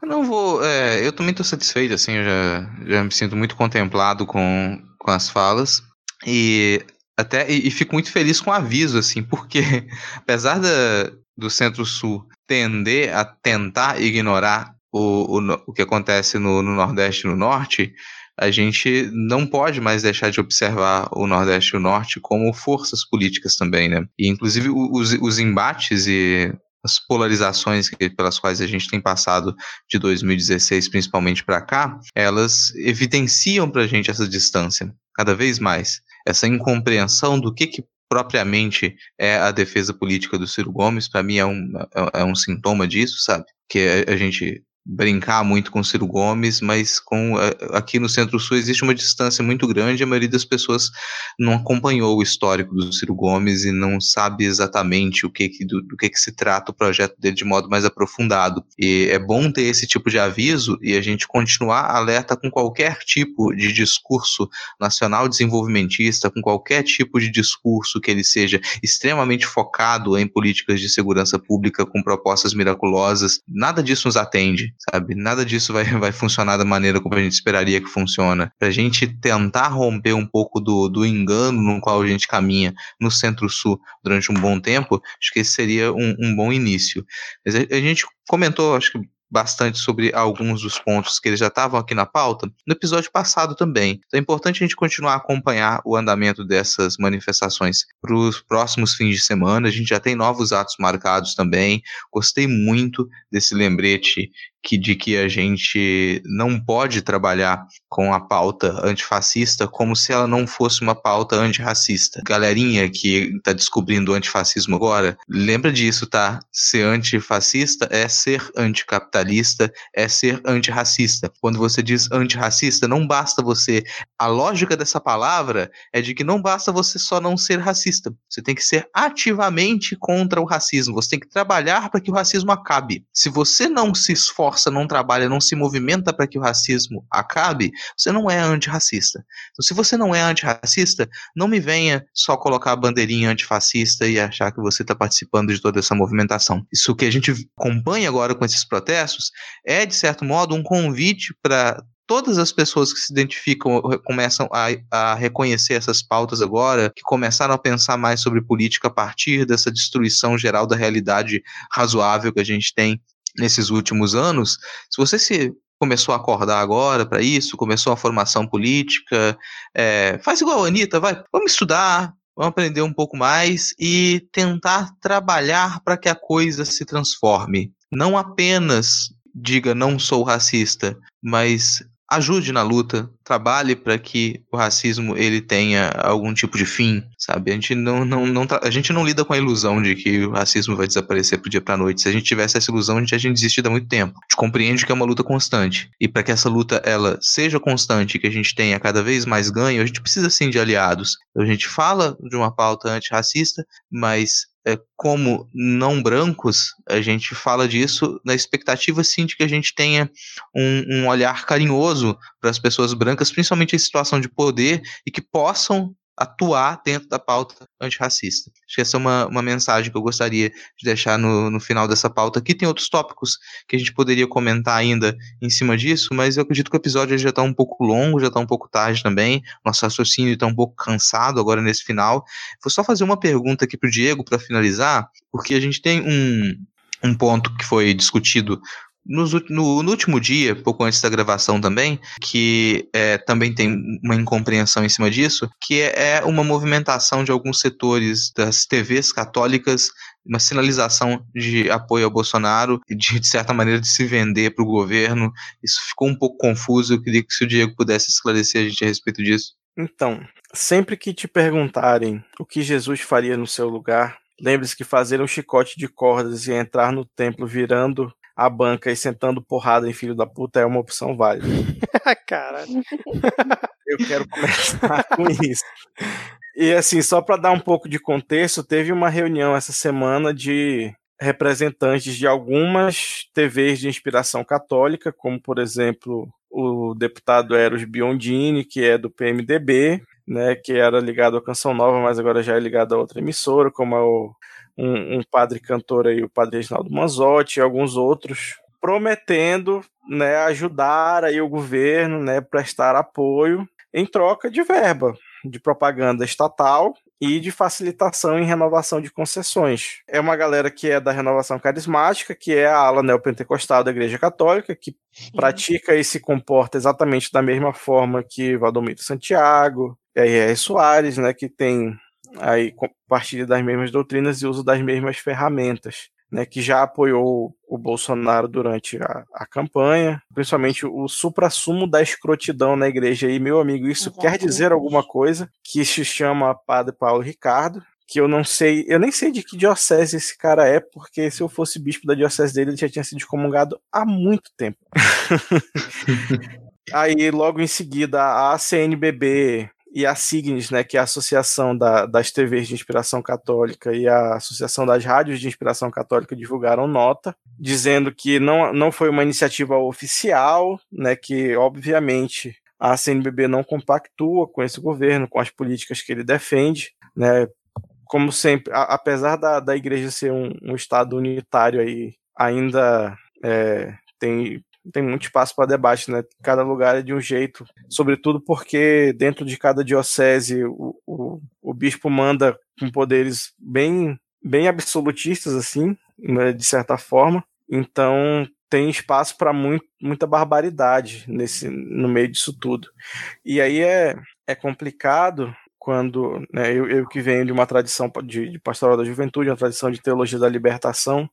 Eu não vou. É, eu também tô satisfeito, assim, eu já, já me sinto muito contemplado com, com as falas. E até e, e fico muito feliz com o aviso, assim, porque apesar da, do Centro-Sul tender a tentar ignorar o, o, o que acontece no, no Nordeste e no Norte, a gente não pode mais deixar de observar o Nordeste e o Norte como forças políticas também, né? E inclusive os, os embates e as polarizações pelas quais a gente tem passado de 2016 principalmente para cá, elas evidenciam para a gente essa distância cada vez mais, essa incompreensão do que, que propriamente é a defesa política do Ciro Gomes, para mim é um, é, é um sintoma disso, sabe? Que a gente brincar muito com Ciro Gomes, mas com eh, aqui no Centro-Sul existe uma distância muito grande, a maioria das pessoas não acompanhou o histórico do Ciro Gomes e não sabe exatamente o que, que do, do, que, que se trata o projeto dele de modo mais aprofundado. E é bom ter esse tipo de aviso e a gente continuar alerta com qualquer tipo de discurso nacional desenvolvimentista, com qualquer tipo de discurso que ele seja extremamente focado em políticas de segurança pública com propostas miraculosas, nada disso nos atende sabe? Nada disso vai, vai funcionar da maneira como a gente esperaria que funciona. Pra gente tentar romper um pouco do, do engano no qual a gente caminha no Centro-Sul durante um bom tempo, acho que esse seria um, um bom início. Mas a, a gente comentou, acho que bastante sobre alguns dos pontos que eles já estavam aqui na pauta no episódio passado também. Então é importante a gente continuar a acompanhar o andamento dessas manifestações para os próximos fins de semana. A gente já tem novos atos marcados também. Gostei muito desse lembrete que, de que a gente não pode trabalhar com a pauta antifascista como se ela não fosse uma pauta antirracista. Galerinha que está descobrindo o antifascismo agora, lembra disso, tá? Ser antifascista é ser anticapitalista, é ser antirracista. Quando você diz antirracista, não basta você. A lógica dessa palavra é de que não basta você só não ser racista. Você tem que ser ativamente contra o racismo. Você tem que trabalhar para que o racismo acabe. Se você não se esforça esforça, não trabalha, não se movimenta para que o racismo acabe, você não é antirracista. Então, se você não é antirracista, não me venha só colocar a bandeirinha antifascista e achar que você está participando de toda essa movimentação. Isso que a gente acompanha agora com esses protestos é, de certo modo, um convite para todas as pessoas que se identificam começam a, a, reconhecer essas pautas agora, que começaram a pensar mais sobre política a partir dessa destruição geral da realidade razoável que a gente tem nesses últimos anos, se você se começou a acordar agora para isso, começou a formação política, é, faz igual a Anitta, vai, vamos estudar, vamos aprender um pouco mais e tentar trabalhar para que a coisa se transforme. Não apenas diga não sou racista, mas ajude na luta, trabalhe para que o racismo ele tenha algum tipo de fim, sabe? A gente não, não, não a gente não lida com a ilusão de que o racismo vai desaparecer pro dia para noite. Se a gente tivesse essa ilusão, a gente já tinha desistido há muito tempo. A gente compreende que é uma luta constante e para que essa luta ela seja constante, que a gente tenha cada vez mais ganho, a gente precisa sim de aliados. A gente fala de uma pauta antirracista, mas é, como não brancos, a gente fala disso na expectativa sim de que a gente tenha um, um olhar carinhoso para as pessoas brancas, principalmente em situação de poder, e que possam atuar dentro da pauta antirracista. Acho que essa é uma, uma mensagem que eu gostaria de deixar no, no final dessa pauta. Aqui tem outros tópicos que a gente poderia comentar ainda em cima disso, mas eu acredito que o episódio já está um pouco longo, já está um pouco tarde também. Nosso raciocínio está um pouco cansado agora nesse final. Vou só fazer uma pergunta aqui para o Diego para finalizar, porque a gente tem um, um ponto que foi discutido no, no, no, último dia, pouco antes da gravação também, que é, também tem uma incompreensão em cima disso, que é, é uma movimentação de alguns setores das TVs católicas uma sinalização de apoio ao Bolsonaro de, de certa maneira de se vender para o governo. Isso ficou um pouco confuso. Eu queria que se o Diego pudesse esclarecer a gente a respeito disso. Então, sempre que te perguntarem o que Jesus faria no seu lugar, lembre-se que fazer um chicote de cordas e entrar no templo virando a banca e sentando porrada em filho da puta é uma opção válida. Caralho. Eu quero começar com isso. E assim, só para dar um pouco de contexto, teve uma reunião essa semana de representantes de algumas TVs de inspiração católica, como por exemplo o deputado Eros Biondini, que é do PMDB, né, que era ligado à Canção Nova, mas agora já é ligado a outra emissora, como é o, um, um, padre cantor aí, o padre Reginaldo Manzotti e alguns outros, prometendo né, ajudar aí o governo, né, prestar apoio em troca de verba de propaganda estatal e de facilitação em renovação de concessões. É uma galera que é da renovação carismática, que é a ala neopentecostal da Igreja Católica, que Sim. pratica e se comporta exatamente da mesma forma que Valdomiro Santiago, e R. Soares, né, que tem aí partilha das mesmas doutrinas e uso das mesmas ferramentas né, que já apoiou o Bolsonaro durante a, a campanha, principalmente o supra-sumo da escrotidão na igreja. E, meu amigo, isso Exatamente. quer dizer alguma coisa, que se chama Padre Paulo Ricardo, que eu não sei, eu nem sei de que diocese esse cara é, porque se eu fosse bispo da diocese dele, ele já tinha sido excomungado há muito tempo. Aí, logo em seguida, a CNBB e a Signes, né, que é a Associação da, das TVs de Inspiração Católica e a Associação das Rádios de Inspiração Católica divulgaram nota dizendo que não, não foi uma iniciativa oficial, né, que obviamente a CNBB não compactua com esse governo, com as políticas que ele defende, né, como sempre, a, apesar da, da igreja ser um, um estado unitário aí, ainda é, tem tem muito espaço para debate, né? Cada lugar é de um jeito, sobretudo porque dentro de cada diocese o, o, o bispo manda com poderes bem, bem absolutistas, assim, né, de certa forma. Então tem espaço para muita barbaridade nesse, no meio disso tudo. E aí é, é complicado quando né, eu, eu, que venho de uma tradição de, de pastoral da juventude, uma tradição de teologia da libertação,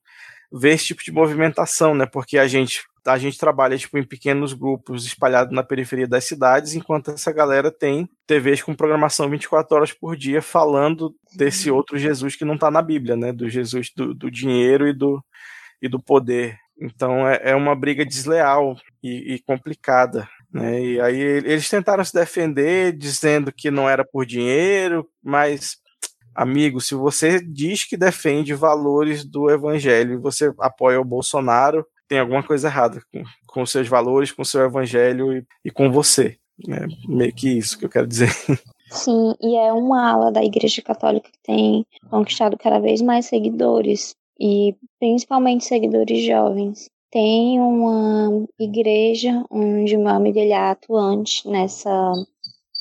ver esse tipo de movimentação, né? Porque a gente a gente trabalha tipo em pequenos grupos espalhados na periferia das cidades, enquanto essa galera tem TVs com programação 24 horas por dia falando desse outro Jesus que não está na Bíblia, né? Do Jesus do, do, dinheiro e do, e do poder. Então é, é uma briga desleal e, e complicada. Né? E aí eles tentaram se defender dizendo que não era por dinheiro, mas amigo, se você diz que defende valores do evangelho e você apoia o Bolsonaro, tem alguma coisa errada com, com seus valores, com seu evangelho e, e com você. É meio que isso que eu quero dizer. Sim, e é uma ala da Igreja Católica que tem conquistado cada vez mais seguidores, e principalmente seguidores jovens. Tem uma igreja onde meu amigo ele é atuante nessa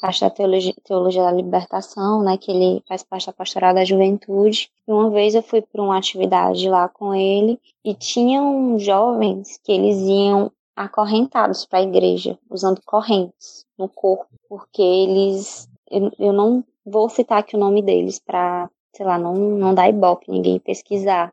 parte da teologia, teologia, da libertação, né, que ele faz parte da pastoral da juventude. E uma vez eu fui para uma atividade lá com ele e tinham jovens que eles iam acorrentados para a igreja, usando correntes no corpo, porque eles, eu, eu não vou citar aqui o nome deles para, sei lá, não, não dar ibope, ninguém pesquisar,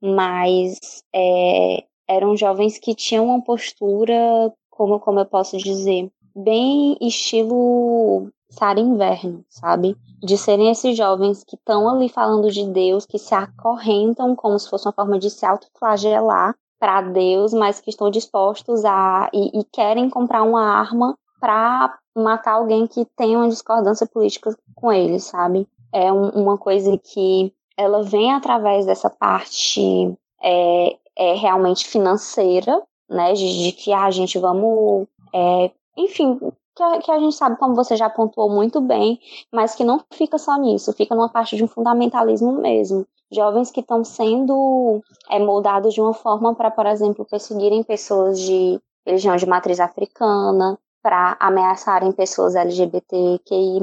mas é, eram jovens que tinham uma postura, como, como eu posso dizer, bem estilo Sara Inverno, sabe? De serem esses jovens que estão ali falando de Deus, que se acorrentam como se fosse uma forma de se autoflagelar para Deus, mas que estão dispostos a e, e querem comprar uma arma para matar alguém que tem uma discordância política com eles, sabe? É um, uma coisa que ela vem através dessa parte é, é realmente financeira, né? De, de que ah, a gente vamos é, enfim, que a, que a, gente sabe, como você já pontuou muito bem, mas que não fica só nisso, fica numa parte de um fundamentalismo mesmo. Jovens que estão sendo é, moldados de uma forma para, por exemplo, perseguirem pessoas de religião de matriz africana, para ameaçarem pessoas LGBTQI,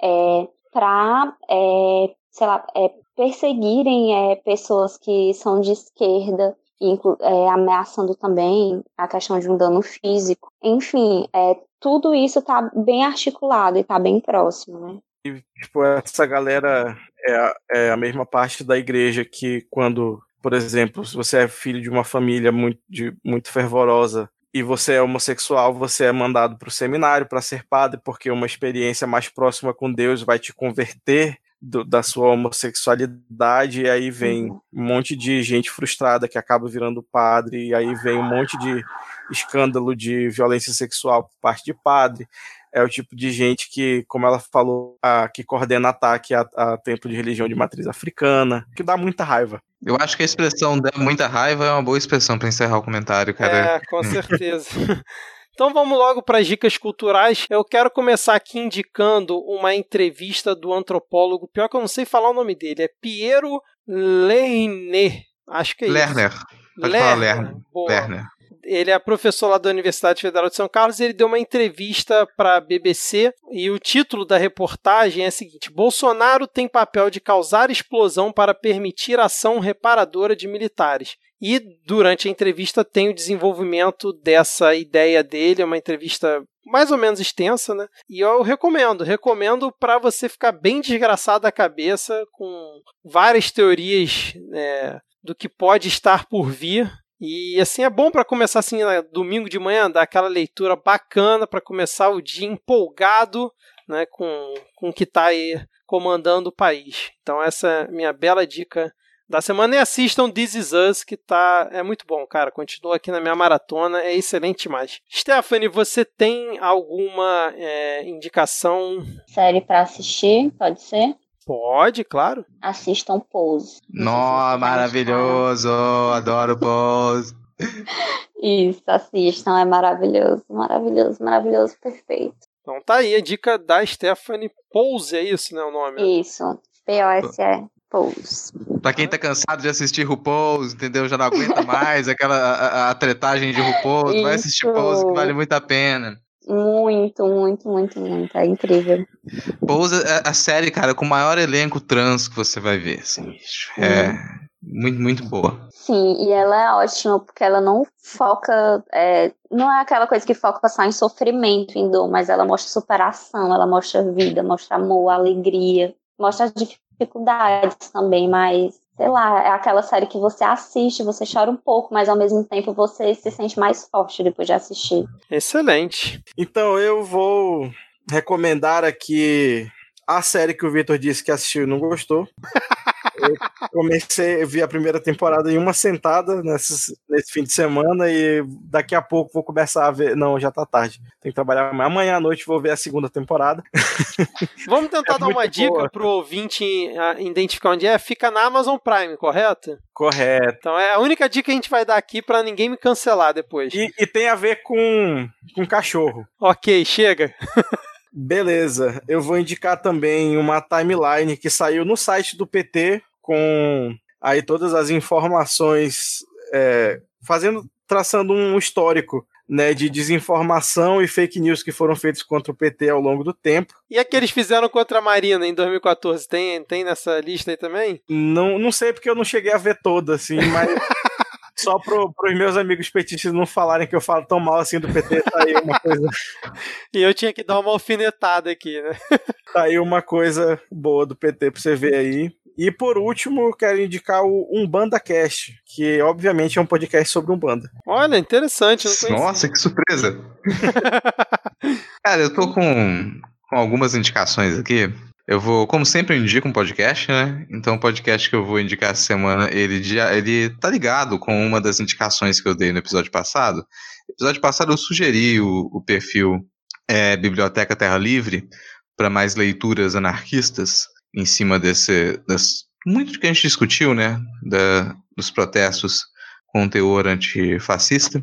é, para, é, sei lá, é, perseguirem é, pessoas que são de esquerda, é, ameaçando também a questão de um dano físico. Enfim, é, tudo isso está bem articulado e está bem próximo, né? E, tipo, essa galera é a, é a mesma parte da igreja que quando, por exemplo, se você é filho de uma família muito, de, muito fervorosa e você é homossexual, você é mandado para o seminário para ser padre, porque uma experiência mais próxima com Deus vai te converter do, da sua homossexualidade, e aí vem uhum. um monte de gente frustrada que acaba virando padre, e aí vem um monte de escândalo de violência sexual por parte de padre. é o tipo de gente que, como ela falou, a, que coordena ataque a, a templo de religião de matriz africana, que dá muita raiva. Eu acho que a expressão dá muita raiva é uma boa expressão para encerrar o comentário, cara. É, com certeza. Então vamos logo para as dicas culturais. Eu quero começar aqui indicando uma entrevista do antropólogo, pior que eu não sei falar o nome dele, é Piero Lerner. Acho que é Lerner. isso. Pode Lerner. falar Lerner. Lerner. Ele é professor lá da Universidade Federal de São Carlos. Ele deu uma entrevista para a BBC e o título da reportagem é o seguinte: Bolsonaro tem papel de causar explosão para permitir ação reparadora de militares. E durante a entrevista tem o desenvolvimento dessa ideia dele, é uma entrevista mais ou menos extensa, né? E eu recomendo, recomendo para você ficar bem desgraçado da cabeça com várias teorias é, do que pode estar por vir. E assim é bom para começar assim né, domingo de manhã, dar aquela leitura bacana para começar o dia empolgado, né, com com que está aí comandando o país. Então essa é minha bela dica da semana e assistam This Is Us, que tá é muito bom, cara. Continua aqui na minha maratona, é excelente mais. Stephanie, você tem alguma é, indicação? Série pra assistir, pode ser? Pode, claro. Assistam Pose. Vocês maravilhoso! Adoro Pose. Isso, assistam, é maravilhoso, maravilhoso, maravilhoso, perfeito. Então tá aí a dica da Stephanie Pose, é isso, né, o nome? Isso, P-O-S-E, Pose. Pra quem tá cansado de assistir RuPaul's, entendeu? Já não aguenta mais aquela a, a- a tretagem de RuPaul's, vai assistir. Pose que vale muito a pena. Muito, muito, muito, muito, é incrível. É a série, cara, com o maior elenco trans que você vai ver, assim. bicho. É muito, muito boa. Sim, e ela é ótima porque ela não foca, é, não é aquela coisa que foca só em sofrimento, em dor, mas ela mostra superação, ela mostra vida, mostra amor, alegria, mostra as dificuldades também, mas sei lá, é aquela série que você assiste, você chora um pouco, mas ao mesmo tempo você se sente mais forte depois de assistir. Excelente. Então eu vou recomendar aqui a série que o Victor disse que assistiu e não gostou. Eu comecei, eu vi a primeira temporada em uma sentada nesse, nesse fim de semana e daqui a pouco vou começar a ver. Não, já tá tarde. Tem que trabalhar amanhã. Amanhã à noite vou ver a segunda temporada. Vamos tentar É dar uma dica boa. pro ouvinte identificar onde é. Fica na Amazon Prime, correto? Correto. Então é a única dica que a gente vai dar aqui pra ninguém me cancelar depois. E, e tem a ver com, com cachorro. Ok, chega. Beleza, eu vou indicar também uma timeline que saiu no site do PT com aí todas as informações, é, fazendo, traçando um histórico né, de desinformação e fake news que foram feitos contra o PT ao longo do tempo. E a que eles fizeram contra a Marina em 2014, tem, tem nessa lista aí também? Não, não sei porque eu não cheguei a ver toda, assim, mas só pro, pros meus amigos petistas não falarem que eu falo tão mal assim do PT, tá aí uma coisa, E eu tinha que dar uma alfinetada aqui, né? tá aí uma coisa boa do PT pra você ver aí. E por último, eu quero indicar o Umbanda Cast, que obviamente é um podcast sobre Umbanda. Olha, interessante. Nossa, que surpresa! Cara, eu tô com, com algumas indicações aqui. Eu vou, como sempre, eu indico um podcast, né? Então, o podcast que eu vou indicar essa semana, ele, já, ele tá ligado com uma das indicações que eu dei no episódio passado. No episódio passado, eu sugeri o, o perfil é, Biblioteca Terra Livre para mais leituras anarquistas em cima desse. Das, muito que a gente discutiu, né? Da, dos protestos com teor antifascista.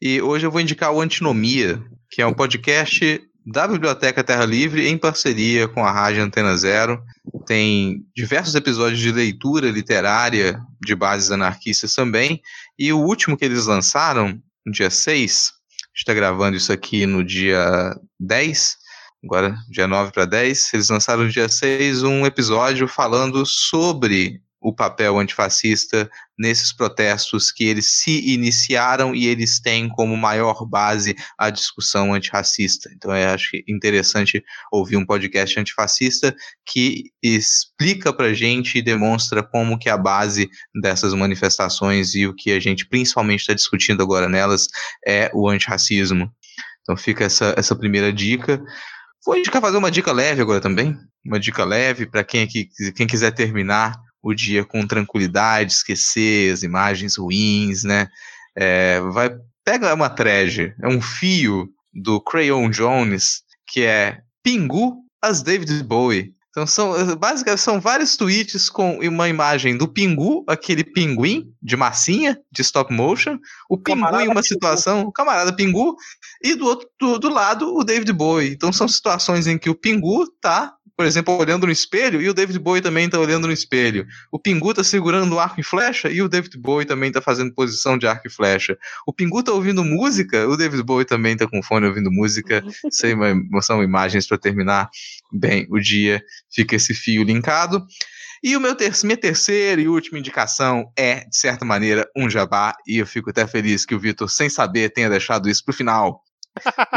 E hoje eu vou indicar o Antinomia, que é um podcast da Biblioteca Terra Livre em parceria com a Rádio Antena Zero. Tem diversos episódios de leitura literária de bases anarquistas também. E o último que eles lançaram, no dia 6, a gente está gravando isso aqui no dia 10, agora dia 9 para 10, eles lançaram no dia 6 um episódio falando sobre o papel antifascista nesses protestos que eles se iniciaram e eles têm como maior base a discussão antirracista. Então eu acho interessante ouvir um podcast antifascista que explica pra gente e demonstra como que a base dessas manifestações e o que a gente principalmente está discutindo agora nelas é o antirracismo. Então fica essa, essa primeira dica. Vou indicar fazer uma dica leve agora também. Uma dica leve para quem, aqui, quem quiser terminar o dia com tranquilidade, esquecer as imagens ruins, né? É, vai pega uma thread, é um fio do Crayon Jones que é Pingu as David Bowie. Então são basicamente são vários tweets com uma imagem do Pingu, aquele pinguim de massinha, de stop motion, o Pingu camarada em uma situação, o camarada Pingu, e do outro do, do, lado o David Bowie. Então são situações em que o Pingu tá por exemplo, olhando no espelho e o David Bowie também está olhando no espelho. O Pingu está segurando um arco e flecha e o David Bowie também está fazendo posição de arco e flecha. O Pingu está ouvindo música, o David Bowie também está com fone ouvindo música. Sei, são imagens para terminar bem o dia. Fica esse fio linkado. E o meu ter minha terceira e última indicação é, de certa maneira, um jabá, e eu fico até feliz que o Vitor, sem saber, tenha deixado isso para o final.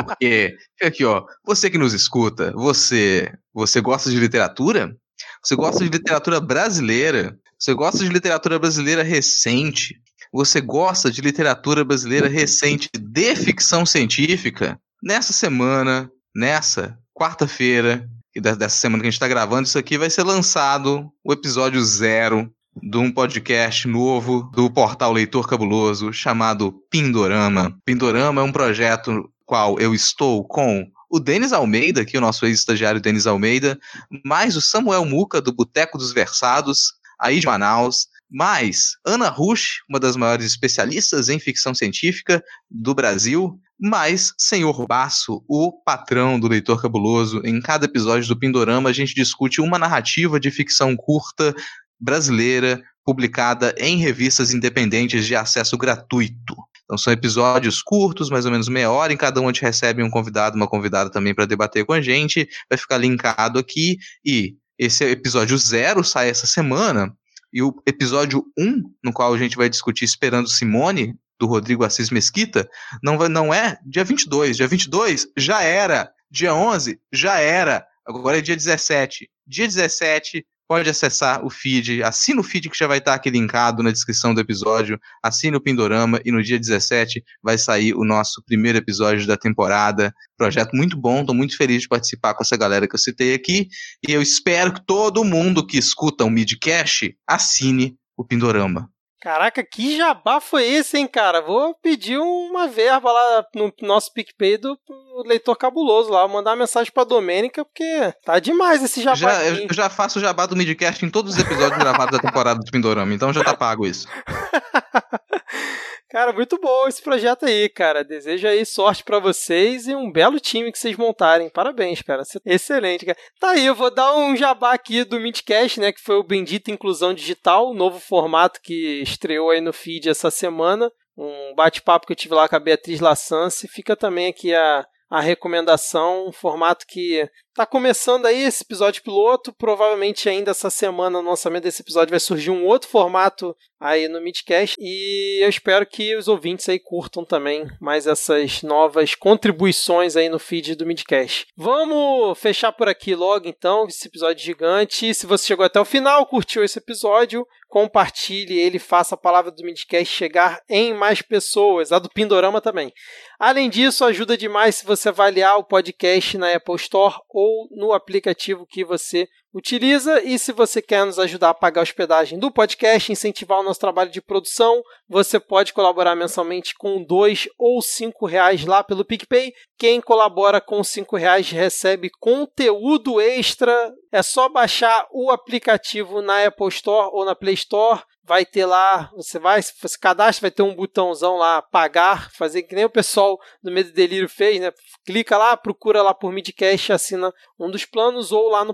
Porque, aqui, ó, você que nos escuta, você, você gosta de literatura? Você gosta de literatura brasileira? Você gosta de literatura brasileira recente? Você gosta de literatura brasileira recente de ficção científica? Nessa semana, nessa quarta-feira, dessa semana que a gente está gravando isso aqui, vai ser lançado o episódio zero de um podcast novo do portal Leitor Cabuloso chamado Pindorama. Pindorama é um projeto qual eu estou com o Denis Almeida, aqui o nosso ex-estagiário Denis Almeida, mais o Samuel Muca, do Boteco dos Versados, aí de Manaus, mais Ana Rush, uma das maiores especialistas em ficção científica do Brasil, mais Senhor Baço, o patrão do Leitor Cabuloso. Em cada episódio do Pindorama, a gente discute uma narrativa de ficção curta brasileira publicada em revistas independentes de acesso gratuito. Então são episódios curtos, mais ou menos meia hora, em cada um a gente recebe um convidado, uma convidada também para debater com a gente, vai ficar linkado aqui, e esse episódio zero sai essa semana, e o episódio 1, um, no qual a gente vai discutir Esperando Simone, do Rodrigo Assis Mesquita, não, vai, não é dia 22, dia 22 já era, dia 11 já era, agora é dia 17. Dia 17 pode acessar o feed, assina o feed que já vai estar aqui linkado na descrição do episódio, assina o Pindorama e no dia 17 vai sair o nosso primeiro episódio da temporada. Projeto muito bom, estou muito feliz de participar com essa galera que eu citei aqui e eu espero que todo mundo que escuta o Midcast assine o Pindorama. Caraca, que jabá foi esse, hein, cara? Vou pedir uma verba lá no nosso PicPay do leitor cabuloso lá. Vou mandar uma mensagem pra Domênica, porque tá demais esse jabá. Já, eu já faço o jabá do Midcast em todos os episódios gravados da temporada do Pindorama, então já tá pago isso. Cara, muito bom esse projeto aí, cara. Desejo aí sorte para vocês e um belo time que vocês montarem. Parabéns, cara. Excelente, cara. Tá aí, eu vou dar um jabá aqui do Midcast, né, que foi o Bendita Inclusão Digital, novo formato que estreou aí no feed essa semana. Um bate-papo que eu tive lá com a Beatriz Lassance. Fica também aqui a, a recomendação, um formato que Tá começando aí esse episódio piloto. Provavelmente ainda essa semana, no lançamento desse episódio, vai surgir um outro formato aí no Midcast. E eu espero que os ouvintes aí curtam também mais essas novas contribuições aí no feed do Midcast. Vamos fechar por aqui logo então, esse episódio gigante. Se você chegou até o final, curtiu esse episódio, compartilhe ele, faça a palavra do Midcast chegar em mais pessoas, a do Pindorama também. Além disso, ajuda demais se você avaliar o podcast na Apple Store ou ou no aplicativo que você utiliza. E se você quer nos ajudar a pagar a hospedagem do podcast, incentivar o nosso trabalho de produção, você pode colaborar mensalmente com dois ou cinco reais lá pelo PicPay. Quem colabora com cinco reais recebe conteúdo extra. É só baixar o aplicativo na Apple Store ou na Play Store vai ter lá, você vai, se você cadastra, vai ter um botãozão lá, pagar, fazer que nem o pessoal do Medo e Delírio fez, né? Clica lá, procura lá por Midcast, assina um dos planos ou lá no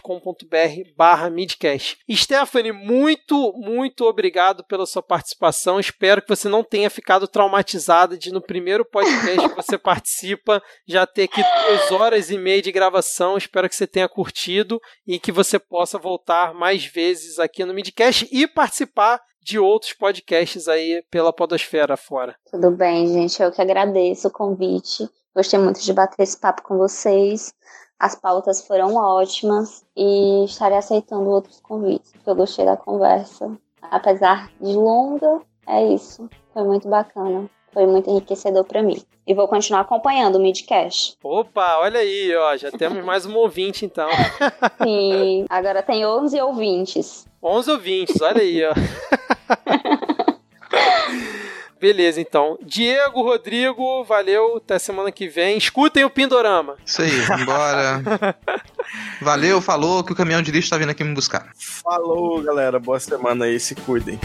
padrim.com.br barra Midcast. Stephanie, muito, muito obrigado pela sua participação. Espero que você não tenha ficado traumatizada de no primeiro podcast que você participa já ter aqui duas horas e meia de gravação. Espero que você tenha curtido e que você possa voltar mais vezes aqui no Midcast e participar participar de outros podcasts aí pela podosfera fora. Tudo bem, gente. Eu que agradeço o convite. Gostei muito de bater esse papo com vocês. As pautas foram ótimas e estarei aceitando outros convites. Eu gostei da conversa. Apesar de longa, é isso. Foi muito bacana. Foi muito enriquecedor para mim. E vou continuar acompanhando o Midcast. Opa, olha aí, ó. Já temos mais um ouvinte, então. Sim, agora tem 11 ouvintes. 11 ouvintes, olha aí, ó. Beleza, então. Diego, Rodrigo, valeu. Até semana que vem. Escutem o Pindorama. Isso aí, vambora. Valeu, falou que o caminhão de lixo tá vindo aqui me buscar. Falou, galera. Boa semana aí. Se cuidem.